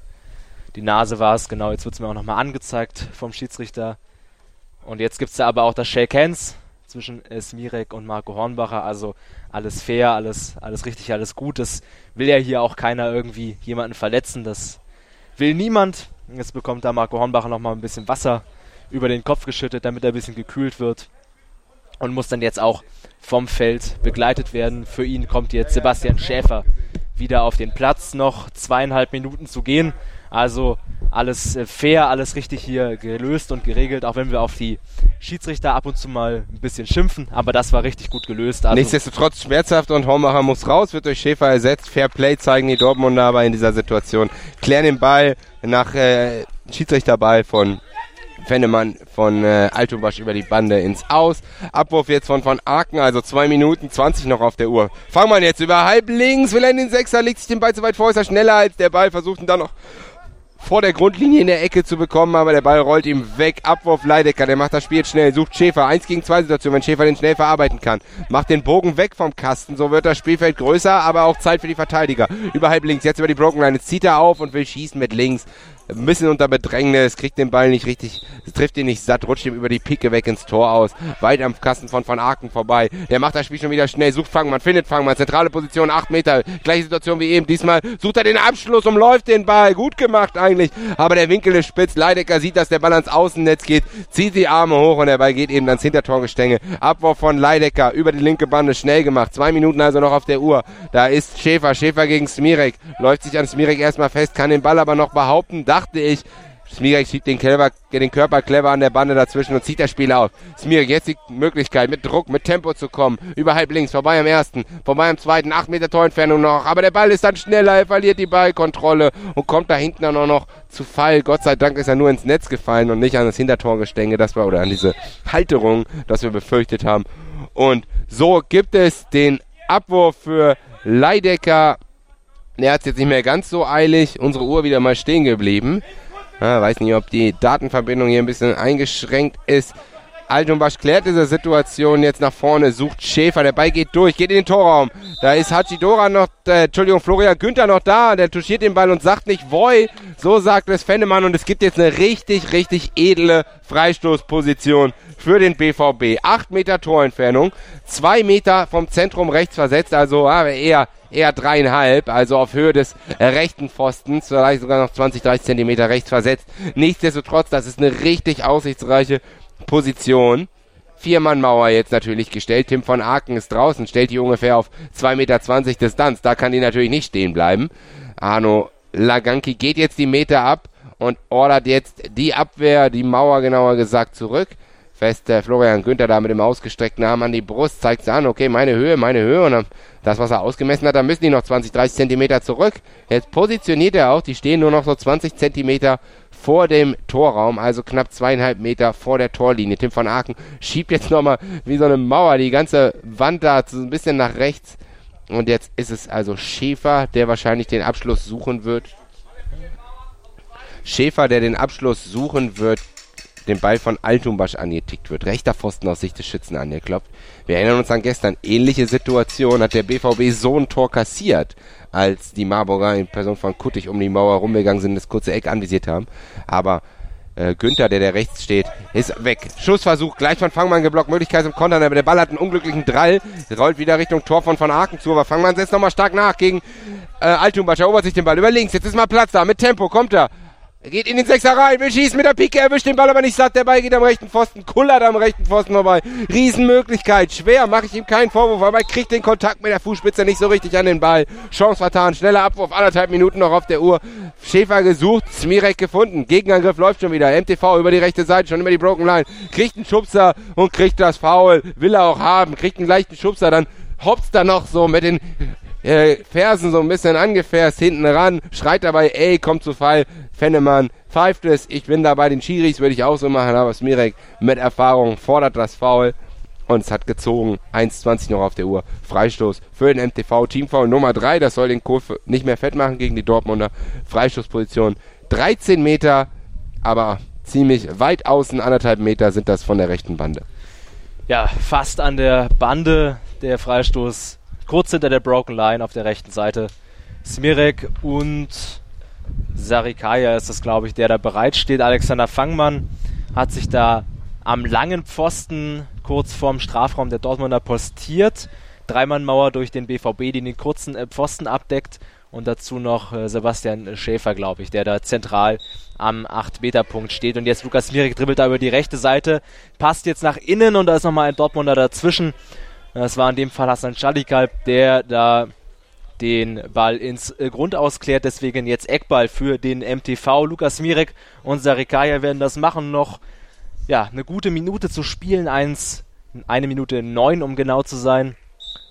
Die Nase war es, genau, jetzt wird es mir auch nochmal angezeigt vom Schiedsrichter. Und jetzt gibt es da aber auch das Shake Hands zwischen äh, Smirek und Marco Hornbacher. Also alles fair, alles, alles richtig, alles gut. Das will ja hier auch keiner irgendwie jemanden verletzen. Das will niemand. Jetzt bekommt da Marco Hornbacher nochmal ein bisschen Wasser über den Kopf geschüttet, damit er ein bisschen gekühlt wird. Und muss dann jetzt auch vom Feld begleitet werden. Für ihn kommt jetzt Sebastian Schäfer wieder auf den Platz. Noch zweieinhalb Minuten zu gehen. Also alles äh, fair, alles richtig hier gelöst und geregelt, auch wenn wir auf die Schiedsrichter ab und zu mal ein bisschen schimpfen, aber das war richtig gut gelöst. Also Nichtsdestotrotz schmerzhaft und Hormacher muss raus, wird durch Schäfer ersetzt. Fair Play zeigen die Dortmunder aber in dieser Situation. Klären den Ball nach äh, Schiedsrichterball von Fennemann von äh, Altubasch über die Bande ins Aus. Abwurf jetzt von von Aken, also zwei Minuten 20 noch auf der Uhr. Fangmann jetzt über halb links, will er in den Sechser, legt sich den Ball zu weit vor, ist er schneller als der Ball, versucht ihn dann noch vor der Grundlinie in der Ecke zu bekommen, aber der Ball rollt ihm weg. Abwurf Leidecker, der macht das Spiel jetzt schnell, sucht Schäfer. Eins gegen zwei Situation, wenn Schäfer den schnell verarbeiten kann. Macht den Bogen weg vom Kasten, so wird das Spielfeld größer, aber auch Zeit für die Verteidiger. Über links, jetzt über die Broken Line, zieht er auf und will schießen mit links ein bisschen unter Bedrängnis, kriegt den Ball nicht richtig, trifft ihn nicht satt, rutscht ihm über die Picke weg ins Tor aus, weit am Kasten von Van Aken vorbei. Der macht das Spiel schon wieder schnell, sucht Fangmann, findet Fangmann, zentrale Position, 8 Meter, gleiche Situation wie eben. Diesmal sucht er den Abschluss, umläuft den Ball, gut gemacht eigentlich, aber der Winkel ist spitz. Leidecker sieht, dass der Ball ans Außennetz geht, zieht die Arme hoch und der Ball geht eben ans Hintertorgestänge. Abwurf von Leidecker über die linke Bande, schnell gemacht, zwei Minuten also noch auf der Uhr. Da ist Schäfer, Schäfer gegen Smirek, läuft sich an Smirek erstmal fest, kann den Ball aber noch behaupten, dachte ich. Smirek schiebt den, Clever, den Körper clever an der Bande dazwischen und zieht das Spiel auf. Smirek jetzt die Möglichkeit, mit Druck, mit Tempo zu kommen. Über halb links, vorbei am ersten, vorbei am zweiten, 8 Meter Torentfernung noch. Aber der Ball ist dann schneller, er verliert die Ballkontrolle und kommt da hinten dann auch noch zu Fall. Gott sei Dank ist er nur ins Netz gefallen und nicht an das Hintertorgestänge, das war, oder an diese Halterung, das wir befürchtet haben. Und so gibt es den Abwurf für Leidecker. Er hat es jetzt nicht mehr ganz so eilig. Unsere Uhr wieder mal stehen geblieben. Ja, weiß nicht, ob die Datenverbindung hier ein bisschen eingeschränkt ist. Altumbasch klärt diese Situation jetzt nach vorne, sucht Schäfer, der Ball geht durch, geht in den Torraum. Da ist Hachidora noch, äh, Entschuldigung, Florian Günther noch da, der touchiert den Ball und sagt nicht Woi, so sagt es Fennemann und es gibt jetzt eine richtig, richtig edle Freistoßposition für den BVB. Acht Meter Torentfernung, zwei Meter vom Zentrum rechts versetzt, also ah, eher eher dreieinhalb, also auf Höhe des rechten Pfostens, vielleicht sogar noch 20, 30 Zentimeter rechts versetzt. Nichtsdestotrotz, das ist eine richtig aussichtsreiche Position. Vier-Mann-Mauer jetzt natürlich gestellt. Tim von Aken ist draußen, stellt die ungefähr auf 2,20 Meter Distanz. Da kann die natürlich nicht stehen bleiben. Arno Laganki geht jetzt die Meter ab und ordert jetzt die Abwehr, die Mauer genauer gesagt, zurück. Fest äh, Florian Günther da mit dem ausgestreckten Arm an die Brust, zeigt sie an, okay, meine Höhe, meine Höhe. Und dann das, was er ausgemessen hat, da müssen die noch 20, 30 Zentimeter zurück. Jetzt positioniert er auch, die stehen nur noch so 20 Zentimeter vor dem Torraum, also knapp zweieinhalb Meter vor der Torlinie. Tim van Aken schiebt jetzt nochmal wie so eine Mauer die ganze Wand da so ein bisschen nach rechts. Und jetzt ist es also Schäfer, der wahrscheinlich den Abschluss suchen wird. Schäfer, der den Abschluss suchen wird, den Ball von Altumbasch angetickt wird. Rechter Pfosten aus Sicht des Schützen angeklopft. Wir erinnern uns an gestern. Ähnliche Situation hat der BVB so ein Tor kassiert als die Marburger in Person von Kuttig um die Mauer rumgegangen sind, das kurze Eck anvisiert haben. Aber äh, Günther, der der rechts steht, ist weg. Schussversuch, gleich von Fangmann geblockt, Möglichkeit zum Kontern, aber der Ball hat einen unglücklichen Drall, rollt wieder Richtung Tor von Van Aken zu, aber Fangmann setzt nochmal stark nach gegen äh, Altumbasch, erobert sich den Ball über links, jetzt ist mal Platz da, mit Tempo, kommt er, er geht in den Sechser rein, will schießen mit der Pike, erwischt den Ball aber nicht satt. Der Ball geht am rechten Pfosten, kullert am rechten Pfosten vorbei. Riesenmöglichkeit, schwer, mache ich ihm keinen Vorwurf, aber er kriegt den Kontakt mit der Fußspitze nicht so richtig an den Ball. Chance vertan, schneller Abwurf, anderthalb Minuten noch auf der Uhr. Schäfer gesucht, Smirek gefunden. Gegenangriff läuft schon wieder. MTV über die rechte Seite, schon über die Broken Line. Kriegt einen Schubser und kriegt das Foul. Will er auch haben, kriegt einen leichten Schubser, dann hopst er noch so mit den äh, Fersen so ein bisschen angefährst, hinten ran, schreit dabei, ey, kommt zu Fall, Fennemann pfeift es, ich bin dabei, den Schiris würde ich auch so machen, aber Smirek mit Erfahrung fordert das Foul und es hat gezogen, 1,20 noch auf der Uhr, Freistoß für den MTV, Teamfoul Nummer 3, das soll den Kurve nicht mehr fett machen gegen die Dortmunder, Freistoßposition 13 Meter, aber ziemlich weit außen, anderthalb Meter sind das von der rechten Bande. Ja, fast an der Bande der Freistoß kurz hinter der Broken Line auf der rechten Seite. Smirek und Sarikaya ist das, glaube ich, der da bereit steht. Alexander Fangmann hat sich da am langen Pfosten kurz vorm Strafraum der Dortmunder postiert. Dreimannmauer durch den BVB, die den kurzen äh, Pfosten abdeckt. Und dazu noch äh, Sebastian Schäfer, glaube ich, der da zentral am 8-Meter-Punkt steht. Und jetzt Lukas Smirek dribbelt da über die rechte Seite, passt jetzt nach innen und da ist nochmal ein Dortmunder dazwischen. Das war in dem Fall Hassan Schalikalp, der da den Ball ins äh, Grund ausklärt. Deswegen jetzt Eckball für den MTV. Lukas Mirek und Sarikaya werden das machen. Noch ja, eine gute Minute zu spielen. Eins, eine Minute neun, um genau zu sein.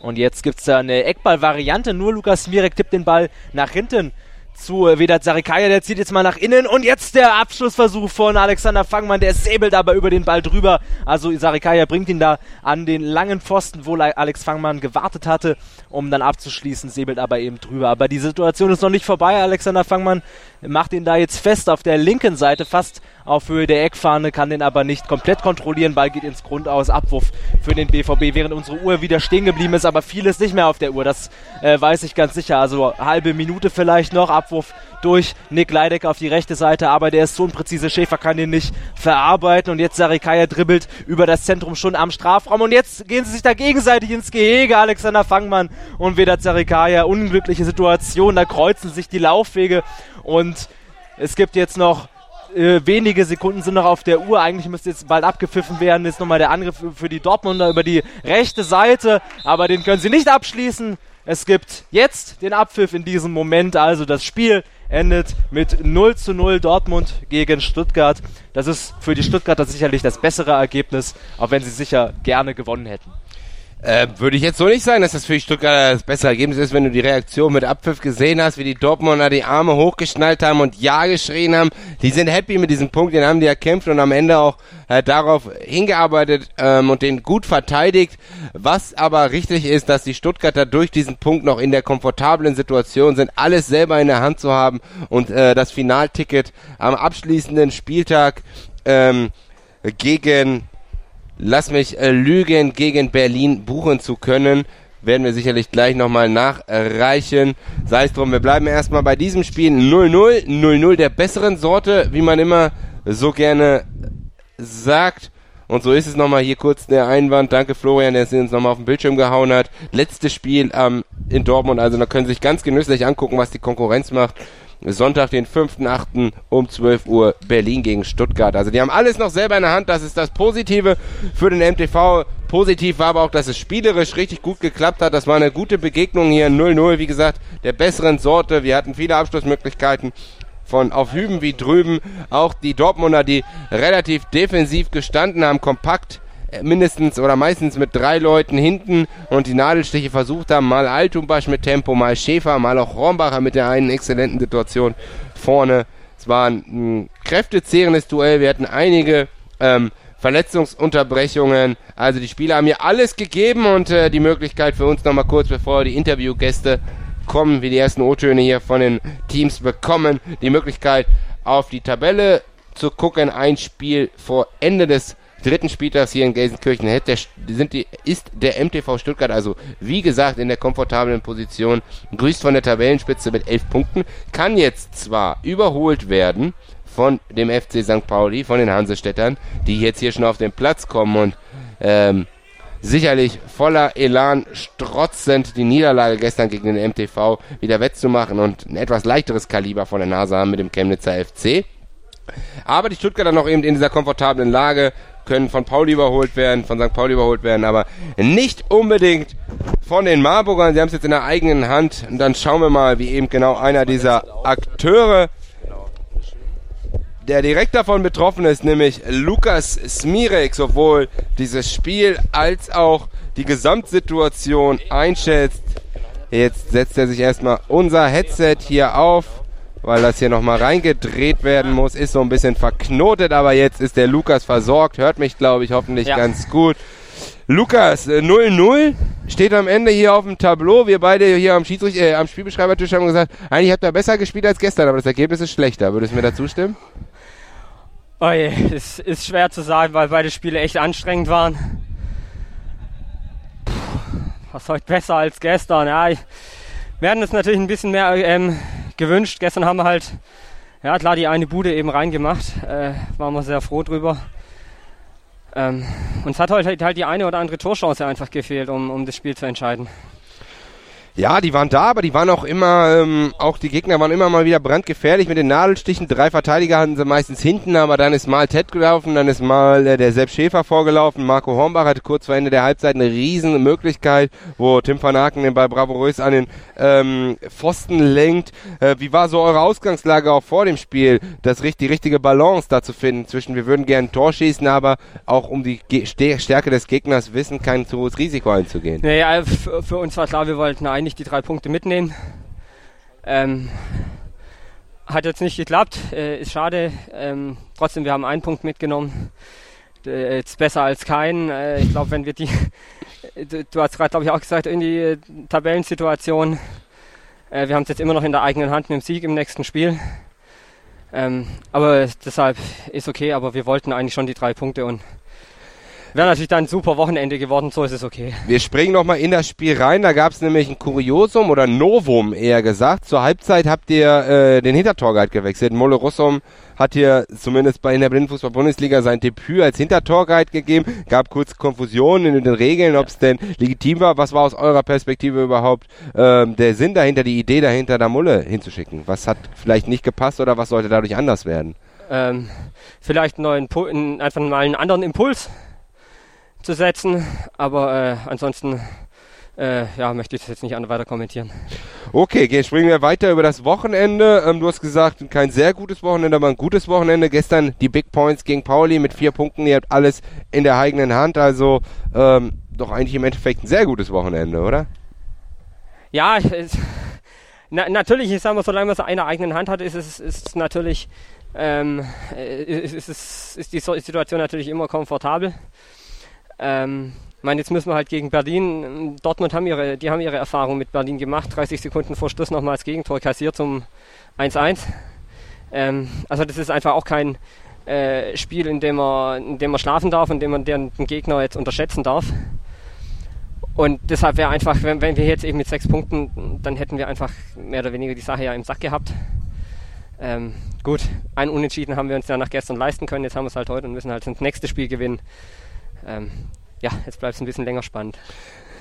Und jetzt gibt es da eine Eckball-Variante. Nur Lukas Mirek tippt den Ball nach hinten zu äh, Vedat Sarikaya, der zieht jetzt mal nach innen und jetzt der Abschlussversuch von Alexander Fangmann, der säbelt aber über den Ball drüber. Also Sarikaya bringt ihn da an den langen Pfosten, wo Alex Fangmann gewartet hatte, um dann abzuschließen, säbelt aber eben drüber. Aber die Situation ist noch nicht vorbei. Alexander Fangmann macht ihn da jetzt fest auf der linken Seite, fast auf Höhe der Eckfahne, kann den aber nicht komplett kontrollieren. Ball geht ins Grundaus, Abwurf für den BVB, während unsere Uhr wieder stehen geblieben ist, aber vieles nicht mehr auf der Uhr. Das äh, weiß ich ganz sicher. Also halbe Minute vielleicht noch, Abwurf durch Nick Leideck auf die rechte Seite, aber der ist so ein präzise Schäfer, kann den nicht verarbeiten. Und jetzt Sarikaya dribbelt über das Zentrum schon am Strafraum. Und jetzt gehen sie sich da gegenseitig ins Gehege, Alexander Fangmann und Vedat Sarikaya. Unglückliche Situation, da kreuzen sich die Laufwege und es gibt jetzt noch äh, wenige Sekunden sind noch auf der Uhr. Eigentlich müsste jetzt bald abgepfiffen werden. Ist nochmal der Angriff für die Dortmunder über die rechte Seite. Aber den können sie nicht abschließen. Es gibt jetzt den Abpfiff in diesem Moment. Also das Spiel endet mit 0 zu 0 Dortmund gegen Stuttgart. Das ist für die Stuttgarter sicherlich das bessere Ergebnis, auch wenn sie sicher gerne gewonnen hätten. Äh, würde ich jetzt so nicht sagen, dass das für die Stuttgarter das bessere Ergebnis ist, wenn du die Reaktion mit Abpfiff gesehen hast, wie die Dortmunder die Arme hochgeschnallt haben und Ja geschrien haben. Die sind happy mit diesem Punkt, den haben die erkämpft und am Ende auch äh, darauf hingearbeitet ähm, und den gut verteidigt. Was aber richtig ist, dass die Stuttgarter durch diesen Punkt noch in der komfortablen Situation sind, alles selber in der Hand zu haben und äh, das Finalticket am abschließenden Spieltag ähm, gegen Lass mich äh, lügen, gegen Berlin buchen zu können. Werden wir sicherlich gleich nochmal nachreichen. Sei es drum, wir bleiben erstmal bei diesem Spiel 0-0. 0-0 der besseren Sorte, wie man immer so gerne sagt. Und so ist es nochmal hier kurz der Einwand. Danke Florian, der es uns nochmal auf den Bildschirm gehauen hat. Letztes Spiel ähm, in Dortmund. Also da können Sie sich ganz genüsslich angucken, was die Konkurrenz macht. Sonntag, den 5.8. um 12 Uhr Berlin gegen Stuttgart. Also die haben alles noch selber in der Hand. Das ist das Positive für den MTV. Positiv war aber auch, dass es spielerisch richtig gut geklappt hat. Das war eine gute Begegnung hier. 0-0, wie gesagt, der besseren Sorte. Wir hatten viele Abschlussmöglichkeiten von auf Hüben wie drüben. Auch die Dortmunder, die relativ defensiv gestanden haben, kompakt mindestens oder meistens mit drei Leuten hinten und die Nadelstiche versucht haben. Mal Altumbasch mit Tempo, mal Schäfer, mal auch Rombacher mit der einen exzellenten Situation vorne. Es war ein, kräftezehrendes Duell. Wir hatten einige ähm, Verletzungsunterbrechungen. Also die Spieler haben hier alles gegeben und äh, die Möglichkeit für uns nochmal kurz, bevor die Interviewgäste kommen, wie die ersten O-Töne hier von den Teams bekommen, die Möglichkeit auf die Tabelle zu gucken. Ein Spiel vor Ende des dritten Spieltags hier in Gelsenkirchen hätte sind die, ist der MTV Stuttgart also wie gesagt in der komfortablen Position, grüßt von der Tabellenspitze mit elf Punkten, kann jetzt zwar überholt werden von dem FC St. Pauli, von den Hansestädtern, die jetzt hier schon auf den Platz kommen und ähm, sicherlich voller Elan strotzend die Niederlage gestern gegen den MTV wieder wettzumachen und ein etwas leichteres Kaliber von der Nase haben mit dem Chemnitzer FC. Aber die Stuttgarter noch eben in dieser komfortablen Lage, können von Pauli überholt werden, von St. Pauli überholt werden, aber nicht unbedingt von den Marburgern. Sie haben es jetzt in der eigenen Hand. Und dann schauen wir mal, wie eben genau einer dieser Akteure, der direkt davon betroffen ist, nämlich Lukas Smirek, sowohl dieses Spiel als auch die Gesamtsituation einschätzt. Jetzt setzt er sich erstmal unser Headset hier auf weil das hier nochmal reingedreht werden muss. Ist so ein bisschen verknotet, aber jetzt ist der Lukas versorgt. Hört mich, glaube ich, hoffentlich ja. ganz gut. Lukas, 0-0 äh, steht am Ende hier auf dem Tableau. Wir beide hier am, Schiedsrichter, äh, am Spielbeschreibertisch haben gesagt, eigentlich habt ihr besser gespielt als gestern, aber das Ergebnis ist schlechter. Würdest du mir dazu stimmen? Oh je, es ist schwer zu sagen, weil beide Spiele echt anstrengend waren. Puh, was heute besser als gestern? Ja, ich, wir hatten es natürlich ein bisschen mehr ähm, gewünscht. Gestern haben wir halt, ja klar, die eine Bude eben reingemacht. Äh, waren wir sehr froh drüber. Ähm, uns hat heute halt die eine oder andere Torchance einfach gefehlt, um, um das Spiel zu entscheiden. Ja, die waren da, aber die waren auch immer, ähm, auch die Gegner waren immer mal wieder brandgefährlich mit den Nadelstichen. Drei Verteidiger hatten sie meistens hinten, aber dann ist mal Ted gelaufen, dann ist mal äh, der Sepp Schäfer vorgelaufen. Marco Hornbach hatte kurz vor Ende der Halbzeit eine riesen Möglichkeit, wo Tim van Aken den Ball bravourös an den ähm, Pfosten lenkt. Äh, wie war so eure Ausgangslage auch vor dem Spiel, das die richtige Balance da zu finden zwischen, wir würden gerne ein Tor schießen, aber auch um die Ge Stärke des Gegners wissen, kein zu hohes Risiko einzugehen? Naja, für uns war klar, wir wollten ein eigentlich die drei Punkte mitnehmen. Ähm, hat jetzt nicht geklappt, äh, ist schade. Ähm, trotzdem, wir haben einen Punkt mitgenommen. Äh, jetzt besser als keinen. Äh, ich glaube, wenn wir die, [laughs] du, du hast gerade, glaube ich, auch gesagt, in die äh, Tabellensituation. Äh, wir haben es jetzt immer noch in der eigenen Hand mit dem Sieg im nächsten Spiel. Ähm, aber deshalb ist okay, aber wir wollten eigentlich schon die drei Punkte und Wäre natürlich dann ein super Wochenende geworden, so ist es okay. Wir springen nochmal in das Spiel rein. Da gab es nämlich ein Kuriosum oder Novum eher gesagt. Zur Halbzeit habt ihr äh, den Hintertorguide gewechselt. Molle Rossum hat hier zumindest bei in der Blindenfußball-Bundesliga sein Debüt als Hintertorguide gegeben. Gab kurz Konfusionen in den Regeln, ob es denn legitim war. Was war aus eurer Perspektive überhaupt ähm, der Sinn dahinter, die Idee dahinter, da Mulle hinzuschicken? Was hat vielleicht nicht gepasst oder was sollte dadurch anders werden? Ähm, vielleicht einen neuen, einfach mal einen anderen Impuls zu setzen. Aber äh, ansonsten äh, ja, möchte ich das jetzt nicht weiter kommentieren. Okay, gehen, springen wir weiter über das Wochenende. Ähm, du hast gesagt, kein sehr gutes Wochenende, aber ein gutes Wochenende. Gestern die Big Points gegen Pauli mit vier Punkten. Ihr habt alles in der eigenen Hand. Also ähm, doch eigentlich im Endeffekt ein sehr gutes Wochenende, oder? Ja, es, na, natürlich, ich sage mal, solange man es in der eigenen Hand hat, ist es ist natürlich ähm, ist, ist, ist die Situation natürlich immer komfortabel. Ähm, ich meine, jetzt müssen wir halt gegen Berlin. Dortmund haben ihre, die haben ihre Erfahrung mit Berlin gemacht. 30 Sekunden vor Schluss nochmal das Gegentor kassiert zum 1-1. Ähm, also das ist einfach auch kein äh, Spiel, in dem, man, in dem man schlafen darf, in dem man den, den Gegner jetzt unterschätzen darf. Und deshalb wäre einfach, wenn, wenn, wir jetzt eben mit sechs Punkten, dann hätten wir einfach mehr oder weniger die Sache ja im Sack gehabt. Ähm, gut, ein Unentschieden haben wir uns ja nach gestern leisten können, jetzt haben wir es halt heute und müssen halt das nächste Spiel gewinnen ähm, ja, jetzt bleibt es ein bisschen länger spannend.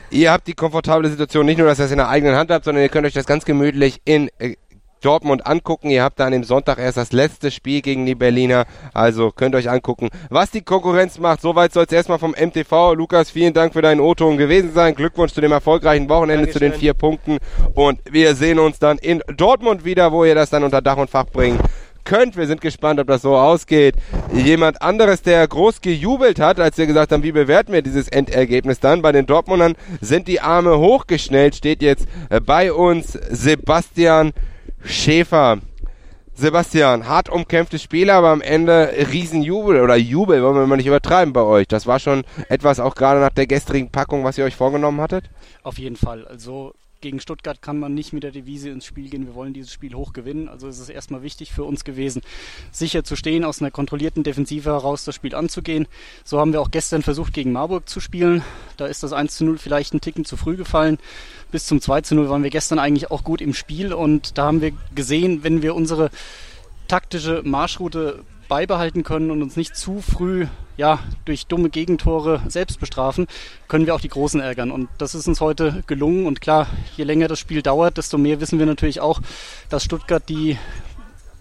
Ihr habt die komfortable Situation nicht nur, dass ihr es in der eigenen Hand habt, sondern ihr könnt euch das ganz gemütlich in äh, Dortmund angucken. Ihr habt dann dem Sonntag erst das letzte Spiel gegen die Berliner. Also könnt euch angucken, was die Konkurrenz macht. Soweit soll es erstmal vom MTV. Lukas, vielen Dank für deinen O-Ton gewesen sein. Glückwunsch zu dem erfolgreichen Wochenende, Dankeschön. zu den vier Punkten. Und wir sehen uns dann in Dortmund wieder, wo ihr das dann unter Dach und Fach bringt könnt. Wir sind gespannt, ob das so ausgeht. Jemand anderes, der groß gejubelt hat, als wir gesagt haben, wie bewerten wir dieses Endergebnis dann. Bei den Dortmundern sind die Arme hochgeschnellt, steht jetzt äh, bei uns Sebastian Schäfer. Sebastian, hart umkämpfte Spiele, aber am Ende Riesenjubel oder Jubel, wollen wir mal nicht übertreiben bei euch. Das war schon etwas auch gerade nach der gestrigen Packung, was ihr euch vorgenommen hattet? Auf jeden Fall. Also gegen Stuttgart kann man nicht mit der Devise ins Spiel gehen, wir wollen dieses Spiel hoch gewinnen. Also ist es erstmal wichtig für uns gewesen, sicher zu stehen, aus einer kontrollierten Defensive heraus das Spiel anzugehen. So haben wir auch gestern versucht, gegen Marburg zu spielen. Da ist das 1 zu 0 vielleicht ein Ticken zu früh gefallen. Bis zum 2 zu 0 waren wir gestern eigentlich auch gut im Spiel und da haben wir gesehen, wenn wir unsere taktische Marschroute beibehalten können und uns nicht zu früh ja, durch dumme Gegentore selbst bestrafen, können wir auch die Großen ärgern. Und das ist uns heute gelungen. Und klar, je länger das Spiel dauert, desto mehr wissen wir natürlich auch, dass Stuttgart die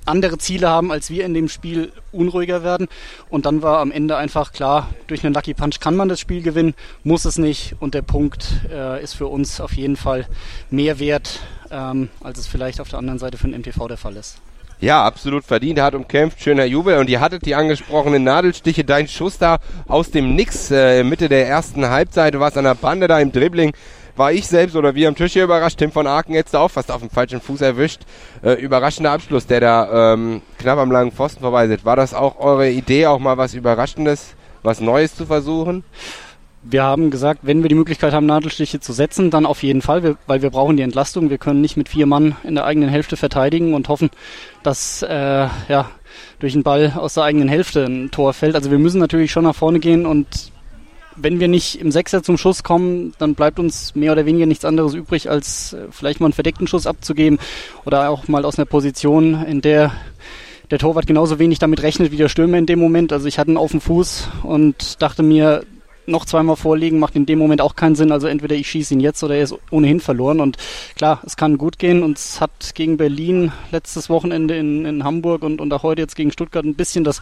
andere Ziele haben als wir in dem Spiel unruhiger werden. Und dann war am Ende einfach klar, durch einen Lucky Punch kann man das Spiel gewinnen, muss es nicht. Und der Punkt äh, ist für uns auf jeden Fall mehr wert, ähm, als es vielleicht auf der anderen Seite für den MTV der Fall ist. Ja, absolut verdient, hart umkämpft, schöner Jubel. Und ihr hattet die angesprochenen Nadelstiche, dein Schuss da aus dem Nix, äh, Mitte der ersten Halbzeit, du warst an der Bande da im Dribbling. War ich selbst oder wir am Tisch hier überrascht, Tim von Aken jetzt auch fast auf dem falschen Fuß erwischt. Äh, überraschender Abschluss, der da ähm, knapp am langen Pfosten vorbei sitzt. War das auch eure Idee, auch mal was Überraschendes, was Neues zu versuchen? Wir haben gesagt, wenn wir die Möglichkeit haben, Nadelstiche zu setzen, dann auf jeden Fall, weil wir brauchen die Entlastung. Wir können nicht mit vier Mann in der eigenen Hälfte verteidigen und hoffen, dass äh, ja, durch einen Ball aus der eigenen Hälfte ein Tor fällt. Also wir müssen natürlich schon nach vorne gehen und wenn wir nicht im Sechser zum Schuss kommen, dann bleibt uns mehr oder weniger nichts anderes übrig, als äh, vielleicht mal einen verdeckten Schuss abzugeben oder auch mal aus einer Position, in der der Torwart genauso wenig damit rechnet wie der Stürmer in dem Moment. Also ich hatte ihn auf dem Fuß und dachte mir, noch zweimal vorliegen, macht in dem Moment auch keinen Sinn. Also entweder ich schieße ihn jetzt oder er ist ohnehin verloren. Und klar, es kann gut gehen. Und es hat gegen Berlin letztes Wochenende in, in Hamburg und, und auch heute jetzt gegen Stuttgart ein bisschen das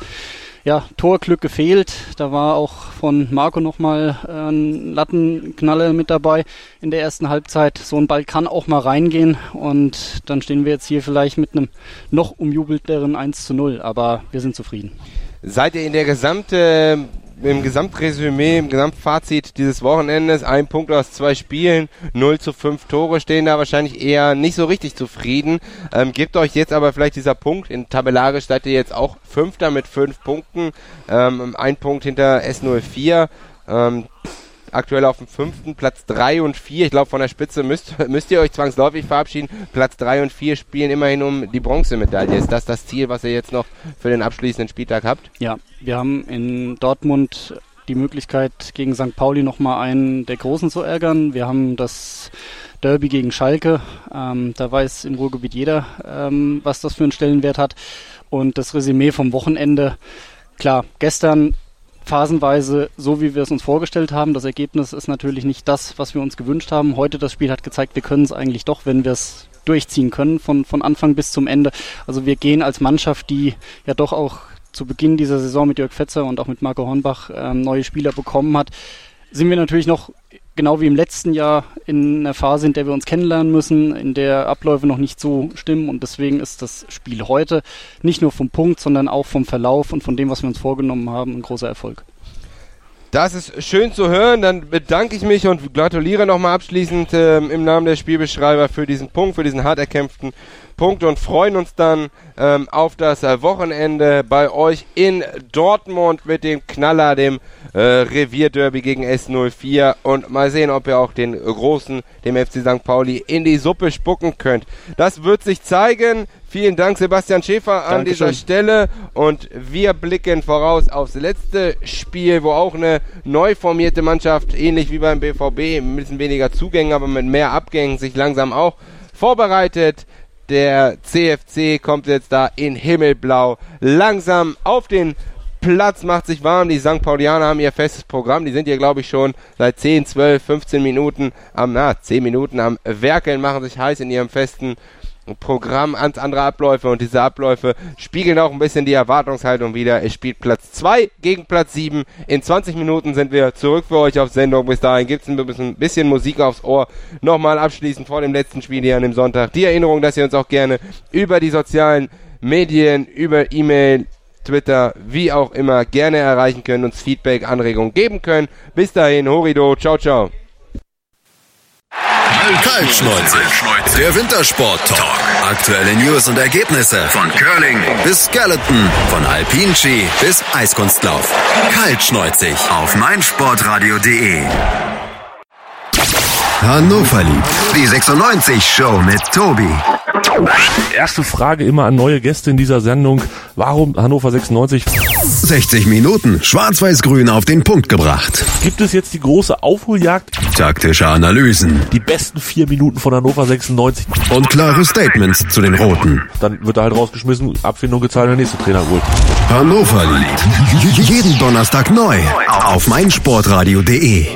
ja, Torglück gefehlt. Da war auch von Marco nochmal äh, ein Lattenknaller mit dabei in der ersten Halbzeit. So ein Ball kann auch mal reingehen und dann stehen wir jetzt hier vielleicht mit einem noch umjubelteren 1 zu 0, aber wir sind zufrieden. Seid ihr in der gesamte im Gesamtresümee, im Gesamtfazit dieses Wochenendes, ein Punkt aus zwei Spielen, 0 zu 5 Tore, stehen da wahrscheinlich eher nicht so richtig zufrieden. Ähm, gebt euch jetzt aber vielleicht dieser Punkt, in tabellarisch seid ihr jetzt auch Fünfter mit fünf Punkten, ähm, ein Punkt hinter S04. Ähm, aktuell auf dem fünften, Platz drei und vier. Ich glaube, von der Spitze müsst, [laughs] müsst ihr euch zwangsläufig verabschieden. Platz drei und vier spielen immerhin um die Bronzemedaille. Ist das das Ziel, was ihr jetzt noch für den abschließenden Spieltag habt? Ja, wir haben in Dortmund die Möglichkeit, gegen St. Pauli nochmal einen der Großen zu ärgern. Wir haben das Derby gegen Schalke. Ähm, da weiß im Ruhrgebiet jeder, ähm, was das für einen Stellenwert hat. Und das Resümee vom Wochenende, klar, gestern phasenweise so, wie wir es uns vorgestellt haben. Das Ergebnis ist natürlich nicht das, was wir uns gewünscht haben. Heute das Spiel hat gezeigt, wir können es eigentlich doch, wenn wir es durchziehen können, von, von Anfang bis zum Ende. Also wir gehen als Mannschaft, die ja doch auch zu Beginn dieser Saison mit Jörg Fetzer und auch mit Marco Hornbach ähm, neue Spieler bekommen hat, sind wir natürlich noch genau wie im letzten Jahr in einer Phase, in der wir uns kennenlernen müssen, in der Abläufe noch nicht so stimmen und deswegen ist das Spiel heute nicht nur vom Punkt, sondern auch vom Verlauf und von dem, was wir uns vorgenommen haben, ein großer Erfolg. Das ist schön zu hören. Dann bedanke ich mich und gratuliere nochmal abschließend äh, im Namen der Spielbeschreiber für diesen Punkt, für diesen hart erkämpften Punkt und freuen uns dann ähm, auf das äh, Wochenende bei euch in Dortmund mit dem Knaller, dem äh, Revierderby gegen S04 und mal sehen, ob ihr auch den großen, dem FC St. Pauli, in die Suppe spucken könnt. Das wird sich zeigen. Vielen Dank, Sebastian Schäfer, an Dankeschön. dieser Stelle. Und wir blicken voraus aufs letzte Spiel, wo auch eine neu formierte Mannschaft, ähnlich wie beim BVB, ein bisschen weniger Zugänge, aber mit mehr Abgängen, sich langsam auch vorbereitet. Der CFC kommt jetzt da in Himmelblau langsam auf den Platz, macht sich warm. Die St. Paulianer haben ihr festes Programm. Die sind hier, glaube ich, schon seit 10, 12, 15 Minuten am, na, 10 Minuten am Werkeln, machen sich heiß in ihrem festen Programm ans andere Abläufe und diese Abläufe spiegeln auch ein bisschen die Erwartungshaltung wieder. Es spielt Platz 2 gegen Platz 7. In 20 Minuten sind wir zurück für euch auf Sendung. Bis dahin gibt es ein bisschen, Musik aufs Ohr. Nochmal abschließend vor dem letzten Spiel hier an dem Sonntag. Die Erinnerung, dass ihr uns auch gerne über die sozialen Medien, über E-Mail, Twitter, wie auch immer gerne erreichen können, uns Feedback, Anregungen geben können. Bis dahin, Horido, ciao, ciao. Kaltschneuzig. Der Wintersport-Talk. Aktuelle News und Ergebnisse von Curling bis Skeleton, von Alpinski bis Eiskunstlauf. Kaltschneuzig auf meinsportradio.de. Hannover liebt die 96 Show mit Tobi. Erste Frage immer an neue Gäste in dieser Sendung. Warum Hannover 96? 60 Minuten schwarz-weiß-grün auf den Punkt gebracht. Gibt es jetzt die große Aufholjagd? Taktische Analysen. Die besten vier Minuten von Hannover 96. Und klare Statements zu den Roten. Dann wird er halt rausgeschmissen, Abfindung gezahlt, der nächste Trainer holt. Hannover liebt jeden Donnerstag neu auf meinsportradio.de.